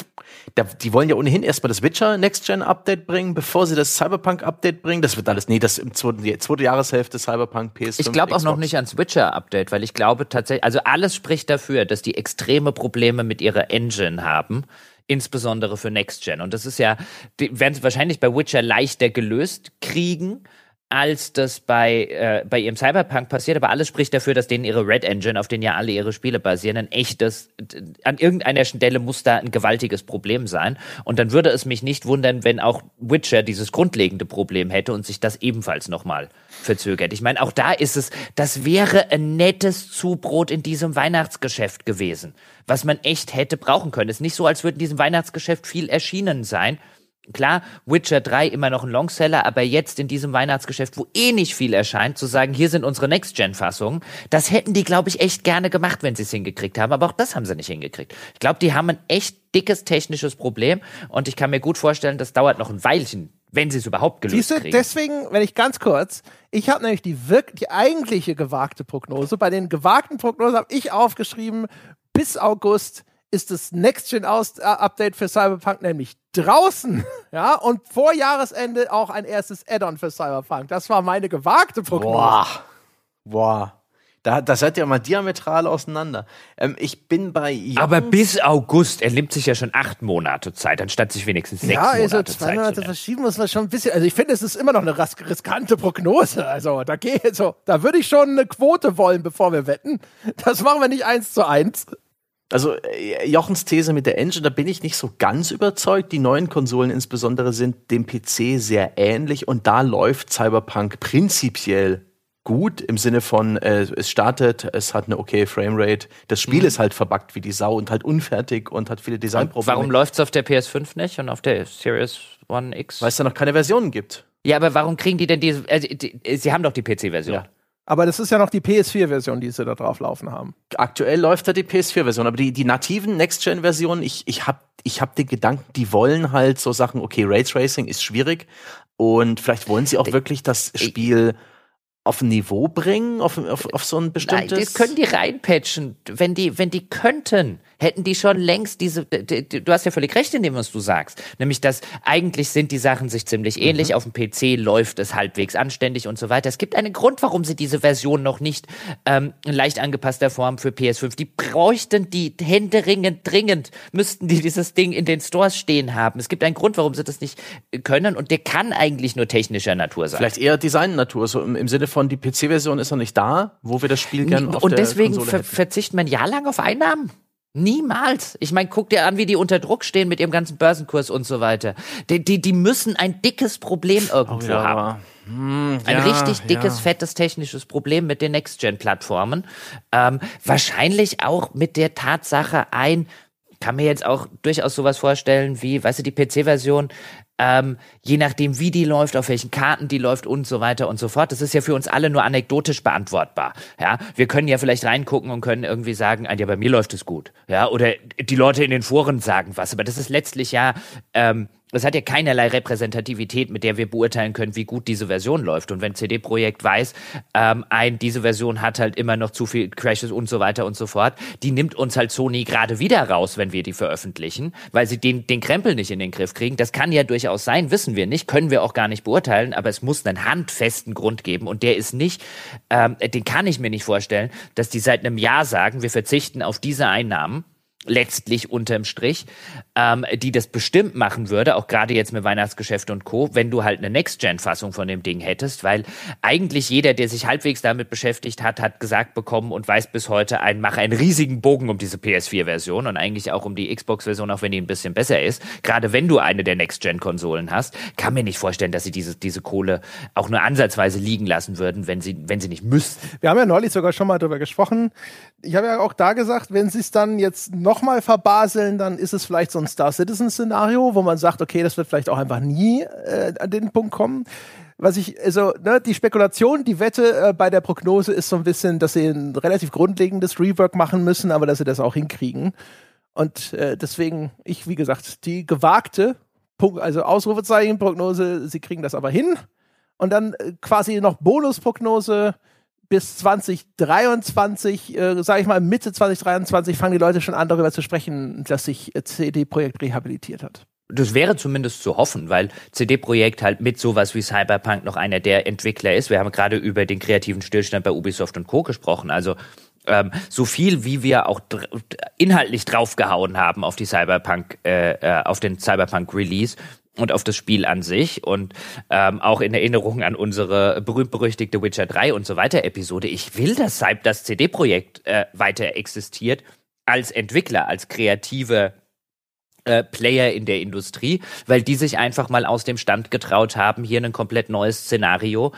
Da, die wollen ja ohnehin erstmal das Witcher Next Gen Update bringen, bevor sie das Cyberpunk Update bringen. Das wird alles, nee, das im zweiten, die zweite Jahreshälfte Cyberpunk PS5. Ich glaube auch noch nicht ans Witcher Update, weil ich glaube tatsächlich, also alles spricht dafür, dass die extreme Probleme mit ihrer Engine haben insbesondere für Next Gen. Und das ist ja, die werden sie wahrscheinlich bei Witcher leichter gelöst kriegen, als das bei, äh, bei ihrem Cyberpunk passiert, aber alles spricht dafür, dass denen ihre Red Engine, auf denen ja alle ihre Spiele basieren, ein echtes, an irgendeiner Stelle muss da ein gewaltiges Problem sein. Und dann würde es mich nicht wundern, wenn auch Witcher dieses grundlegende Problem hätte und sich das ebenfalls nochmal verzögert. Ich meine, auch da ist es, das wäre ein nettes Zubrot in diesem Weihnachtsgeschäft gewesen, was man echt hätte brauchen können. Es ist nicht so, als würde in diesem Weihnachtsgeschäft viel erschienen sein. Klar, Witcher 3 immer noch ein Longseller, aber jetzt in diesem Weihnachtsgeschäft, wo eh nicht viel erscheint, zu sagen, hier sind unsere Next-Gen-Fassungen, das hätten die, glaube ich, echt gerne gemacht, wenn sie es hingekriegt haben. Aber auch das haben sie nicht hingekriegt. Ich glaube, die haben ein echt dickes technisches Problem und ich kann mir gut vorstellen, das dauert noch ein Weilchen, wenn sie es überhaupt gelöst Siehst du, kriegen. Deswegen, wenn ich ganz kurz, ich habe nämlich die wirklich die eigentliche gewagte Prognose. Bei den gewagten Prognosen habe ich aufgeschrieben, bis August ist das Next-Gen-Update für Cyberpunk nämlich draußen. Ja, und vor Jahresende auch ein erstes Add-on für Cyberpunk. Das war meine gewagte Prognose. Boah. Boah. Da, da seid ihr mal diametral auseinander. Ähm, ich bin bei Jungs Aber bis August, er nimmt sich ja schon acht Monate Zeit, anstatt sich wenigstens sechs ja, also Monate zwei Monate verschieben muss man schon ein bisschen. Also ich finde, es ist immer noch eine riskante Prognose. Also da geht so, da würde ich schon eine Quote wollen, bevor wir wetten. Das machen wir nicht eins zu eins. Also äh, Jochens These mit der Engine, da bin ich nicht so ganz überzeugt. Die neuen Konsolen insbesondere sind dem PC sehr ähnlich und da läuft Cyberpunk prinzipiell gut im Sinne von äh, es startet, es hat eine okay Framerate. Das Spiel mhm. ist halt verbuggt wie die Sau und halt unfertig und hat viele Designprobleme. Warum läuft es auf der PS5 nicht und auf der Series One X. Weil es da noch keine Versionen gibt. Ja, aber warum kriegen die denn diese? Also, die, sie haben doch die PC-Version. Ja. Aber das ist ja noch die PS4-Version, die sie da drauf laufen haben. Aktuell läuft da die PS4-Version, aber die, die nativen Next-Gen-Versionen, ich, ich habe ich hab den Gedanken, die wollen halt so Sachen, okay, Raytracing ist schwierig und vielleicht wollen sie auch wirklich das Spiel auf ein Niveau bringen, auf, auf, auf so ein bestimmtes. Nein, das können die reinpatchen, wenn die, wenn die könnten hätten die schon längst diese, du hast ja völlig recht in dem, was du sagst, nämlich dass eigentlich sind die Sachen sich ziemlich ähnlich, mhm. auf dem PC läuft es halbwegs anständig und so weiter. Es gibt einen Grund, warum sie diese Version noch nicht ähm, in leicht angepasster Form für PS5, die bräuchten die händeringend, dringend, müssten die dieses Ding in den Stores stehen haben. Es gibt einen Grund, warum sie das nicht können und der kann eigentlich nur technischer Natur sein. Vielleicht eher Design-Natur, so im, im Sinne von die PC-Version ist noch nicht da, wo wir das Spiel gerne auf Und deswegen ver verzichtet man jahrelang auf Einnahmen. Niemals. Ich meine, guck dir an, wie die unter Druck stehen mit ihrem ganzen Börsenkurs und so weiter. Die, die, die müssen ein dickes Problem irgendwo oh ja, haben. Hm, ein ja, richtig dickes, ja. fettes technisches Problem mit den Next-Gen-Plattformen. Ähm, wahrscheinlich auch mit der Tatsache ein, kann mir jetzt auch durchaus sowas vorstellen wie, weißt du, die PC-Version ähm, je nachdem, wie die läuft, auf welchen Karten die läuft und so weiter und so fort. Das ist ja für uns alle nur anekdotisch beantwortbar. Ja, wir können ja vielleicht reingucken und können irgendwie sagen, ah, ja, bei mir läuft es gut. Ja, oder die Leute in den Foren sagen was. Aber das ist letztlich ja ähm, es hat ja keinerlei Repräsentativität, mit der wir beurteilen können, wie gut diese Version läuft. Und wenn CD Projekt weiß, ähm, ein, diese Version hat halt immer noch zu viel Crashes und so weiter und so fort, die nimmt uns halt Sony gerade wieder raus, wenn wir die veröffentlichen, weil sie den, den Krempel nicht in den Griff kriegen. Das kann ja durchaus sein, wissen wir nicht, können wir auch gar nicht beurteilen, aber es muss einen handfesten Grund geben und der ist nicht, ähm, den kann ich mir nicht vorstellen, dass die seit einem Jahr sagen, wir verzichten auf diese Einnahmen letztlich unterm Strich, ähm, die das bestimmt machen würde, auch gerade jetzt mit Weihnachtsgeschäft und Co., wenn du halt eine Next-Gen-Fassung von dem Ding hättest, weil eigentlich jeder, der sich halbwegs damit beschäftigt hat, hat gesagt bekommen und weiß bis heute, ein, mach einen riesigen Bogen um diese PS4-Version und eigentlich auch um die Xbox-Version, auch wenn die ein bisschen besser ist. Gerade wenn du eine der Next-Gen-Konsolen hast, kann mir nicht vorstellen, dass sie diese, diese Kohle auch nur ansatzweise liegen lassen würden, wenn sie, wenn sie nicht müssten. Wir haben ja neulich sogar schon mal darüber gesprochen. Ich habe ja auch da gesagt, wenn sie es dann jetzt noch nochmal verbaseln, dann ist es vielleicht so ein Star Citizen-Szenario, wo man sagt, okay, das wird vielleicht auch einfach nie äh, an den Punkt kommen. Was ich, also, ne, die Spekulation, die Wette äh, bei der Prognose ist so ein bisschen, dass sie ein relativ grundlegendes Rework machen müssen, aber dass sie das auch hinkriegen. Und äh, deswegen, ich, wie gesagt, die gewagte, Punkt, also Ausrufezeichen, Prognose, sie kriegen das aber hin. Und dann äh, quasi noch Bonusprognose, bis 2023, äh, sage ich mal Mitte 2023, fangen die Leute schon an, darüber zu sprechen, dass sich äh, CD Projekt rehabilitiert hat. Das wäre zumindest zu hoffen, weil CD Projekt halt mit sowas wie Cyberpunk noch einer der Entwickler ist. Wir haben gerade über den kreativen Stillstand bei Ubisoft und Co. gesprochen. Also ähm, so viel wie wir auch dr inhaltlich draufgehauen haben auf die Cyberpunk, äh, äh, auf den Cyberpunk Release, und auf das Spiel an sich und ähm, auch in Erinnerung an unsere berühmt-berüchtigte Witcher 3 und so weiter Episode. Ich will, dass Cyber das CD-Projekt äh, weiter existiert als Entwickler, als kreative äh, Player in der Industrie, weil die sich einfach mal aus dem Stand getraut haben, hier ein komplett neues Szenario,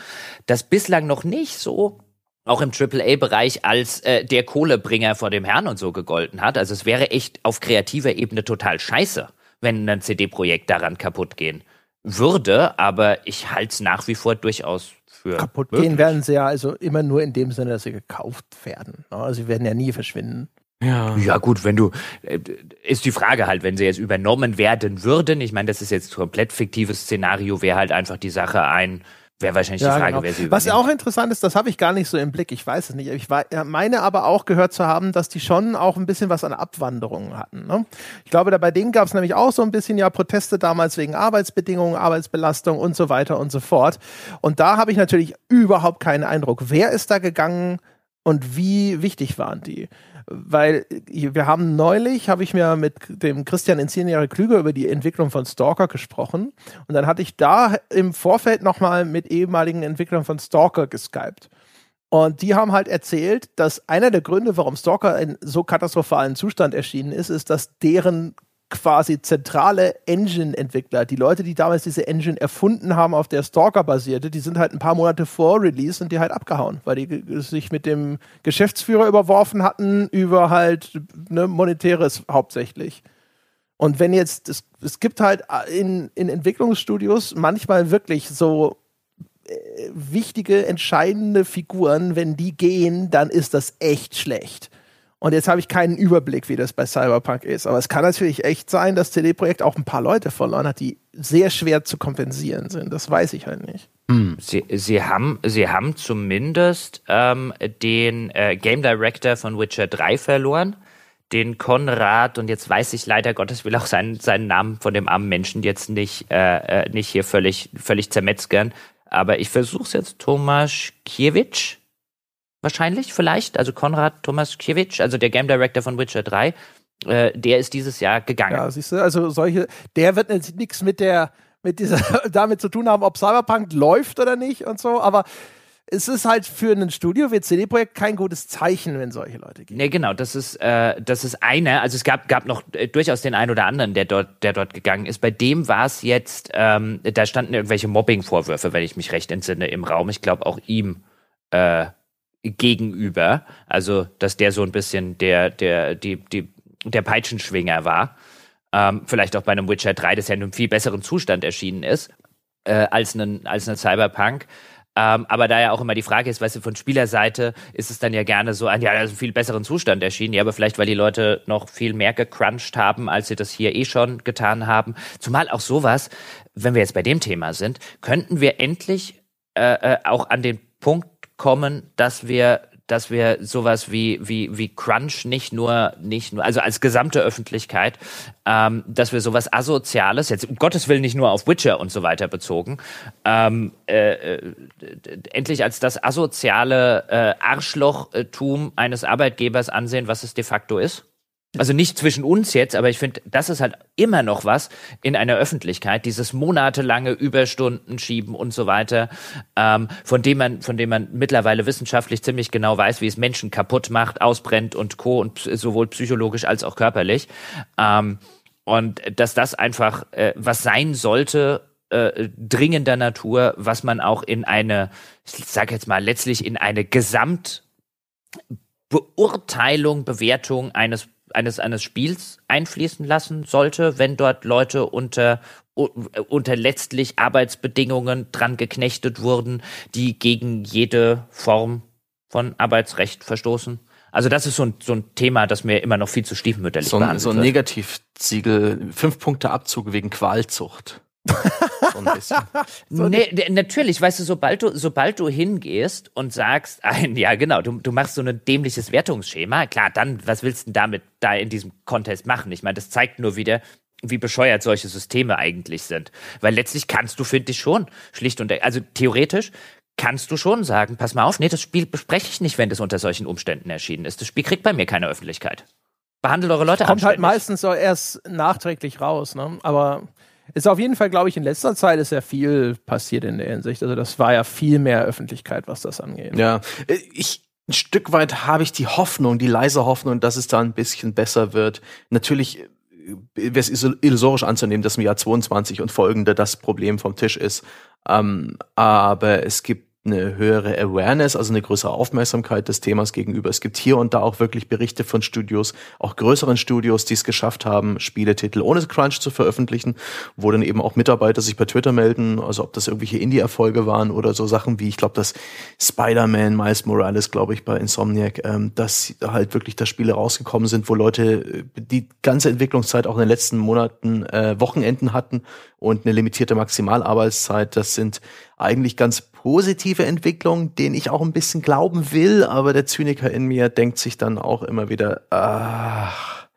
das bislang noch nicht so auch im AAA-Bereich als äh, der Kohlebringer vor dem Herrn und so gegolten hat. Also es wäre echt auf kreativer Ebene total scheiße wenn ein CD-Projekt daran kaputt gehen würde, aber ich halte es nach wie vor durchaus für. Kaputt möglich. gehen werden sie ja also immer nur in dem Sinne, dass sie gekauft werden. Also sie werden ja nie verschwinden. Ja. ja, gut, wenn du, äh, ist die Frage halt, wenn sie jetzt übernommen werden würden, ich meine, das ist jetzt komplett fiktives Szenario, wäre halt einfach die Sache ein, Wäre wahrscheinlich ja, die Frage, genau. wer sie übernimmt. Was auch interessant ist, das habe ich gar nicht so im Blick, ich weiß es nicht. Ich meine aber auch gehört zu haben, dass die schon auch ein bisschen was an Abwanderungen hatten. Ne? Ich glaube, da bei denen gab es nämlich auch so ein bisschen ja Proteste damals wegen Arbeitsbedingungen, Arbeitsbelastung und so weiter und so fort. Und da habe ich natürlich überhaupt keinen Eindruck. Wer ist da gegangen und wie wichtig waren die? Weil wir haben neulich, habe ich mir mit dem Christian in 10 Jahre Klüger über die Entwicklung von Stalker gesprochen und dann hatte ich da im Vorfeld nochmal mit ehemaligen Entwicklern von Stalker geskypt. Und die haben halt erzählt, dass einer der Gründe, warum Stalker in so katastrophalen Zustand erschienen ist, ist, dass deren quasi zentrale Engine-Entwickler, die Leute, die damals diese Engine erfunden haben, auf der Stalker basierte, die sind halt ein paar Monate vor Release und die halt abgehauen, weil die sich mit dem Geschäftsführer überworfen hatten über halt ne, monetäres hauptsächlich. Und wenn jetzt, es, es gibt halt in, in Entwicklungsstudios manchmal wirklich so äh, wichtige, entscheidende Figuren, wenn die gehen, dann ist das echt schlecht. Und jetzt habe ich keinen Überblick, wie das bei Cyberpunk ist. Aber es kann natürlich echt sein, dass CD-Projekt auch ein paar Leute verloren hat, die sehr schwer zu kompensieren sind. Das weiß ich halt nicht. Hm. Sie, sie, haben, sie haben zumindest ähm, den äh, Game Director von Witcher 3 verloren, den Konrad, und jetzt weiß ich leider Gottes will auch seinen, seinen Namen von dem armen Menschen jetzt nicht, äh, äh nicht hier völlig, völlig zermetzgern. Aber ich versuche es jetzt. Tomasz Kiewicz? Wahrscheinlich, vielleicht. Also Konrad Tomaskiewicz, also der Game Director von Witcher 3, äh, der ist dieses Jahr gegangen. Ja, siehst du, also solche, der wird nichts mit der, mit dieser, damit zu tun haben, ob Cyberpunk läuft oder nicht und so, aber es ist halt für ein Studio wie CD-Projekt kein gutes Zeichen, wenn solche Leute gehen. Nee, genau, das ist, äh, das ist eine. Also es gab, gab noch äh, durchaus den einen oder anderen, der dort, der dort gegangen ist. Bei dem war es jetzt, ähm, da standen irgendwelche Mobbing-Vorwürfe, wenn ich mich recht entsinne, im Raum. Ich glaube auch ihm äh, gegenüber. Also, dass der so ein bisschen der, der, die, die, der Peitschenschwinger war. Ähm, vielleicht auch bei einem Witcher 3, das ja in einem viel besseren Zustand erschienen ist, äh, als ein, als ein Cyberpunk. Ähm, aber da ja auch immer die Frage ist, weißt du, von Spielerseite ist es dann ja gerne so ein, ja, das viel besseren Zustand erschienen. Ja, aber vielleicht, weil die Leute noch viel mehr gecrunched haben, als sie das hier eh schon getan haben. Zumal auch sowas, wenn wir jetzt bei dem Thema sind, könnten wir endlich äh, äh, auch an den Punkt kommen, dass wir dass wir sowas wie wie wie Crunch nicht nur nicht nur also als gesamte Öffentlichkeit, ähm, dass wir sowas asoziales jetzt um Gottes willen nicht nur auf Witcher und so weiter bezogen, ähm, äh, äh, endlich als das asoziale äh, Arschlochtum eines Arbeitgebers ansehen, was es de facto ist. Also nicht zwischen uns jetzt, aber ich finde, das ist halt immer noch was in einer Öffentlichkeit, dieses monatelange Überstunden schieben und so weiter, ähm, von dem man, von dem man mittlerweile wissenschaftlich ziemlich genau weiß, wie es Menschen kaputt macht, ausbrennt und co. und sowohl psychologisch als auch körperlich. Ähm, und dass das einfach äh, was sein sollte, äh, dringender Natur, was man auch in eine, ich sage jetzt mal, letztlich in eine Gesamtbeurteilung, Bewertung eines eines, eines Spiels einfließen lassen sollte, wenn dort Leute unter, unter letztlich Arbeitsbedingungen dran geknechtet wurden, die gegen jede Form von Arbeitsrecht verstoßen. Also das ist so ein, so ein Thema, das mir immer noch viel zu stiefmütterlich so ein, So ein Negativsiegel, fünf Punkte Abzug wegen Qualzucht. So ein bisschen. nee, natürlich, weißt du, sobald du, sobald du hingehst und sagst, ein, ja genau, du, du machst so ein dämliches Wertungsschema, klar, dann, was willst du denn damit da in diesem Contest machen? Ich meine, das zeigt nur wieder, wie bescheuert solche Systeme eigentlich sind. Weil letztlich kannst du, finde ich, schon schlicht und also theoretisch kannst du schon sagen, pass mal auf, nee, das Spiel bespreche ich nicht, wenn das unter solchen Umständen erschienen ist. Das Spiel kriegt bei mir keine Öffentlichkeit. Behandelt eure Leute Kommt halt meistens so erst nachträglich raus, ne? Aber ist auf jeden Fall, glaube ich, in letzter Zeit ist ja viel passiert in der Hinsicht. Also das war ja viel mehr Öffentlichkeit, was das angeht. Ja, äh, ich ein Stück weit habe ich die Hoffnung, die leise Hoffnung, dass es da ein bisschen besser wird. Natürlich äh, wäre es illusorisch anzunehmen, dass im Jahr 22 und folgende das Problem vom Tisch ist. Ähm, aber es gibt eine höhere Awareness, also eine größere Aufmerksamkeit des Themas gegenüber. Es gibt hier und da auch wirklich Berichte von Studios, auch größeren Studios, die es geschafft haben, Spieletitel ohne Crunch zu veröffentlichen, wo dann eben auch Mitarbeiter sich bei Twitter melden, also ob das irgendwelche Indie-Erfolge waren oder so Sachen wie, ich glaube, das Spider-Man Miles Morales, glaube ich, bei Insomniac, ähm, dass halt wirklich da Spiele rausgekommen sind, wo Leute äh, die ganze Entwicklungszeit auch in den letzten Monaten äh, Wochenenden hatten und eine limitierte Maximalarbeitszeit. Das sind eigentlich ganz positive Entwicklungen, denen ich auch ein bisschen glauben will, aber der Zyniker in mir denkt sich dann auch immer wieder, ach,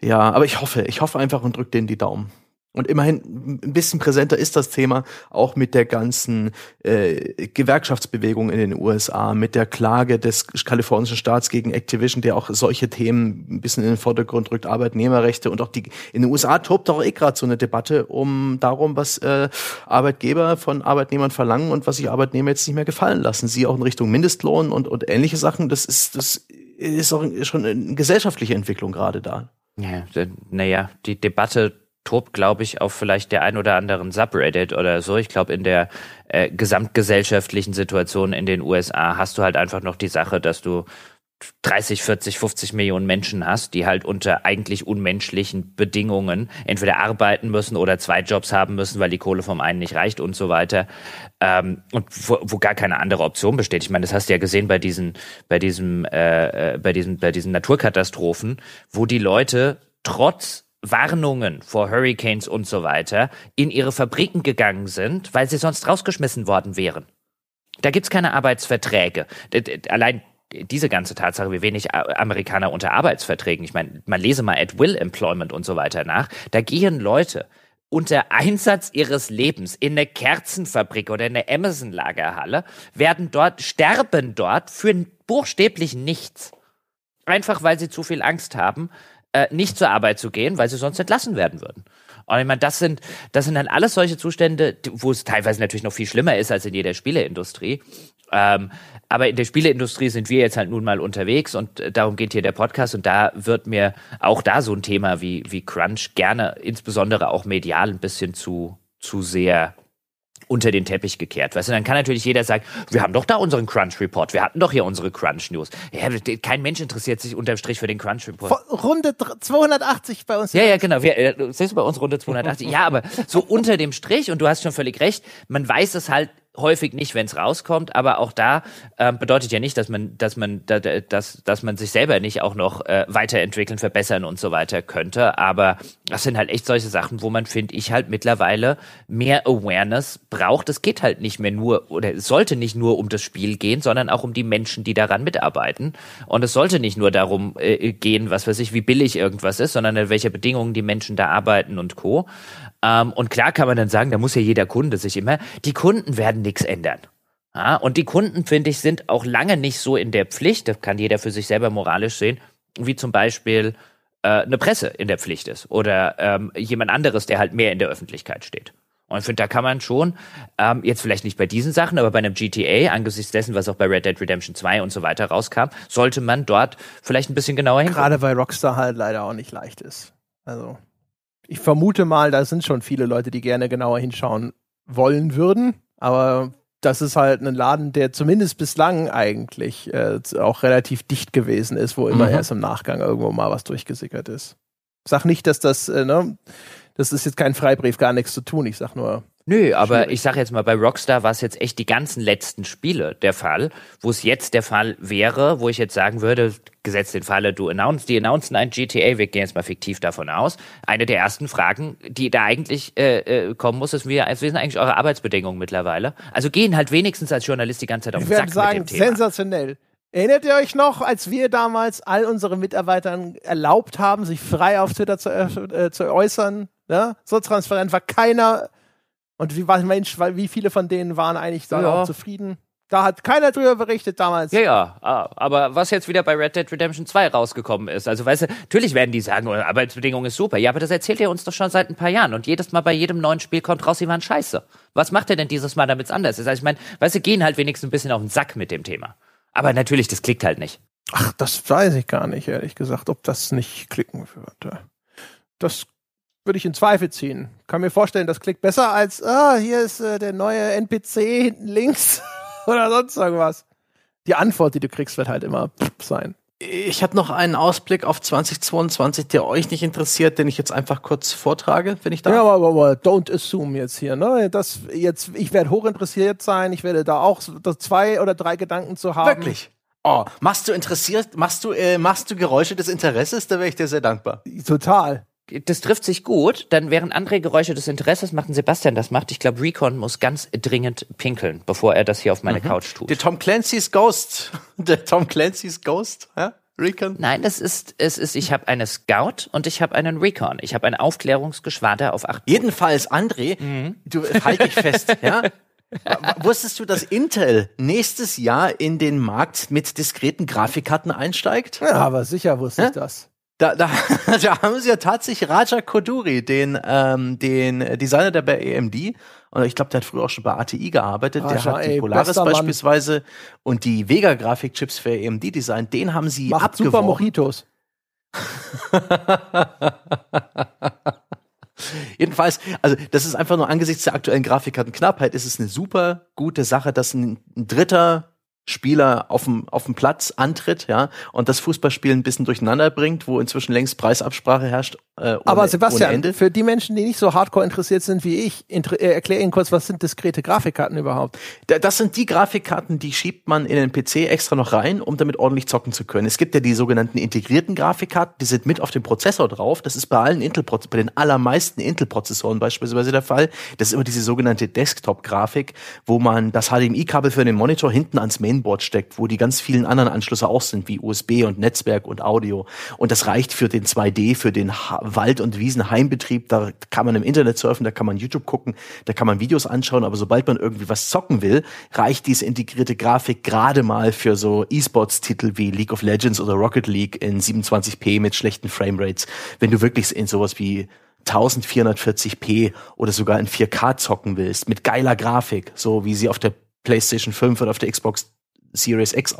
ja, aber ich hoffe, ich hoffe einfach und drücke denen die Daumen. Und immerhin ein bisschen präsenter ist das Thema auch mit der ganzen äh, Gewerkschaftsbewegung in den USA, mit der Klage des kalifornischen Staats gegen Activision, der auch solche Themen ein bisschen in den Vordergrund rückt, Arbeitnehmerrechte und auch die in den USA tobt auch eh gerade so eine Debatte um darum, was äh, Arbeitgeber von Arbeitnehmern verlangen und was sich Arbeitnehmer jetzt nicht mehr gefallen lassen. Sie auch in Richtung Mindestlohn und, und ähnliche Sachen. Das ist das ist auch schon eine gesellschaftliche Entwicklung gerade da. Ja, naja, die Debatte tobt, glaube ich, auf vielleicht der ein oder anderen Subreddit oder so. Ich glaube, in der äh, gesamtgesellschaftlichen Situation in den USA hast du halt einfach noch die Sache, dass du 30, 40, 50 Millionen Menschen hast, die halt unter eigentlich unmenschlichen Bedingungen entweder arbeiten müssen oder zwei Jobs haben müssen, weil die Kohle vom einen nicht reicht und so weiter. Ähm, und wo, wo gar keine andere Option besteht. Ich meine, das hast du ja gesehen bei diesen, bei diesem, äh, äh bei diesen, bei diesen Naturkatastrophen, wo die Leute trotz Warnungen vor Hurricanes und so weiter in ihre Fabriken gegangen sind, weil sie sonst rausgeschmissen worden wären. Da gibt's keine Arbeitsverträge. Allein diese ganze Tatsache, wie wenig Amerikaner unter Arbeitsverträgen, ich meine, man lese mal at will employment und so weiter nach, da gehen Leute unter Einsatz ihres Lebens in eine Kerzenfabrik oder in eine Amazon-Lagerhalle, werden dort, sterben dort für buchstäblich nichts. Einfach weil sie zu viel Angst haben, äh, nicht zur Arbeit zu gehen, weil sie sonst entlassen werden würden. Und ich meine, das sind, das sind dann alles solche Zustände, wo es teilweise natürlich noch viel schlimmer ist als in jeder Spieleindustrie. Ähm, aber in der Spieleindustrie sind wir jetzt halt nun mal unterwegs und äh, darum geht hier der Podcast und da wird mir auch da so ein Thema wie, wie Crunch gerne, insbesondere auch medial, ein bisschen zu, zu sehr unter den Teppich gekehrt. Weißt du, dann kann natürlich jeder sagen, wir haben doch da unseren Crunch Report, wir hatten doch hier unsere Crunch News. Ja, kein Mensch interessiert sich unterm Strich für den Crunch Report. Runde 280 bei uns. Ja, ja, genau. Wir, äh, siehst du bei uns Runde 280? ja, aber so unter dem Strich und du hast schon völlig recht, man weiß es halt häufig nicht, wenn es rauskommt, aber auch da äh, bedeutet ja nicht, dass man, dass man, da, dass, dass man sich selber nicht auch noch äh, weiterentwickeln, verbessern und so weiter könnte. Aber das sind halt echt solche Sachen, wo man, finde ich, halt mittlerweile mehr Awareness braucht. Es geht halt nicht mehr nur, oder es sollte nicht nur um das Spiel gehen, sondern auch um die Menschen, die daran mitarbeiten. Und es sollte nicht nur darum äh, gehen, was weiß ich, wie billig irgendwas ist, sondern in welche Bedingungen die Menschen da arbeiten und Co. Ähm, und klar kann man dann sagen, da muss ja jeder Kunde sich immer, die Kunden werden nichts ändern. Ja, und die Kunden, finde ich, sind auch lange nicht so in der Pflicht, das kann jeder für sich selber moralisch sehen, wie zum Beispiel äh, eine Presse in der Pflicht ist oder ähm, jemand anderes, der halt mehr in der Öffentlichkeit steht. Und ich finde, da kann man schon, ähm, jetzt vielleicht nicht bei diesen Sachen, aber bei einem GTA, angesichts dessen, was auch bei Red Dead Redemption 2 und so weiter rauskam, sollte man dort vielleicht ein bisschen genauer hingucken. Gerade weil Rockstar halt leider auch nicht leicht ist. Also ich vermute mal, da sind schon viele Leute, die gerne genauer hinschauen wollen würden. Aber das ist halt ein Laden, der zumindest bislang eigentlich äh, auch relativ dicht gewesen ist, wo immer mhm. erst im Nachgang irgendwo mal was durchgesickert ist. Sag nicht, dass das, äh, ne, das ist jetzt kein Freibrief, gar nichts zu tun. Ich sag nur, Nö, aber schwierig. ich sage jetzt mal, bei Rockstar war es jetzt echt die ganzen letzten Spiele der Fall, wo es jetzt der Fall wäre, wo ich jetzt sagen würde, gesetzt den Falle, du announced, die announcen ein GTA, wir gehen jetzt mal fiktiv davon aus. Eine der ersten Fragen, die da eigentlich äh, äh, kommen muss, ist, wie, wie sind eigentlich eure Arbeitsbedingungen mittlerweile? Also gehen halt wenigstens als Journalist die ganze Zeit auf den Sack sagen, mit dem Thema. sensationell. Erinnert ihr euch noch, als wir damals all unsere Mitarbeitern erlaubt haben, sich frei auf Twitter zu, äh, zu äußern? Ne? So transparent war keiner und wie, Mensch, wie viele von denen waren eigentlich da ja. auch zufrieden? Da hat keiner drüber berichtet damals. Ja, ja. Ah, aber was jetzt wieder bei Red Dead Redemption 2 rausgekommen ist, also weißt du, natürlich werden die sagen, oh, Arbeitsbedingungen ist super. Ja, aber das erzählt ihr uns doch schon seit ein paar Jahren. Und jedes Mal bei jedem neuen Spiel kommt raus, sie waren scheiße. Was macht er denn dieses Mal, damit es anders ist? Also ich meine, weißt du, gehen halt wenigstens ein bisschen auf den Sack mit dem Thema. Aber natürlich, das klickt halt nicht. Ach, das weiß ich gar nicht, ehrlich gesagt, ob das nicht klicken würde. Das würde ich in Zweifel ziehen. Kann mir vorstellen, das klickt besser als, ah, hier ist äh, der neue NPC hinten links oder sonst irgendwas. Die Antwort, die du kriegst, wird halt immer sein. Ich habe noch einen Ausblick auf 2022, der euch nicht interessiert, den ich jetzt einfach kurz vortrage, wenn ich da. Ja, aber, aber don't assume jetzt hier, ne? Das jetzt, ich werde hochinteressiert sein, ich werde da auch zwei oder drei Gedanken zu haben. Wirklich? Oh, machst du interessiert, machst du, äh, machst du Geräusche des Interesses? Da wäre ich dir sehr dankbar. Total das trifft sich gut, dann während andere Geräusche des Interesses macht Sebastian das macht. Ich glaube, Recon muss ganz dringend pinkeln, bevor er das hier auf meine mhm. Couch tut. Der Tom Clancy's Ghost. Der Tom Clancy's Ghost, ja? Recon? Nein, es ist, es ist, ich habe eine Scout und ich habe einen Recon. Ich habe ein Aufklärungsgeschwader auf acht. Jedenfalls, André, mhm. du halt dich fest, ja? Wusstest du, dass Intel nächstes Jahr in den Markt mit diskreten Grafikkarten einsteigt? Ja, aber sicher wusste ja? ich das. Da, da, da haben sie ja tatsächlich Raja Koduri, den, ähm, den Designer der bei AMD, und ich glaube, der hat früher auch schon bei ATI gearbeitet. Raja, der hat die ey, Polaris beispielsweise Mann. und die Vega-Grafikchips für AMD designt. Den haben sie Macht abgeworfen. super Mojitos. Jedenfalls, also das ist einfach nur angesichts der aktuellen Grafikkartenknappheit, ist es eine super gute Sache, dass ein, ein dritter Spieler auf dem, auf dem Platz antritt, ja, und das Fußballspielen ein bisschen durcheinander bringt, wo inzwischen längst Preisabsprache herrscht. Äh, ohne, Aber Sebastian, für die Menschen, die nicht so hardcore interessiert sind wie ich, äh, erklär Ihnen kurz, was sind diskrete Grafikkarten überhaupt? Da, das sind die Grafikkarten, die schiebt man in den PC extra noch rein, um damit ordentlich zocken zu können. Es gibt ja die sogenannten integrierten Grafikkarten, die sind mit auf dem Prozessor drauf. Das ist bei allen Intel, bei den allermeisten Intel-Prozessoren beispielsweise der Fall. Das ist immer diese sogenannte Desktop-Grafik, wo man das HDMI-Kabel für den Monitor hinten ans Main Mainboard steckt, wo die ganz vielen anderen Anschlüsse auch sind, wie USB und Netzwerk und Audio. Und das reicht für den 2D, für den Wald- und Wiesenheimbetrieb. Da kann man im Internet surfen, da kann man YouTube gucken, da kann man Videos anschauen. Aber sobald man irgendwie was zocken will, reicht diese integrierte Grafik gerade mal für so E-Sports-Titel wie League of Legends oder Rocket League in 27p mit schlechten Framerates. Wenn du wirklich in sowas wie 1440p oder sogar in 4K zocken willst, mit geiler Grafik, so wie sie auf der PlayStation 5 oder auf der Xbox Series X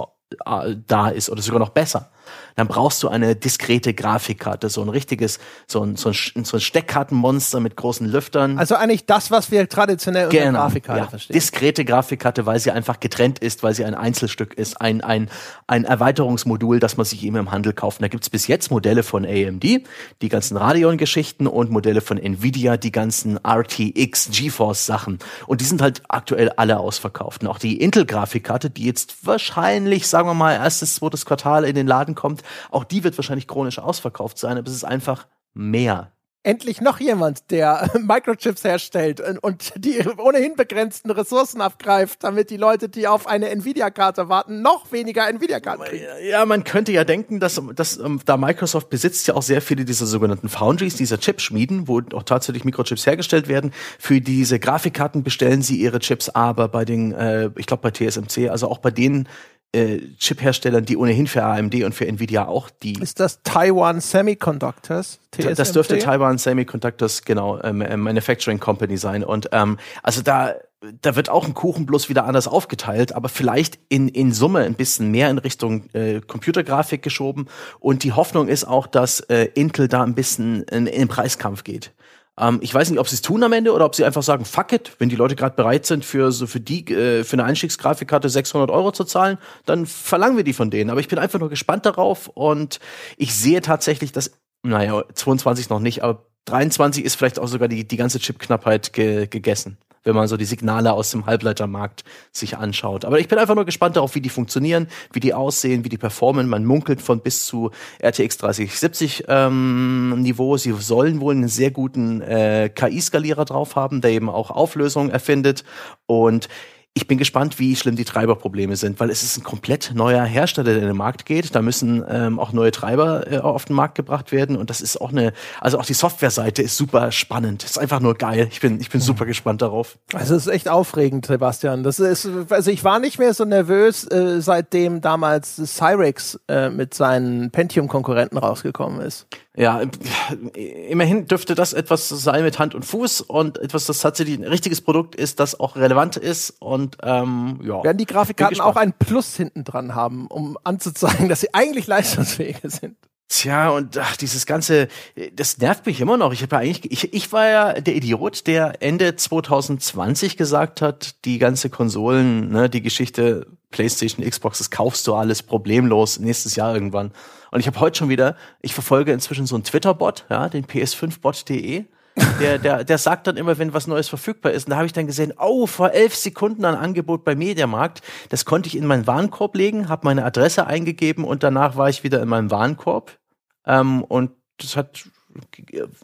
da ist oder sogar noch besser dann brauchst du eine diskrete Grafikkarte, so ein richtiges, so ein, so ein, so ein Steckkartenmonster mit großen Lüftern. Also eigentlich das, was wir traditionell unter genau, Grafikkarte ja. verstehen. Diskrete Grafikkarte, weil sie einfach getrennt ist, weil sie ein Einzelstück ist, ein, ein, ein Erweiterungsmodul, das man sich immer im Handel kauft. Und da gibt's bis jetzt Modelle von AMD, die ganzen Radeon-Geschichten und Modelle von Nvidia, die ganzen RTX GeForce-Sachen. Und die sind halt aktuell alle ausverkauft. Und auch die Intel-Grafikkarte, die jetzt wahrscheinlich, sagen wir mal, erstes, zweites Quartal in den Laden kommt, auch die wird wahrscheinlich chronisch ausverkauft sein, aber es ist einfach mehr endlich noch jemand, der Microchips herstellt und die ohnehin begrenzten Ressourcen abgreift, damit die Leute, die auf eine Nvidia-Karte warten, noch weniger Nvidia-Karten kriegen. Ja, man könnte ja denken, dass, dass ähm, da Microsoft besitzt ja auch sehr viele dieser sogenannten Foundries, dieser Chipschmieden, wo auch tatsächlich Mikrochips hergestellt werden. Für diese Grafikkarten bestellen sie ihre Chips aber bei den, äh, ich glaube bei TSMC, also auch bei denen äh, Chip-Herstellern, die ohnehin für AMD und für Nvidia auch die. Ist das Taiwan Semiconductors? TSMC? Das dürfte Taiwan Semiconductors, genau, ähm, äh, Manufacturing Company sein. Und ähm, also da da wird auch ein Kuchen bloß wieder anders aufgeteilt, aber vielleicht in, in Summe ein bisschen mehr in Richtung äh, Computergrafik geschoben. Und die Hoffnung ist auch, dass äh, Intel da ein bisschen in, in den Preiskampf geht. Ähm, ich weiß nicht, ob sie es tun am Ende oder ob sie einfach sagen, fuck it, wenn die Leute gerade bereit sind, für so für die äh, für eine Einstiegsgrafikkarte 600 Euro zu zahlen, dann verlangen wir die von denen. Aber ich bin einfach nur gespannt darauf und ich sehe tatsächlich, dass, naja, 22 noch nicht, aber 23 ist vielleicht auch sogar die, die ganze Chipknappheit ge gegessen wenn man so die Signale aus dem Halbleitermarkt sich anschaut. Aber ich bin einfach nur gespannt darauf, wie die funktionieren, wie die aussehen, wie die performen. Man munkelt von bis zu RTX 3070 ähm, Niveau. Sie sollen wohl einen sehr guten äh, KI-Skalierer drauf haben, der eben auch Auflösungen erfindet. Und ich bin gespannt, wie schlimm die Treiberprobleme sind, weil es ist ein komplett neuer Hersteller, der in den Markt geht. Da müssen ähm, auch neue Treiber äh, auf den Markt gebracht werden und das ist auch eine, also auch die Softwareseite ist super spannend. Ist einfach nur geil. Ich bin, ich bin super gespannt darauf. Also es ist echt aufregend, Sebastian. Das ist, also ich war nicht mehr so nervös, äh, seitdem damals Cyrex äh, mit seinen Pentium-Konkurrenten rausgekommen ist. Ja, immerhin dürfte das etwas sein mit Hand und Fuß und etwas, das tatsächlich ein richtiges Produkt ist, das auch relevant ist und ähm, ja. Werden die Grafikkarten auch ein Plus hinten dran haben, um anzuzeigen, dass sie eigentlich leistungsfähiger sind? Tja, und ach, dieses ganze, das nervt mich immer noch. Ich habe ja eigentlich, ich, ich war ja der Idiot, der Ende 2020 gesagt hat, die ganze Konsolen, ne, die Geschichte PlayStation, Xbox, das kaufst du alles problemlos nächstes Jahr irgendwann. Und ich habe heute schon wieder, ich verfolge inzwischen so einen Twitter-Bot, ja, den PS5bot.de. Der, der, der sagt dann immer, wenn was Neues verfügbar ist. Und da habe ich dann gesehen, oh, vor elf Sekunden ein Angebot bei Mediamarkt. Das konnte ich in meinen Warenkorb legen, habe meine Adresse eingegeben und danach war ich wieder in meinem Warenkorb. Ähm, und das hat,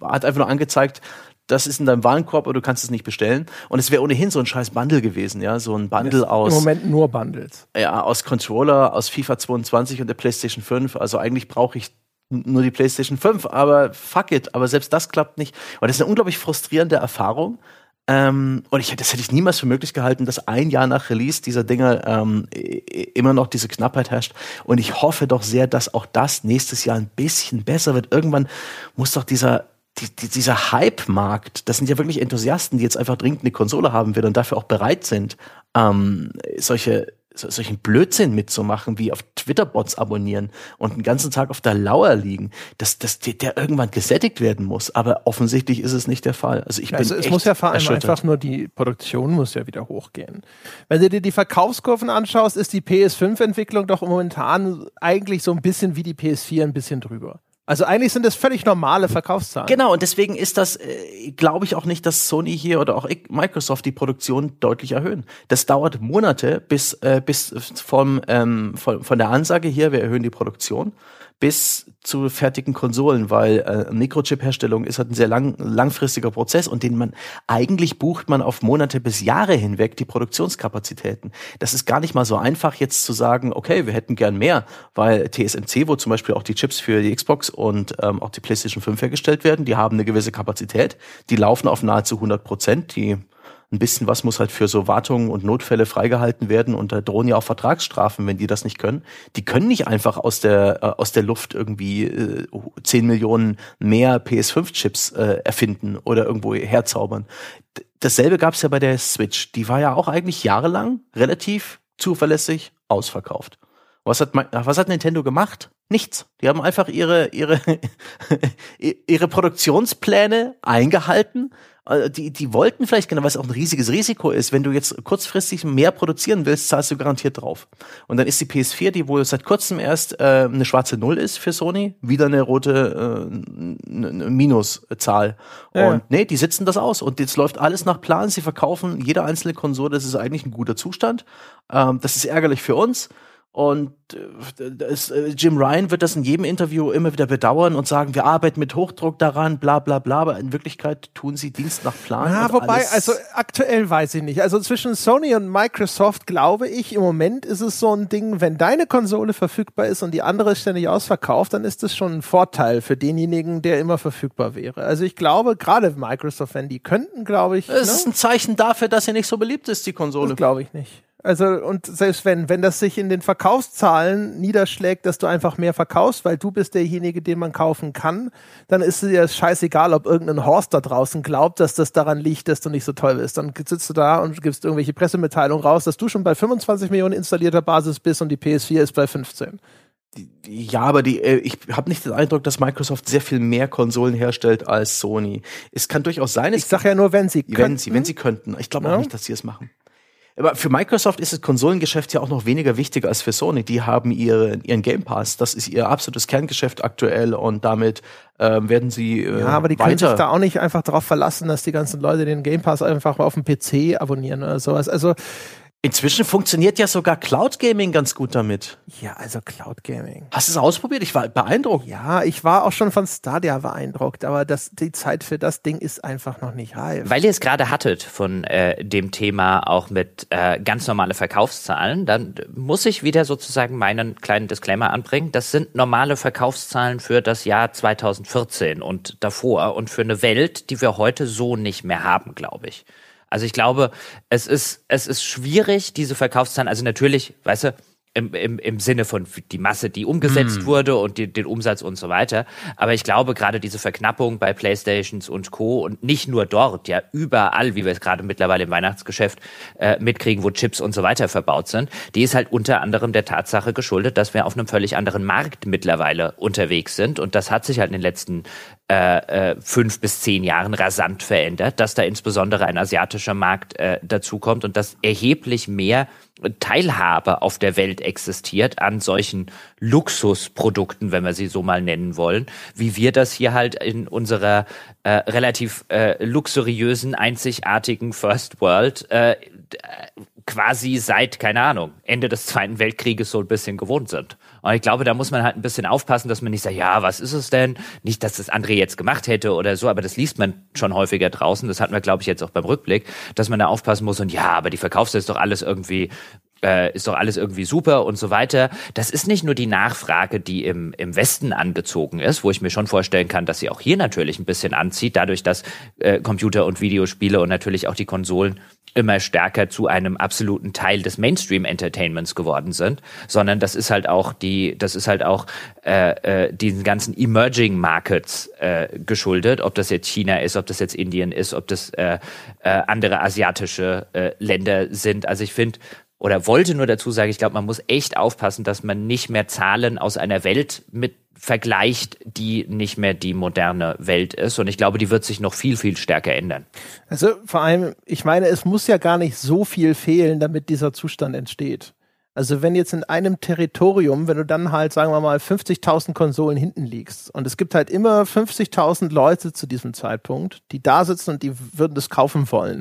hat einfach nur angezeigt, das ist in deinem Warenkorb, aber du kannst es nicht bestellen. Und es wäre ohnehin so ein scheiß Bundle gewesen, ja, so ein Bundle aus. Im Moment nur Bundles. Ja, aus Controller, aus FIFA 22 und der PlayStation 5. Also eigentlich brauche ich nur die PlayStation 5, aber fuck it, aber selbst das klappt nicht. Und das ist eine unglaublich frustrierende Erfahrung. Ähm, und ich, das hätte ich niemals für möglich gehalten, dass ein Jahr nach Release dieser Dinge ähm, immer noch diese Knappheit herrscht. Und ich hoffe doch sehr, dass auch das nächstes Jahr ein bisschen besser wird. Irgendwann muss doch dieser die, die, dieser Hype-Markt, das sind ja wirklich Enthusiasten, die jetzt einfach dringend eine Konsole haben will und dafür auch bereit sind, ähm, solche so, solchen Blödsinn mitzumachen, wie auf Twitter-Bots abonnieren und einen ganzen Tag auf der Lauer liegen, dass, dass der, der irgendwann gesättigt werden muss. Aber offensichtlich ist es nicht der Fall. Also ich bin also es muss ja vor allem einfach nur die Produktion muss ja wieder hochgehen. Wenn du dir die Verkaufskurven anschaust, ist die PS5-Entwicklung doch momentan eigentlich so ein bisschen wie die PS4 ein bisschen drüber. Also eigentlich sind das völlig normale Verkaufszahlen. Genau, und deswegen ist das, äh, glaube ich auch nicht, dass Sony hier oder auch Microsoft die Produktion deutlich erhöhen. Das dauert Monate bis, äh, bis vom, ähm, von, von der Ansage hier, wir erhöhen die Produktion, bis zu fertigen Konsolen, weil äh, Mikrochip-Herstellung ist halt ein sehr lang, langfristiger Prozess und den man eigentlich bucht man auf Monate bis Jahre hinweg die Produktionskapazitäten. Das ist gar nicht mal so einfach jetzt zu sagen, okay, wir hätten gern mehr, weil TSMC, wo zum Beispiel auch die Chips für die Xbox und ähm, auch die PlayStation 5 hergestellt werden, die haben eine gewisse Kapazität, die laufen auf nahezu 100 Prozent, die ein bisschen was muss halt für so Wartungen und Notfälle freigehalten werden und da drohen ja auch Vertragsstrafen, wenn die das nicht können. Die können nicht einfach aus der, äh, aus der Luft irgendwie äh, 10 Millionen mehr PS5-Chips äh, erfinden oder irgendwo herzaubern. D dasselbe gab es ja bei der Switch. Die war ja auch eigentlich jahrelang relativ zuverlässig ausverkauft. Was hat, was hat Nintendo gemacht? Nichts. Die haben einfach ihre, ihre, ihre Produktionspläne eingehalten, die, die wollten vielleicht genau, weil es auch ein riesiges Risiko ist. Wenn du jetzt kurzfristig mehr produzieren willst, zahlst du garantiert drauf. Und dann ist die PS4, die wohl seit kurzem erst äh, eine schwarze Null ist für Sony, wieder eine rote äh, eine Minuszahl. Ja. Und nee, die sitzen das aus. Und jetzt läuft alles nach Plan. Sie verkaufen jede einzelne Konsole. Das ist eigentlich ein guter Zustand. Ähm, das ist ärgerlich für uns. Und äh, das, äh, Jim Ryan wird das in jedem Interview immer wieder bedauern und sagen, wir arbeiten mit Hochdruck daran, bla bla bla, aber in Wirklichkeit tun sie Dienst nach Plan. Ja, wobei, also aktuell weiß ich nicht. Also zwischen Sony und Microsoft glaube ich, im Moment ist es so ein Ding, wenn deine Konsole verfügbar ist und die andere ist ständig ausverkauft, dann ist das schon ein Vorteil für denjenigen, der immer verfügbar wäre. Also ich glaube, gerade Microsoft, wenn die könnten, glaube ich. Es ne? ist ein Zeichen dafür, dass sie nicht so beliebt ist, die Konsole. Glaube ich nicht. Also, und selbst wenn, wenn das sich in den Verkaufszahlen niederschlägt, dass du einfach mehr verkaufst, weil du bist derjenige, den man kaufen kann, dann ist es dir scheißegal, ob irgendein Horst da draußen glaubt, dass das daran liegt, dass du nicht so toll bist. Dann sitzt du da und gibst irgendwelche Pressemitteilungen raus, dass du schon bei 25 Millionen installierter Basis bist und die PS4 ist bei 15. Ja, aber die, äh, ich habe nicht den Eindruck, dass Microsoft sehr viel mehr Konsolen herstellt als Sony. Es kann durchaus sein, ich sage ja nur, wenn sie wenn könnten. sie, wenn sie könnten. Ich glaube ja. auch nicht, dass sie es machen. Aber für Microsoft ist das Konsolengeschäft ja auch noch weniger wichtig als für Sony. Die haben ihre, ihren Game Pass. Das ist ihr absolutes Kerngeschäft aktuell und damit ähm, werden sie. Äh, ja, aber die können sich da auch nicht einfach darauf verlassen, dass die ganzen Leute den Game Pass einfach mal auf dem PC abonnieren oder sowas. Also Inzwischen funktioniert ja sogar Cloud Gaming ganz gut damit. Ja, also Cloud Gaming. Hast du es ausprobiert? Ich war beeindruckt. Ja, ich war auch schon von Stadia beeindruckt, aber das, die Zeit für das Ding ist einfach noch nicht reif. Weil ihr es gerade hattet von äh, dem Thema auch mit äh, ganz normale Verkaufszahlen, dann muss ich wieder sozusagen meinen kleinen Disclaimer anbringen. Das sind normale Verkaufszahlen für das Jahr 2014 und davor und für eine Welt, die wir heute so nicht mehr haben, glaube ich. Also ich glaube, es ist, es ist schwierig, diese Verkaufszahlen, also natürlich, weißt du, im, im, im Sinne von die Masse, die umgesetzt mm. wurde und die, den Umsatz und so weiter. Aber ich glaube, gerade diese Verknappung bei Playstations und Co. und nicht nur dort, ja überall, wie wir es gerade mittlerweile im Weihnachtsgeschäft äh, mitkriegen, wo Chips und so weiter verbaut sind, die ist halt unter anderem der Tatsache geschuldet, dass wir auf einem völlig anderen Markt mittlerweile unterwegs sind. Und das hat sich halt in den letzten äh, äh, fünf bis zehn Jahren rasant verändert, dass da insbesondere ein asiatischer Markt äh, dazukommt und dass erheblich mehr Teilhabe auf der Welt existiert an solchen Luxusprodukten, wenn wir sie so mal nennen wollen, wie wir das hier halt in unserer äh, relativ äh, luxuriösen, einzigartigen First World äh, quasi seit, keine Ahnung, Ende des Zweiten Weltkrieges so ein bisschen gewohnt sind. Und ich glaube, da muss man halt ein bisschen aufpassen, dass man nicht sagt, ja, was ist es denn? Nicht, dass das André jetzt gemacht hätte oder so, aber das liest man schon häufiger draußen. Das hatten wir, glaube ich, jetzt auch beim Rückblick, dass man da aufpassen muss und ja, aber die Verkaufsseite ist doch alles irgendwie äh, ist doch alles irgendwie super und so weiter. Das ist nicht nur die Nachfrage, die im, im Westen angezogen ist, wo ich mir schon vorstellen kann, dass sie auch hier natürlich ein bisschen anzieht, dadurch, dass äh, Computer und Videospiele und natürlich auch die Konsolen immer stärker zu einem absoluten Teil des Mainstream-Entertainments geworden sind, sondern das ist halt auch die, das ist halt auch äh, äh, diesen ganzen Emerging Markets äh, geschuldet, ob das jetzt China ist, ob das jetzt Indien ist, ob das äh, äh, andere asiatische äh, Länder sind. Also ich finde, oder wollte nur dazu sagen, ich glaube, man muss echt aufpassen, dass man nicht mehr Zahlen aus einer Welt mit vergleicht, die nicht mehr die moderne Welt ist. Und ich glaube, die wird sich noch viel, viel stärker ändern. Also vor allem, ich meine, es muss ja gar nicht so viel fehlen, damit dieser Zustand entsteht. Also wenn jetzt in einem Territorium, wenn du dann halt, sagen wir mal, 50.000 Konsolen hinten liegst und es gibt halt immer 50.000 Leute zu diesem Zeitpunkt, die da sitzen und die würden das kaufen wollen.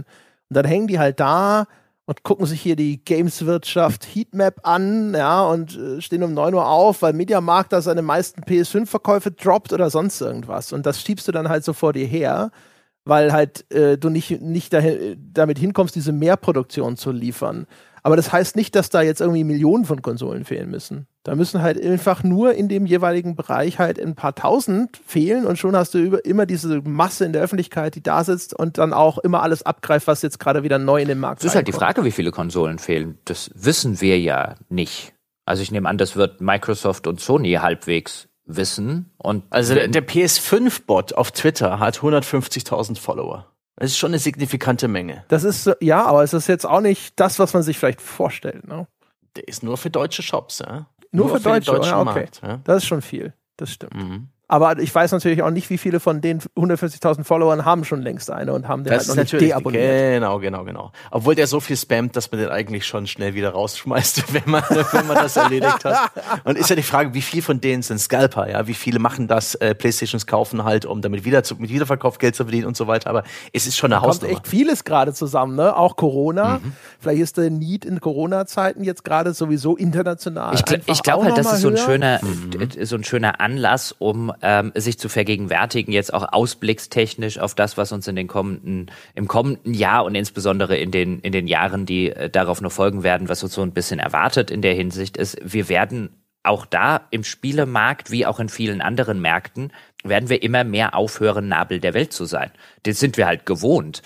Und dann hängen die halt da und gucken sich hier die Gameswirtschaft Heatmap an, ja, und äh, stehen um 9 Uhr auf, weil Mediamarkt da seine meisten PS5-Verkäufe droppt oder sonst irgendwas. Und das schiebst du dann halt so vor dir her, weil halt äh, du nicht, nicht dahin, damit hinkommst, diese Mehrproduktion zu liefern. Aber das heißt nicht, dass da jetzt irgendwie Millionen von Konsolen fehlen müssen. Da müssen halt einfach nur in dem jeweiligen Bereich halt ein paar tausend fehlen und schon hast du über, immer diese Masse in der Öffentlichkeit, die da sitzt und dann auch immer alles abgreift, was jetzt gerade wieder neu in den Markt ist. Das ist halt die Frage, wie viele Konsolen fehlen. Das wissen wir ja nicht. Also ich nehme an, das wird Microsoft und Sony halbwegs wissen. Und also der, der PS5-Bot auf Twitter hat 150.000 Follower. Das ist schon eine signifikante Menge. Das ist, ja, aber es ist jetzt auch nicht das, was man sich vielleicht vorstellt. Ne? Der ist nur für deutsche Shops, ja? Nur, nur für, für deutsche, den deutschen ja, okay. Markt. Ja? Das ist schon viel. Das stimmt. Mhm. Aber ich weiß natürlich auch nicht, wie viele von den 140.000 Followern haben schon längst eine und haben den das halt noch nicht deabonniert. Genau, genau, genau. Obwohl der so viel spammt, dass man den eigentlich schon schnell wieder rausschmeißt, wenn man, wenn man das erledigt hat. Und ist ja die Frage, wie viel von denen sind Scalper, ja? Wie viele machen das, äh, Playstations kaufen halt, um damit wieder zu, mit Wiederverkauf Geld zu verdienen und so weiter. Aber es ist schon eine da Hausnummer. kommt echt vieles gerade zusammen, ne? Auch Corona. Mhm. Vielleicht ist der Need in Corona-Zeiten jetzt gerade sowieso international. Ich, gl ich glaube halt, das ist so ein schöner, mhm. so ein schöner Anlass, um ähm, sich zu vergegenwärtigen, jetzt auch ausblickstechnisch auf das, was uns in den kommenden, im kommenden Jahr und insbesondere in den, in den Jahren, die äh, darauf noch folgen werden, was uns so ein bisschen erwartet in der Hinsicht ist, wir werden auch da im Spielemarkt wie auch in vielen anderen Märkten werden wir immer mehr aufhören, Nabel der Welt zu sein. Das sind wir halt gewohnt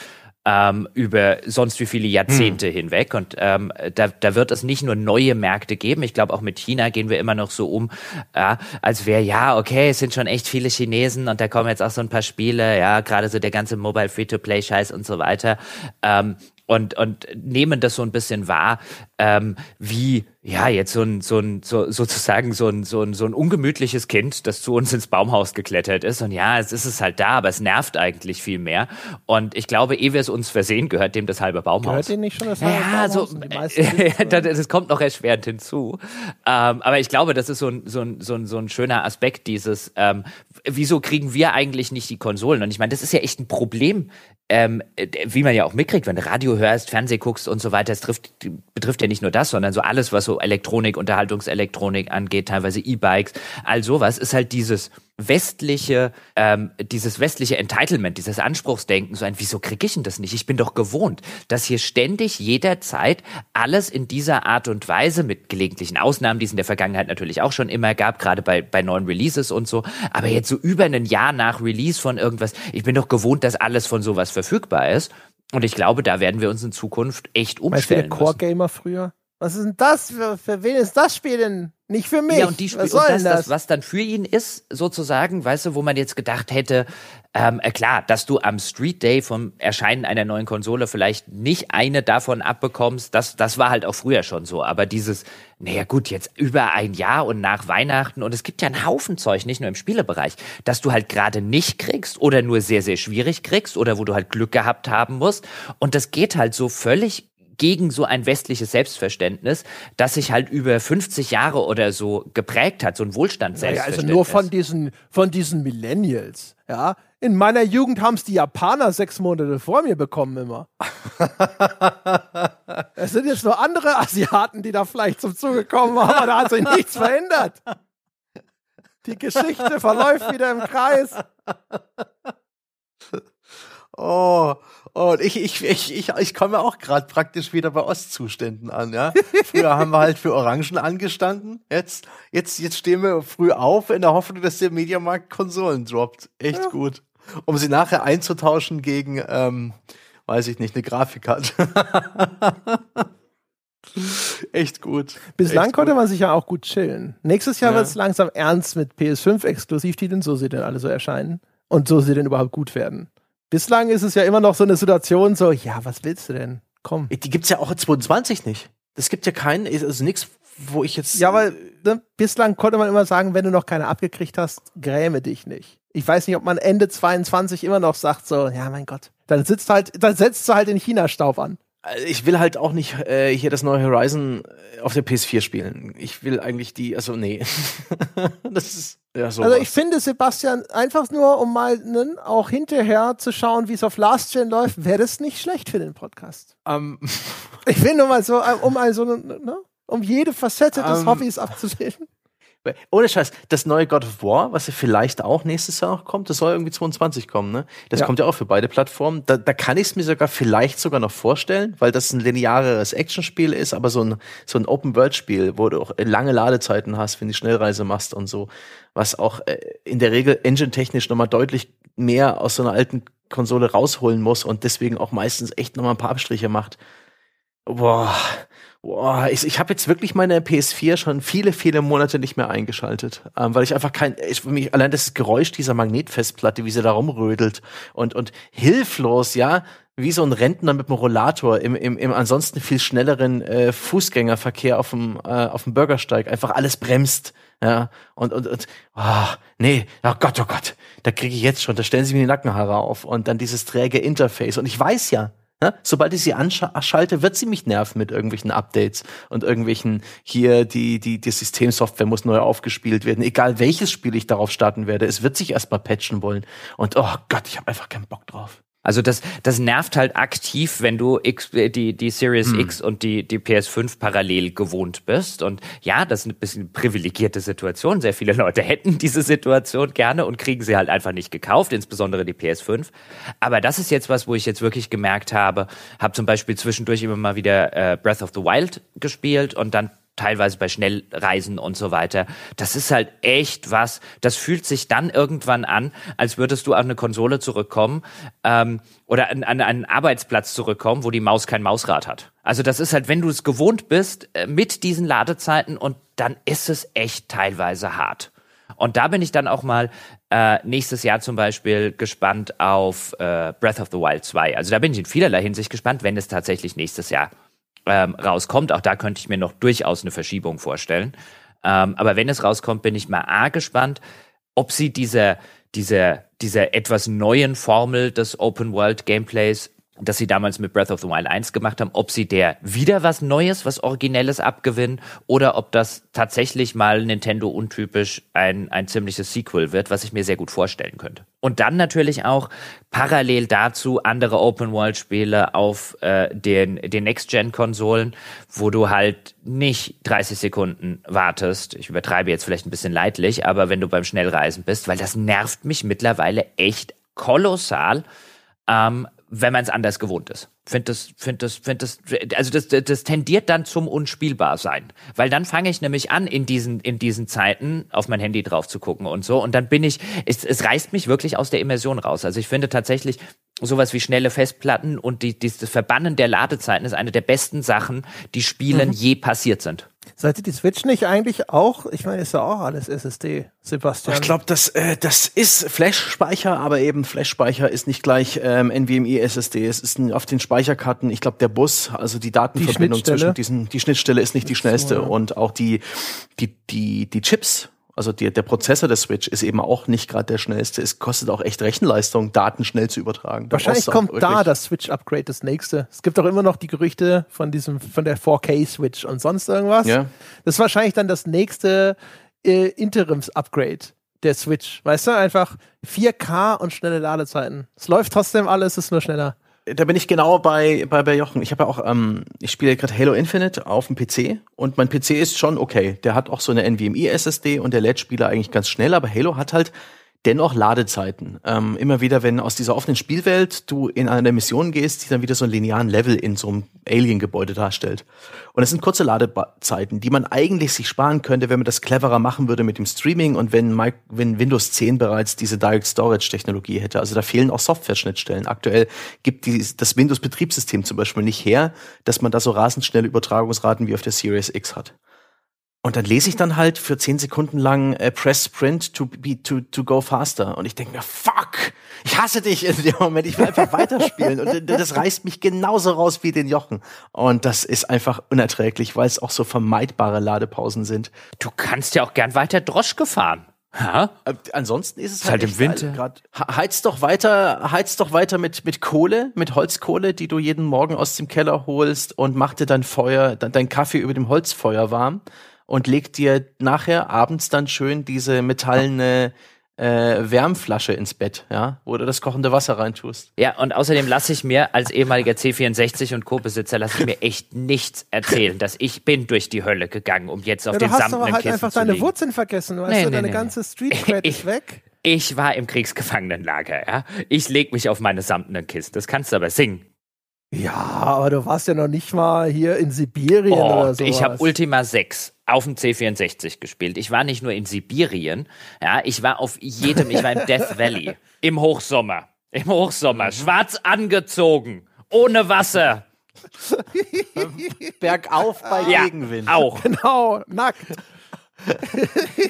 ähm, über sonst wie viele Jahrzehnte hm. hinweg. Und ähm, da, da wird es nicht nur neue Märkte geben. Ich glaube, auch mit China gehen wir immer noch so um, äh, als wäre, ja, okay, es sind schon echt viele Chinesen und da kommen jetzt auch so ein paar Spiele, ja, gerade so der ganze Mobile Free-to-Play-Scheiß und so weiter. Ähm, und, und nehmen das so ein bisschen wahr, ähm, wie ja jetzt so ein, so ein so, sozusagen so ein, so ein so ein ungemütliches Kind, das zu uns ins Baumhaus geklettert ist. Und ja, es ist es halt da, aber es nervt eigentlich viel mehr. Und ich glaube, ehe wir es uns versehen, gehört dem das halbe Baumhaus. Gehört dem nicht schon das halbe ja, Baumhaus? So, das, das kommt noch erschwerend hinzu. Ähm, aber ich glaube, das ist so ein, so ein, so ein, so ein schöner Aspekt dieses, ähm, wieso kriegen wir eigentlich nicht die Konsolen? Und ich meine, das ist ja echt ein Problem ähm, wie man ja auch mitkriegt, wenn du Radio hörst, Fernseh guckst und so weiter, es trifft, betrifft ja nicht nur das, sondern so alles, was so Elektronik, Unterhaltungselektronik angeht, teilweise E-Bikes, all sowas, ist halt dieses westliche, ähm, dieses westliche Entitlement, dieses Anspruchsdenken, so ein, wieso kriege ich denn das nicht? Ich bin doch gewohnt, dass hier ständig jederzeit alles in dieser Art und Weise, mit gelegentlichen Ausnahmen, die es in der Vergangenheit natürlich auch schon immer gab, gerade bei, bei neuen Releases und so, aber jetzt so über ein Jahr nach Release von irgendwas, ich bin doch gewohnt, dass alles von sowas verfügbar ist. Und ich glaube, da werden wir uns in Zukunft echt umstellen. Weißt du, der Core-Gamer früher? Was ist denn das? Für, für wen ist das Spiel denn? Nicht für mich. Ja, und, die Spiel was, und das, das? das, was dann für ihn ist, sozusagen, weißt du, wo man jetzt gedacht hätte, ähm, äh, klar, dass du am Street Day vom Erscheinen einer neuen Konsole vielleicht nicht eine davon abbekommst, das, das war halt auch früher schon so. Aber dieses, naja gut, jetzt über ein Jahr und nach Weihnachten und es gibt ja einen Haufen Zeug, nicht nur im Spielebereich, dass du halt gerade nicht kriegst oder nur sehr, sehr schwierig kriegst oder wo du halt Glück gehabt haben musst. Und das geht halt so völlig gegen so ein westliches Selbstverständnis, das sich halt über 50 Jahre oder so geprägt hat, so ein Wohlstandsselbstverständnis. Naja, also nur von diesen, von diesen Millennials, ja. In meiner Jugend haben es die Japaner sechs Monate vor mir bekommen immer. es sind jetzt nur andere Asiaten, die da vielleicht zum Zuge kommen, aber da hat sich nichts verändert. Die Geschichte verläuft wieder im Kreis. Oh, und ich, ich, ich, ich, ich komme auch gerade praktisch wieder bei Ostzuständen an, ja. Früher haben wir halt für Orangen angestanden. Jetzt, jetzt, jetzt stehen wir früh auf in der Hoffnung, dass der Mediamarkt Konsolen droppt. Echt ja. gut. Um sie nachher einzutauschen gegen, ähm, weiß ich nicht, eine Grafikkarte. Echt gut. Bislang Echt konnte gut. man sich ja auch gut chillen. Nächstes Jahr ja. wird es langsam ernst mit PS5-Exklusivtiteln, so sie denn alle so erscheinen. Und so sie denn überhaupt gut werden. Bislang ist es ja immer noch so eine Situation, so, ja, was willst du denn? Komm. Die gibt's ja auch 22 nicht. Es gibt ja keinen, also nichts, wo ich jetzt. Ja, weil ne, bislang konnte man immer sagen, wenn du noch keine abgekriegt hast, gräme dich nicht. Ich weiß nicht, ob man Ende 22 immer noch sagt, so, ja, mein Gott, dann sitzt halt, dann setzt du halt den China-Staub an. Also ich will halt auch nicht äh, hier das neue Horizon äh, auf der PS4 spielen. Ich will eigentlich die, also nee. das ist ja so. Also ich finde, Sebastian, einfach nur, um mal ne, auch hinterher zu schauen, wie es auf Last Gen läuft, wäre das nicht schlecht für den Podcast. Um. Ähm. Ich will nur mal so, äh, um mal so, ne, um jede Facette des um. Ähm. Hobbys abzubilden. Ohne Scheiß, das neue God of War, was ja vielleicht auch nächstes Jahr noch kommt, das soll irgendwie 22 kommen, ne? Das ja. kommt ja auch für beide Plattformen. Da, da kann ich es mir sogar vielleicht sogar noch vorstellen, weil das ein lineares Actionspiel ist, aber so ein, so ein Open-World-Spiel, wo du auch lange Ladezeiten hast, wenn du Schnellreise machst und so, was auch äh, in der Regel engine-technisch nochmal deutlich mehr aus so einer alten Konsole rausholen muss und deswegen auch meistens echt nochmal ein paar Abstriche macht. Boah, Boah, ich, ich habe jetzt wirklich meine PS4 schon viele, viele Monate nicht mehr eingeschaltet, ähm, weil ich einfach kein, ich, mich, allein das Geräusch dieser Magnetfestplatte, wie sie da rumrödelt und und hilflos, ja, wie so ein Rentner mit einem Rollator im, im, im ansonsten viel schnelleren äh, Fußgängerverkehr auf dem äh, auf dem Bürgersteig einfach alles bremst, ja und und und oh, nee, oh Gott, oh Gott, da kriege ich jetzt schon, da stellen sie mir die Nackenhaare auf und dann dieses träge Interface und ich weiß ja, ja, sobald ich sie anschalte, wird sie mich nerven mit irgendwelchen Updates und irgendwelchen hier die die die Systemsoftware muss neu aufgespielt werden. Egal welches Spiel ich darauf starten werde, es wird sich erstmal patchen wollen. Und oh Gott, ich habe einfach keinen Bock drauf. Also das, das nervt halt aktiv, wenn du X, äh, die, die Series hm. X und die, die PS5 parallel gewohnt bist. Und ja, das ist ein bisschen privilegierte Situation. Sehr viele Leute hätten diese Situation gerne und kriegen sie halt einfach nicht gekauft, insbesondere die PS5. Aber das ist jetzt was, wo ich jetzt wirklich gemerkt habe, habe zum Beispiel zwischendurch immer mal wieder äh, Breath of the Wild gespielt und dann teilweise bei Schnellreisen und so weiter. Das ist halt echt was. Das fühlt sich dann irgendwann an, als würdest du an eine Konsole zurückkommen ähm, oder an, an einen Arbeitsplatz zurückkommen, wo die Maus kein Mausrad hat. Also das ist halt, wenn du es gewohnt bist äh, mit diesen Ladezeiten und dann ist es echt teilweise hart. Und da bin ich dann auch mal äh, nächstes Jahr zum Beispiel gespannt auf äh, Breath of the Wild 2. Also da bin ich in vielerlei Hinsicht gespannt, wenn es tatsächlich nächstes Jahr ähm, rauskommt. Auch da könnte ich mir noch durchaus eine Verschiebung vorstellen. Ähm, aber wenn es rauskommt, bin ich mal A gespannt, ob sie diese, diese, diese etwas neuen Formel des Open World Gameplays das sie damals mit Breath of the Wild 1 gemacht haben, ob sie der wieder was Neues, was Originelles abgewinnen oder ob das tatsächlich mal Nintendo untypisch ein, ein ziemliches Sequel wird, was ich mir sehr gut vorstellen könnte. Und dann natürlich auch parallel dazu andere Open-World-Spiele auf äh, den, den Next-Gen-Konsolen, wo du halt nicht 30 Sekunden wartest. Ich übertreibe jetzt vielleicht ein bisschen leidlich, aber wenn du beim Schnellreisen bist, weil das nervt mich mittlerweile echt kolossal, ähm, wenn man es anders gewohnt ist. Find das, find das, find das, also das, das tendiert dann zum unspielbar sein, weil dann fange ich nämlich an in diesen in diesen Zeiten auf mein Handy drauf zu gucken und so und dann bin ich, es, es reißt mich wirklich aus der Immersion raus. Also ich finde tatsächlich sowas wie schnelle Festplatten und die, die, das Verbannen der Ladezeiten ist eine der besten Sachen, die Spielen mhm. je passiert sind. Seid die Switch nicht eigentlich auch? Ich meine, ist ja auch alles SSD, Sebastian. Ich glaube, das, äh, das ist Flash-Speicher, aber eben Flash-Speicher ist nicht gleich ähm, NVMe SSD. Es ist ein, auf den Speicherkarten, ich glaube, der Bus, also die Datenverbindung die zwischen diesen, die Schnittstelle ist nicht die schnellste so, ja. und auch die, die, die, die Chips also die, der Prozessor der Switch ist eben auch nicht gerade der schnellste. Es kostet auch echt Rechenleistung, Daten schnell zu übertragen. Da Wahrscheinlich kommt da das Switch-Upgrade das nächste. Es gibt auch immer noch die Gerüchte von diesem, von der 4K-Switch und sonst irgendwas. Ja. Das ist wahrscheinlich dann das nächste äh, Interims-Upgrade der Switch. Weißt du, einfach 4K und schnelle Ladezeiten. Es läuft trotzdem alles, es ist nur schneller da bin ich genau bei, bei, bei Jochen. Ich habe ja auch, ähm, ich spiele gerade Halo Infinite auf dem PC und mein PC ist schon okay. Der hat auch so eine NVMe SSD und der lädt Spiele eigentlich ganz schnell, aber Halo hat halt dennoch Ladezeiten. Ähm, immer wieder, wenn aus dieser offenen Spielwelt du in eine Mission gehst, die dann wieder so einen linearen Level in so einem Alien-Gebäude darstellt. Und es sind kurze Ladezeiten, die man eigentlich sich sparen könnte, wenn man das cleverer machen würde mit dem Streaming und wenn, wenn Windows 10 bereits diese Direct Storage-Technologie hätte. Also da fehlen auch Software-Schnittstellen. Aktuell gibt die, das Windows-Betriebssystem zum Beispiel nicht her, dass man da so rasend schnelle Übertragungsraten wie auf der Series X hat. Und dann lese ich dann halt für zehn Sekunden lang äh, Press Sprint to, be, to, to go faster. Und ich denke mir, fuck, ich hasse dich in dem Moment. Ich will einfach weiterspielen. Und das reißt mich genauso raus wie den Jochen. Und das ist einfach unerträglich, weil es auch so vermeidbare Ladepausen sind. Du kannst ja auch gern weiter Droschke fahren. Ja. Äh, ansonsten ist es halt, halt im Winter. Grad, heiz doch weiter, heiz doch weiter mit mit Kohle, mit Holzkohle, die du jeden Morgen aus dem Keller holst und mach dir dein Feuer, dein Kaffee über dem Holzfeuer warm und leg dir nachher abends dann schön diese metallene äh, Wärmflasche ins Bett, ja, wo du das kochende Wasser reintust. Ja, und außerdem lasse ich mir als ehemaliger C64 und Co-Besitzer lasse ich mir echt nichts erzählen, dass ich bin durch die Hölle gegangen, um jetzt auf ja, den samtenen Du hast aber halt einfach deine Wurzeln vergessen, weißt nee, du, nee, deine nee, ganze Street Cred ist weg. Ich war im Kriegsgefangenenlager, ja. Ich leg mich auf meine samtenen Kisten. Das kannst du aber singen. Ja, aber du warst ja noch nicht mal hier in Sibirien oh, oder so. Ich habe Ultima 6 auf dem C64 gespielt. Ich war nicht nur in Sibirien, ja, ich war auf jedem, ich war im Death Valley im Hochsommer. Im Hochsommer, mhm. schwarz angezogen, ohne Wasser. Bergauf bei ja, Gegenwind. Auch. Genau, nackt.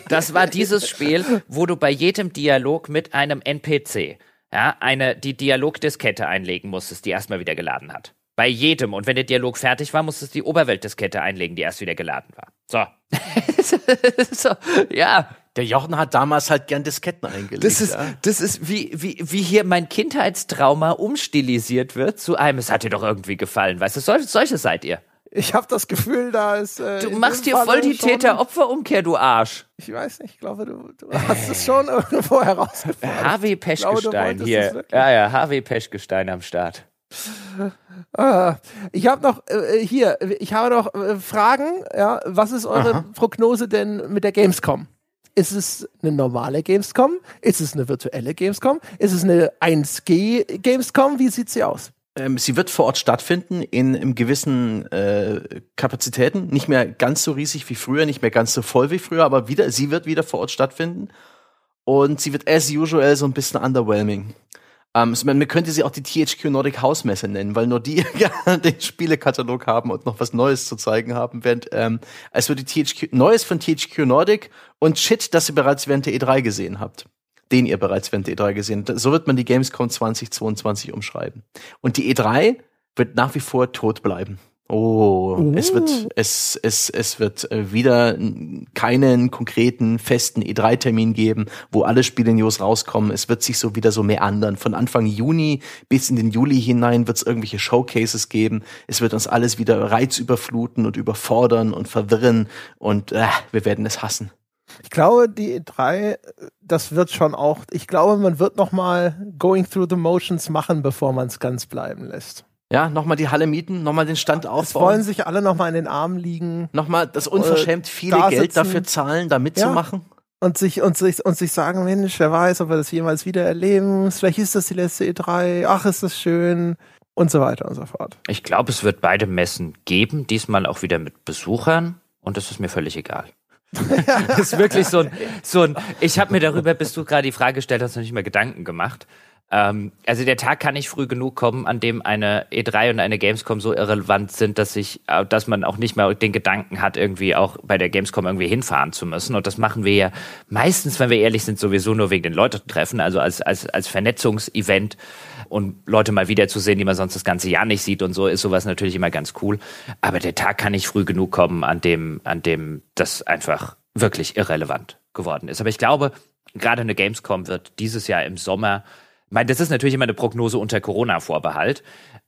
Das war dieses Spiel, wo du bei jedem Dialog mit einem NPC ja, eine, die Dialogdiskette einlegen musstest, die erstmal wieder geladen hat. Bei jedem. Und wenn der Dialog fertig war, musstest du die Oberweltdiskette einlegen, die erst wieder geladen war. So. so. Ja. Der Jochen hat damals halt gern Disketten eingelegt. Das ist, ja. das ist wie, wie, wie hier mein Kindheitstrauma umstilisiert wird zu einem, es hat dir doch irgendwie gefallen. Weißt du, solche, solche seid ihr. Ich habe das Gefühl, da ist. Äh, du machst hier voll die Täter-Opfer-Umkehr, du Arsch. Ich weiß nicht, ich glaube, du, du hast es schon irgendwo herausgefunden. Harvey Peschgestein hier. Ja, ja, Harvey Peschgestein am Start. Ah, ich habe noch äh, hier, ich habe noch äh, Fragen. Ja, was ist eure Aha. Prognose denn mit der Gamescom? Ist es eine normale Gamescom? Ist es eine virtuelle Gamescom? Ist es eine 1G Gamescom? Wie sieht sie aus? Ähm, sie wird vor Ort stattfinden in, in gewissen äh, Kapazitäten. Nicht mehr ganz so riesig wie früher, nicht mehr ganz so voll wie früher, aber wieder, sie wird wieder vor Ort stattfinden. Und sie wird as usual so ein bisschen underwhelming. Ähm, man, man könnte sie auch die THQ Nordic House Messe nennen, weil nur die den Spielekatalog haben und noch was Neues zu zeigen haben, während ähm, wird die THQ Neues von THQ Nordic und Shit, das ihr bereits während der E3 gesehen habt den ihr bereits während der E3 gesehen habt. So wird man die Gamescom 2022 umschreiben. Und die E3 wird nach wie vor tot bleiben. Oh, uh. es wird es es es wird äh, wieder keinen konkreten festen E3-Termin geben, wo alle Spiele-News rauskommen. Es wird sich so wieder so meandern. Von Anfang Juni bis in den Juli hinein wird es irgendwelche Showcases geben. Es wird uns alles wieder reizüberfluten und überfordern und verwirren und äh, wir werden es hassen. Ich glaube, die E3, das wird schon auch, ich glaube, man wird noch mal Going Through the Motions machen, bevor man es ganz bleiben lässt. Ja, nochmal die Halle mieten, nochmal den Stand aufbauen. Es wollen sich alle nochmal in den Armen liegen. Nochmal das unverschämt viele da Geld dafür zahlen, da mitzumachen. Ja. Und sich, und, sich, und sich sagen, Mensch, wer weiß, ob wir das jemals wieder erleben. Vielleicht ist das die letzte E3. Ach, ist das schön. Und so weiter und so fort. Ich glaube, es wird beide Messen geben. Diesmal auch wieder mit Besuchern. Und das ist mir völlig egal. das ist wirklich so ein, so ein ich habe mir darüber, bis du gerade die Frage gestellt hast, noch nicht mehr Gedanken gemacht. Ähm, also der Tag kann nicht früh genug kommen, an dem eine E3 und eine Gamescom so irrelevant sind, dass ich, äh, dass man auch nicht mehr den Gedanken hat, irgendwie auch bei der Gamescom irgendwie hinfahren zu müssen. Und das machen wir ja meistens, wenn wir ehrlich sind, sowieso nur wegen den Leuten treffen, also als, als, als Vernetzungsevent und Leute mal wiederzusehen, die man sonst das ganze Jahr nicht sieht und so, ist sowas natürlich immer ganz cool. Aber der Tag kann nicht früh genug kommen, an dem, an dem das einfach wirklich irrelevant geworden ist. Aber ich glaube, gerade eine Gamescom wird dieses Jahr im Sommer, meine, das ist natürlich immer eine Prognose unter Corona-Vorbehalt,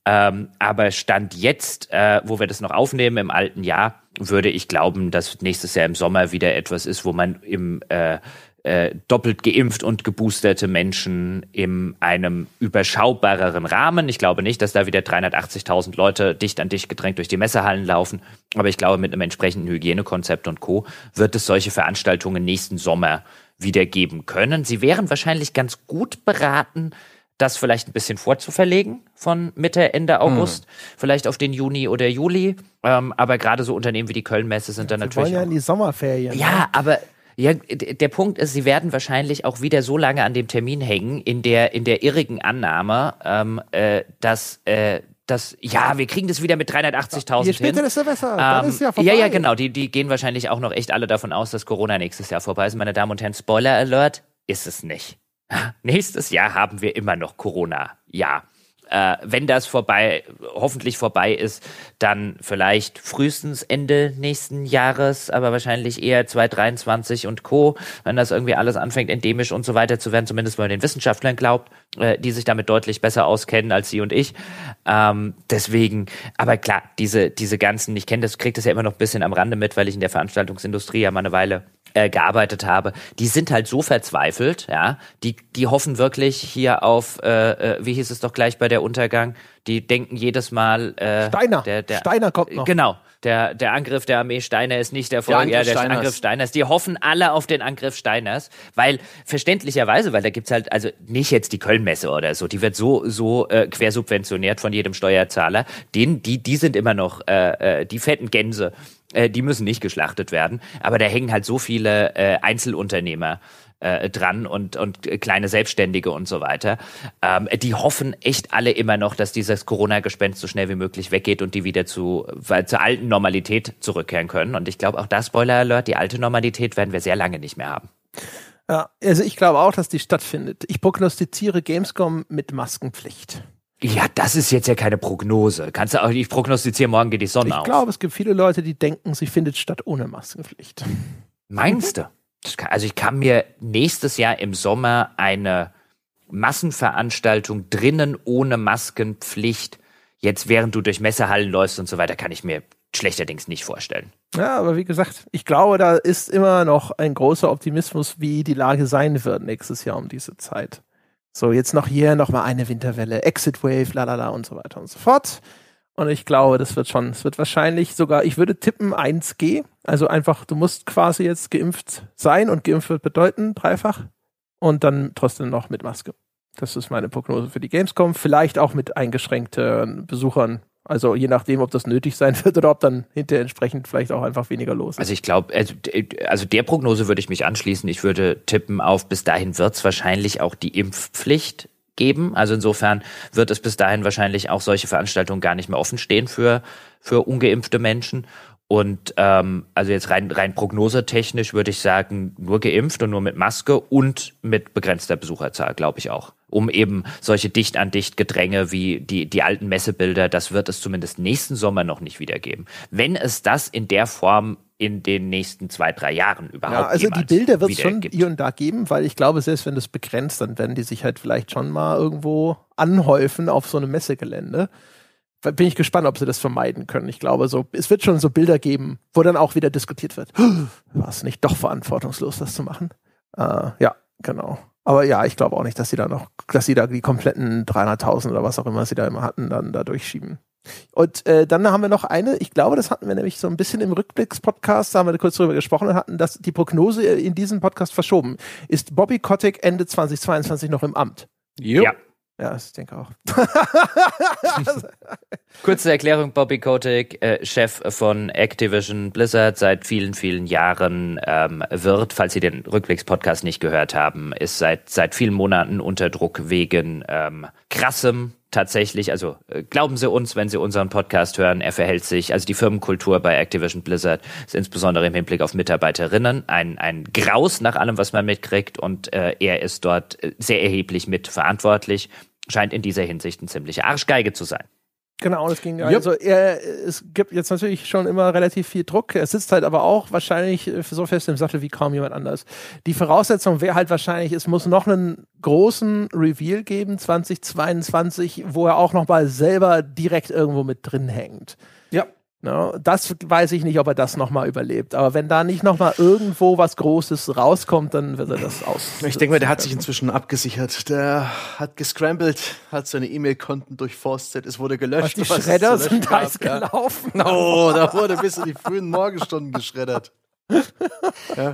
ähm, aber Stand jetzt, äh, wo wir das noch aufnehmen im alten Jahr, würde ich glauben, dass nächstes Jahr im Sommer wieder etwas ist, wo man im äh, äh, doppelt geimpft und geboosterte Menschen in einem überschaubareren Rahmen. Ich glaube nicht, dass da wieder 380.000 Leute dicht an dicht gedrängt durch die Messehallen laufen. Aber ich glaube, mit einem entsprechenden Hygienekonzept und Co. wird es solche Veranstaltungen nächsten Sommer wieder geben können. Sie wären wahrscheinlich ganz gut beraten, das vielleicht ein bisschen vorzuverlegen von Mitte, Ende August, hm. vielleicht auf den Juni oder Juli. Ähm, aber gerade so Unternehmen wie die Kölnmesse sind ja, dann natürlich. wollen ja in die Sommerferien. Ja, ne? aber ja, der Punkt ist, sie werden wahrscheinlich auch wieder so lange an dem Termin hängen, in der, in der irrigen Annahme, ähm, äh, dass, äh, das, ja, wir kriegen das wieder mit 380.000 Je später, hin. desto besser. Ähm, Dann ist ja vorbei. ja, ja, genau. Die, die gehen wahrscheinlich auch noch echt alle davon aus, dass Corona nächstes Jahr vorbei ist. Meine Damen und Herren, Spoiler Alert, ist es nicht. Nächstes Jahr haben wir immer noch Corona. Ja. Äh, wenn das vorbei, hoffentlich vorbei ist, dann vielleicht frühestens Ende nächsten Jahres, aber wahrscheinlich eher 2023 und Co., wenn das irgendwie alles anfängt, endemisch und so weiter zu werden, zumindest wenn man den Wissenschaftlern glaubt, äh, die sich damit deutlich besser auskennen als Sie und ich. Ähm, deswegen, aber klar, diese, diese ganzen, ich kenne das, kriege das ja immer noch ein bisschen am Rande mit, weil ich in der Veranstaltungsindustrie ja mal eine Weile äh, gearbeitet habe, die sind halt so verzweifelt, ja, die, die hoffen wirklich hier auf, äh, äh, wie hieß es doch gleich bei der Untergang, die denken jedes Mal, äh, Steiner. der, der, Steiner kommt noch. Genau. Der, der Angriff der Armee Steiner ist nicht der Erfolg, Angriff ja, der Steiners. Angriff Steiners. Die hoffen alle auf den Angriff Steiners, weil verständlicherweise, weil da gibt's halt, also nicht jetzt die Kölnmesse oder so, die wird so, so äh, quersubventioniert von jedem Steuerzahler. Den, die, die sind immer noch äh, äh, die fetten Gänse, äh, die müssen nicht geschlachtet werden. Aber da hängen halt so viele äh, Einzelunternehmer äh, dran und, und äh, kleine Selbstständige und so weiter. Ähm, die hoffen echt alle immer noch, dass dieses Corona-Gespenst so schnell wie möglich weggeht und die wieder zu, weil, zur alten Normalität zurückkehren können. Und ich glaube, auch da Spoiler Alert, die alte Normalität werden wir sehr lange nicht mehr haben. Ja, also ich glaube auch, dass die stattfindet. Ich prognostiziere Gamescom mit Maskenpflicht. Ja, das ist jetzt ja keine Prognose. Kannst du auch, ich prognostiziere, morgen geht die Sonne Ich auf. glaube, es gibt viele Leute, die denken, sie findet statt ohne Maskenpflicht. Meinst du? Kann, also ich kann mir nächstes Jahr im Sommer eine Massenveranstaltung drinnen ohne Maskenpflicht, jetzt während du durch Messehallen läufst und so weiter, kann ich mir schlechterdings nicht vorstellen. Ja, aber wie gesagt, ich glaube, da ist immer noch ein großer Optimismus, wie die Lage sein wird nächstes Jahr um diese Zeit. So, jetzt noch hier noch mal eine Winterwelle, Exit Wave, lalala und so weiter und so fort. Und ich glaube, das wird schon, es wird wahrscheinlich sogar, ich würde tippen 1G. Also einfach, du musst quasi jetzt geimpft sein und geimpft wird bedeuten dreifach. Und dann trotzdem noch mit Maske. Das ist meine Prognose für die Gamescom. Vielleicht auch mit eingeschränkten Besuchern. Also je nachdem, ob das nötig sein wird oder ob dann hinterher entsprechend vielleicht auch einfach weniger los ist. Also ich glaube, also, also der Prognose würde ich mich anschließen. Ich würde tippen auf, bis dahin wird es wahrscheinlich auch die Impfpflicht geben. Also insofern wird es bis dahin wahrscheinlich auch solche Veranstaltungen gar nicht mehr offen stehen für, für ungeimpfte Menschen. Und ähm, also jetzt rein, rein prognosetechnisch würde ich sagen, nur geimpft und nur mit Maske und mit begrenzter Besucherzahl, glaube ich auch. Um eben solche dicht an dicht Gedränge wie die, die alten Messebilder, das wird es zumindest nächsten Sommer noch nicht wiedergeben. Wenn es das in der Form in den nächsten zwei, drei Jahren überhaupt Ja, also die Bilder wird es schon gibt. hier und da geben, weil ich glaube, selbst wenn das begrenzt, dann werden die sich halt vielleicht schon mal irgendwo anhäufen auf so einem Messegelände. Bin ich gespannt, ob sie das vermeiden können. Ich glaube, so, es wird schon so Bilder geben, wo dann auch wieder diskutiert wird. War es nicht doch verantwortungslos, das zu machen? Äh, ja, genau. Aber ja, ich glaube auch nicht, dass sie da noch, dass sie da die kompletten 300.000 oder was auch immer sie da immer hatten, dann da durchschieben. Und äh, dann haben wir noch eine, ich glaube, das hatten wir nämlich so ein bisschen im Rückblicks-Podcast, da haben wir kurz drüber gesprochen und hatten das, die Prognose in diesem Podcast verschoben. Ist Bobby Kotick Ende 2022 noch im Amt? Ja. Ja, ich denke auch. Kurze Erklärung, Bobby Kotick, äh, Chef von Activision Blizzard seit vielen, vielen Jahren, ähm, wird, falls Sie den Rückblicks-Podcast nicht gehört haben, ist seit, seit vielen Monaten unter Druck wegen ähm, krassem tatsächlich, also äh, glauben Sie uns, wenn Sie unseren Podcast hören, er verhält sich, also die Firmenkultur bei Activision Blizzard ist insbesondere im Hinblick auf Mitarbeiterinnen ein, ein Graus nach allem, was man mitkriegt und äh, er ist dort äh, sehr erheblich mitverantwortlich, scheint in dieser Hinsicht ein ziemliche Arschgeige zu sein. Genau, das ging also er, es gibt jetzt natürlich schon immer relativ viel Druck. Er sitzt halt aber auch wahrscheinlich äh, so fest im Sattel wie kaum jemand anders. Die Voraussetzung wäre halt wahrscheinlich, es muss noch einen großen Reveal geben 2022, wo er auch noch mal selber direkt irgendwo mit drin hängt. Ja. No, das weiß ich nicht, ob er das noch mal überlebt. Aber wenn da nicht noch mal irgendwo was Großes rauskommt, dann wird er das aus. Ich denke mal, der hat sich inzwischen abgesichert. Der hat gescrambled, hat seine E-Mail-Konten durchforstet, es wurde gelöscht. die was es Schredder sind heiß ja. gelaufen. Oh, da wurde bis in die frühen Morgenstunden geschreddert.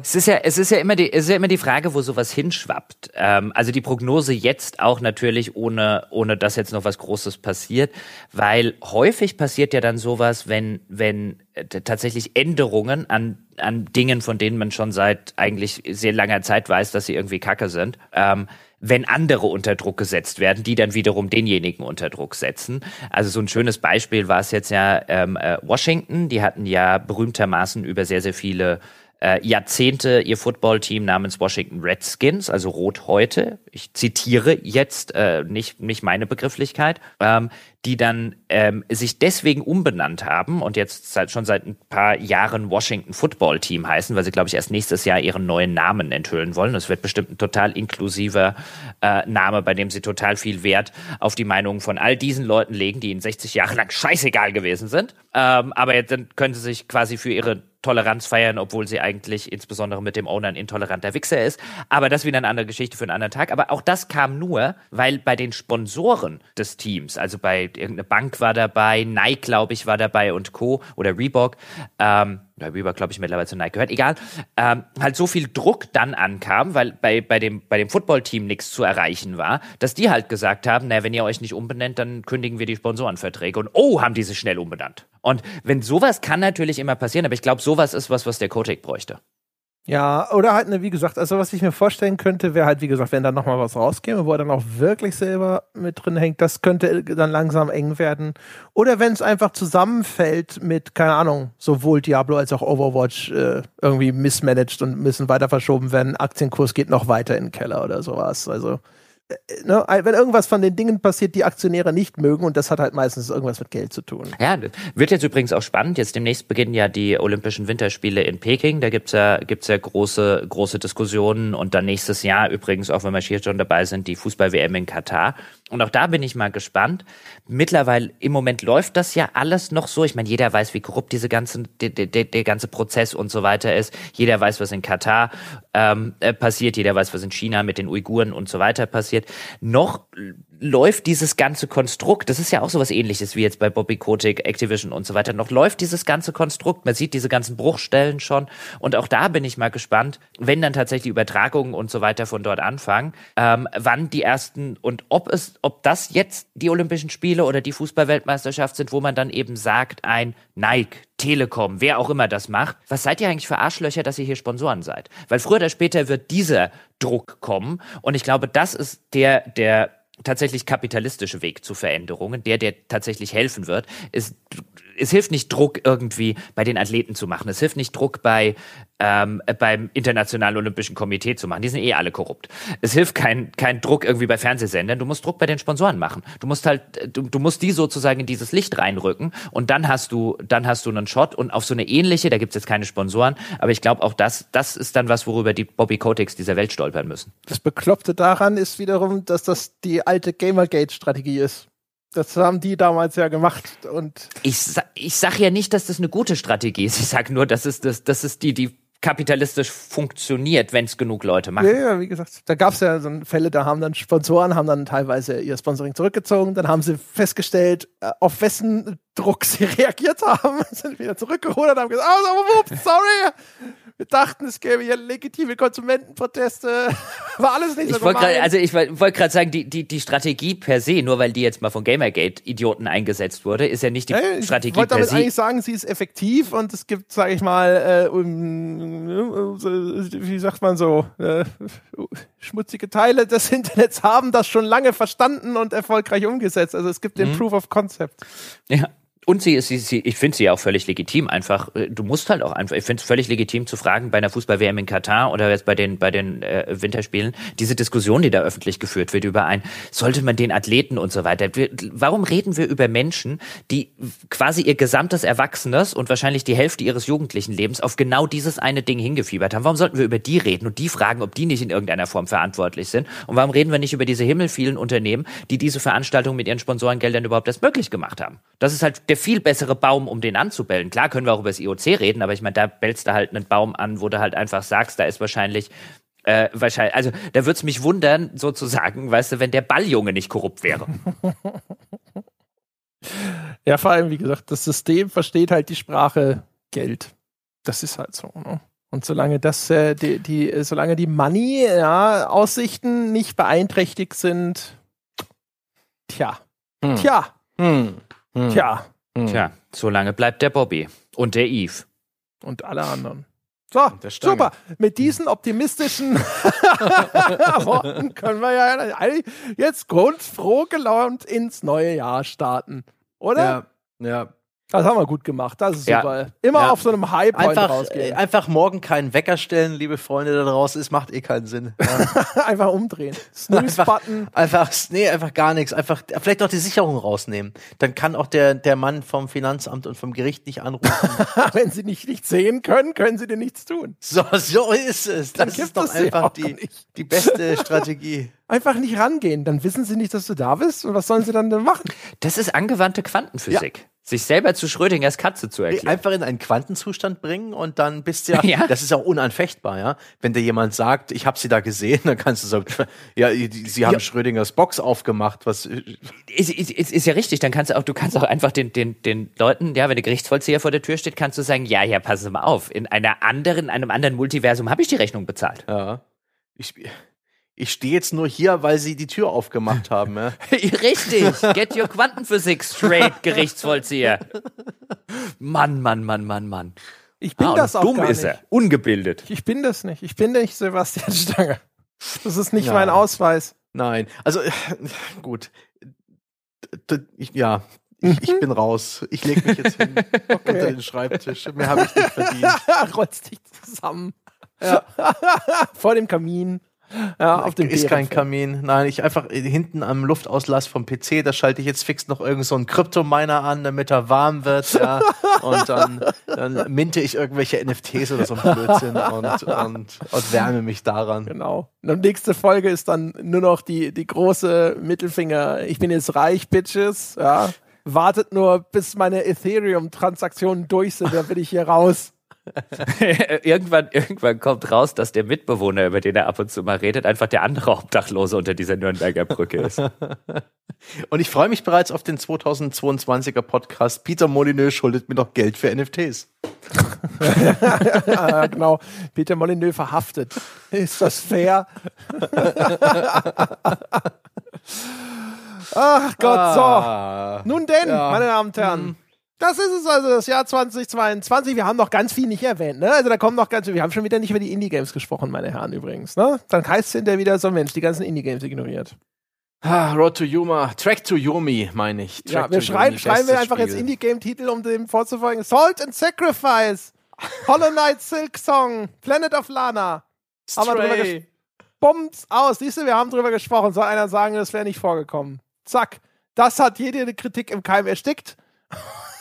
Es ist ja, es ist ja immer die, es ist ja immer die Frage, wo sowas hinschwappt. Ähm, also die Prognose jetzt auch natürlich ohne, ohne dass jetzt noch was Großes passiert, weil häufig passiert ja dann sowas, wenn, wenn tatsächlich Änderungen an, an Dingen, von denen man schon seit eigentlich sehr langer Zeit weiß, dass sie irgendwie kacke sind. Ähm, wenn andere unter Druck gesetzt werden, die dann wiederum denjenigen unter Druck setzen. Also so ein schönes Beispiel war es jetzt ja ähm, äh, Washington, die hatten ja berühmtermaßen über sehr, sehr viele äh, Jahrzehnte ihr Footballteam namens Washington Redskins, also Rot heute, ich zitiere jetzt äh, nicht, nicht meine Begrifflichkeit, ähm, die dann ähm, sich deswegen umbenannt haben und jetzt seit, schon seit ein paar Jahren Washington Football Team heißen, weil sie, glaube ich, erst nächstes Jahr ihren neuen Namen enthüllen wollen. Das wird bestimmt ein total inklusiver äh, Name, bei dem sie total viel Wert auf die Meinungen von all diesen Leuten legen, die ihnen 60 Jahre lang scheißegal gewesen sind. Ähm, aber jetzt können sie sich quasi für ihre Toleranz feiern, obwohl sie eigentlich insbesondere mit dem Owner ein intoleranter Wichser ist. Aber das wieder eine andere Geschichte für einen anderen Tag. Aber auch das kam nur, weil bei den Sponsoren des Teams, also bei irgendeine Bank war dabei, Nike, glaube ich, war dabei und Co. oder Reebok, ähm, ja, Reebok, glaube ich, mittlerweile zu Nike gehört, egal, ähm, halt so viel Druck dann ankam, weil bei, bei dem, bei dem Footballteam nichts zu erreichen war, dass die halt gesagt haben, na, wenn ihr euch nicht umbenennt, dann kündigen wir die Sponsorenverträge. Und oh, haben die sich schnell umbenannt. Und wenn sowas kann natürlich immer passieren, aber ich glaube, sowas ist was, was der Kotek bräuchte. Ja, oder halt, ne, wie gesagt, also was ich mir vorstellen könnte, wäre halt, wie gesagt, wenn da nochmal was rauskäme, wo er dann auch wirklich selber mit drin hängt, das könnte dann langsam eng werden. Oder wenn es einfach zusammenfällt mit, keine Ahnung, sowohl Diablo als auch Overwatch äh, irgendwie missmanaged und müssen weiter verschoben werden, Aktienkurs geht noch weiter in den Keller oder sowas. Also ne, wenn irgendwas von den Dingen passiert, die Aktionäre nicht mögen und das hat halt meistens irgendwas mit Geld zu tun. Ja, wird jetzt übrigens auch spannend. Jetzt demnächst beginnen ja die Olympischen Winterspiele in Peking. Da gibt's ja, gibt's ja große, große Diskussionen und dann nächstes Jahr übrigens, auch wenn wir hier schon dabei sind, die Fußball-WM in Katar. Und auch da bin ich mal gespannt. Mittlerweile, im Moment läuft das ja alles noch so. Ich meine, jeder weiß, wie korrupt diese ganzen, der, der, der ganze Prozess und so weiter ist. Jeder weiß, was in Katar ähm, äh, passiert. Jeder weiß, was in China mit den Uiguren und so weiter passiert. Noch läuft dieses ganze Konstrukt, das ist ja auch so was ähnliches wie jetzt bei Bobby Kotick, Activision und so weiter, noch läuft dieses ganze Konstrukt, man sieht diese ganzen Bruchstellen schon und auch da bin ich mal gespannt, wenn dann tatsächlich die Übertragungen und so weiter von dort anfangen, ähm, wann die ersten und ob es, ob das jetzt die Olympischen Spiele oder die Fußballweltmeisterschaft sind, wo man dann eben sagt, ein Nike, Telekom, wer auch immer das macht, was seid ihr eigentlich für Arschlöcher, dass ihr hier Sponsoren seid? Weil früher oder später wird dieser Druck kommen und ich glaube, das ist der, der tatsächlich kapitalistische Weg zu Veränderungen, der, der tatsächlich helfen wird, ist, es hilft nicht Druck irgendwie bei den Athleten zu machen. Es hilft nicht Druck bei ähm, beim Internationalen Olympischen Komitee zu machen. Die sind eh alle korrupt. Es hilft kein, kein Druck irgendwie bei Fernsehsendern. Du musst Druck bei den Sponsoren machen. Du musst halt, du, du musst die sozusagen in dieses Licht reinrücken und dann hast du, dann hast du einen Shot und auf so eine ähnliche, da gibt's jetzt keine Sponsoren, aber ich glaube auch das, das ist dann was, worüber die Bobby Kotics dieser Welt stolpern müssen. Das Bekloppte daran ist wiederum, dass das die alte Gamergate-Strategie ist. Das haben die damals ja gemacht und ich, ich sag ja nicht, dass das eine gute Strategie ist. Ich sag nur, dass es das, das ist die die kapitalistisch funktioniert, wenn es genug Leute machen. Ja, ja, wie gesagt, da gab es ja so Fälle, da haben dann Sponsoren haben dann teilweise ihr Sponsoring zurückgezogen, dann haben sie festgestellt, äh, auf wessen Druck sie reagiert haben, sind wieder zurückgerudert, haben gesagt, oh, sorry, wir dachten, es gäbe hier legitime Konsumentenproteste. War alles nicht so ich wollt grad, Also ich wollte gerade sagen, die, die, die Strategie per se, nur weil die jetzt mal von Gamergate-Idioten eingesetzt wurde, ist ja nicht die hey, Strategie per se. Ich wollte damit eigentlich sagen, sie ist effektiv und es gibt, sage ich mal, äh, um, wie sagt man so, äh, schmutzige Teile des Internets haben das schon lange verstanden und erfolgreich umgesetzt. Also es gibt den mhm. Proof of Concept. Ja, und sie ist, sie, sie, ich finde sie auch völlig legitim. Einfach, äh, du musst halt auch einfach, ich finde es völlig legitim zu fragen bei einer Fußball-WM in Katar oder jetzt bei den, bei den äh, Winterspielen, diese Diskussion, die da öffentlich geführt wird über ein, sollte man den Athleten und so weiter. Wir, warum reden wir über Menschen, die quasi ihr gesamtes Erwachsenes und wahrscheinlich die Hälfte ihres jugendlichen Lebens auf genau dieses eine Ding hingefiebert haben? Warum sollten wir über die reden und die fragen, ob die nicht in irgendeiner Form verantwortlich sind? Und warum reden wir nicht über diese himmelvielen Unternehmen, die diese Veranstaltung mit ihren Sponsorengeldern überhaupt erst möglich gemacht haben? Das ist halt der viel bessere Baum, um den anzubellen. Klar können wir auch über das IOC reden, aber ich meine, da bellst du halt einen Baum an, wo du halt einfach sagst, da ist wahrscheinlich äh, wahrscheinlich, also da würde es mich wundern, sozusagen, weißt du, wenn der Balljunge nicht korrupt wäre. ja, vor allem, wie gesagt, das System versteht halt die Sprache Geld. Das ist halt so, ne? Und solange das, äh, die, die, solange die Money-Aussichten ja, nicht beeinträchtigt sind, tja, hm. tja. Hm. Hm. Tja. Hm. Tja, so lange bleibt der Bobby. Und der Eve. Und alle anderen. So, super. Mit diesen optimistischen Worten können wir ja jetzt grundfroh gelaunt ins neue Jahr starten. Oder? Ja, ja. Das haben wir gut gemacht. Das ist ja. super. Immer ja. auf so einem High Point einfach, rausgehen. Einfach morgen keinen Wecker stellen, liebe Freunde da draußen. Es macht eh keinen Sinn. Ja. einfach umdrehen. Snooze-Button. Einfach, einfach, nee, einfach gar nichts. Einfach, vielleicht auch die Sicherung rausnehmen. Dann kann auch der, der Mann vom Finanzamt und vom Gericht nicht anrufen. Wenn sie nicht, nicht sehen können, können sie dir nichts tun. So, so ist es. Das ist doch einfach die, die beste Strategie einfach nicht rangehen. Dann wissen sie nicht, dass du da bist. Und was sollen sie dann denn machen? Das ist angewandte Quantenphysik. Sich selber zu Schrödingers Katze zu erklären. Einfach in einen Quantenzustand bringen und dann bist du ja, ja. das ist auch unanfechtbar, ja. Wenn dir jemand sagt, ich habe sie da gesehen, dann kannst du sagen, ja, sie haben ja. Schrödingers Box aufgemacht, was ist, ist, ist, ja richtig, dann kannst du auch, du kannst auch einfach den, den, den Leuten, ja, wenn der Gerichtsvollzieher vor der Tür steht, kannst du sagen, ja, ja, passen Sie mal auf, in einer anderen, in einem anderen Multiversum habe ich die Rechnung bezahlt. Ja. Ich, ich stehe jetzt nur hier, weil sie die Tür aufgemacht haben. Ja? Richtig. Get your Quantenphysik straight, Gerichtsvollzieher. Mann, Mann, Mann, Mann, Mann. Ich bin ah, das auch dumm gar ist er. Ungebildet. Ich bin das nicht. Ich bin nicht Sebastian Stange. Das ist nicht Nein. mein Ausweis. Nein. Also, gut. Ich, ja, ich, ich, bin raus. Ich lege mich jetzt hin okay. unter den Schreibtisch. Mehr habe ich nicht verdient. Rotz dich zusammen. Ja. Vor dem Kamin. Ja, auf dem Ist kein Kamin. Nein, ich einfach hinten am Luftauslass vom PC, da schalte ich jetzt fix noch irgend so einen Kryptominer an, damit er warm wird, ja. Und dann, dann minte ich irgendwelche NFTs oder so ein Blödsinn und, und, und wärme mich daran. Genau. Und nächste Folge ist dann nur noch die, die große Mittelfinger. Ich bin jetzt reich, Bitches, ja. Wartet nur, bis meine Ethereum-Transaktionen durch sind, dann bin ich hier raus. irgendwann, irgendwann kommt raus, dass der Mitbewohner, über den er ab und zu mal redet, einfach der andere Obdachlose unter dieser Nürnberger Brücke ist. und ich freue mich bereits auf den 2022er Podcast. Peter Molyneux schuldet mir noch Geld für NFTs. ja, genau. Peter Molyneux verhaftet. Ist das fair? Ach Gott, ah, so. Nun denn, ja. meine Damen und Herren. Das ist es also, das Jahr 2022. Wir haben noch ganz viel nicht erwähnt, ne? Also da kommen noch ganz, wir haben schon wieder nicht über die Indie-Games gesprochen, meine Herren, übrigens, ne? Dann heißt es hinterher wieder so, Mensch, die ganzen Indie-Games ignoriert. Ah, Road to Yuma, Track to Yomi, meine ich. Track ja, wir schreiben, schreiben wir einfach Spiel. jetzt Indie-Game-Titel, um dem vorzufolgen. Salt and Sacrifice, Hollow Knight Silk Song, Planet of Lana. Stray. Haben wir drüber Bums aus. Siehst du, wir haben drüber gesprochen. Soll einer sagen, das wäre nicht vorgekommen. Zack. Das hat jede Kritik im Keim erstickt.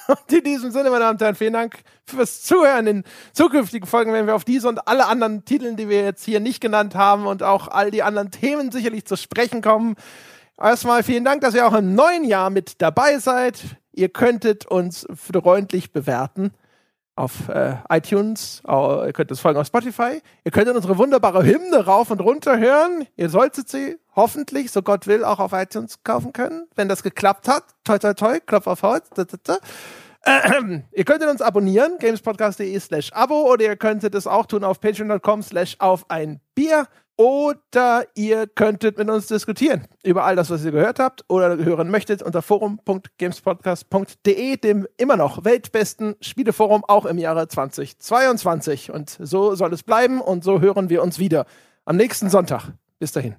Und in diesem Sinne, meine Damen und Herren, vielen Dank fürs Zuhören. In zukünftigen Folgen werden wir auf diese und alle anderen Titeln, die wir jetzt hier nicht genannt haben und auch all die anderen Themen sicherlich zu sprechen kommen. Erstmal vielen Dank, dass ihr auch im neuen Jahr mit dabei seid. Ihr könntet uns freundlich bewerten auf äh, iTunes, oh, ihr könnt das folgen auf Spotify. Ihr könnt unsere wunderbare Hymne rauf und runter hören. Ihr solltet sie hoffentlich, so Gott will, auch auf iTunes kaufen können. Wenn das geklappt hat, toi toi toi, Klopf auf Holz. Äh, ihr könntet uns abonnieren, gamespodcast.de slash Abo oder ihr könntet es auch tun auf patreon.com slash auf ein Bier. Oder ihr könntet mit uns diskutieren über all das, was ihr gehört habt oder hören möchtet unter forum.gamespodcast.de, dem immer noch weltbesten Spieleforum, auch im Jahre 2022. Und so soll es bleiben und so hören wir uns wieder am nächsten Sonntag. Bis dahin.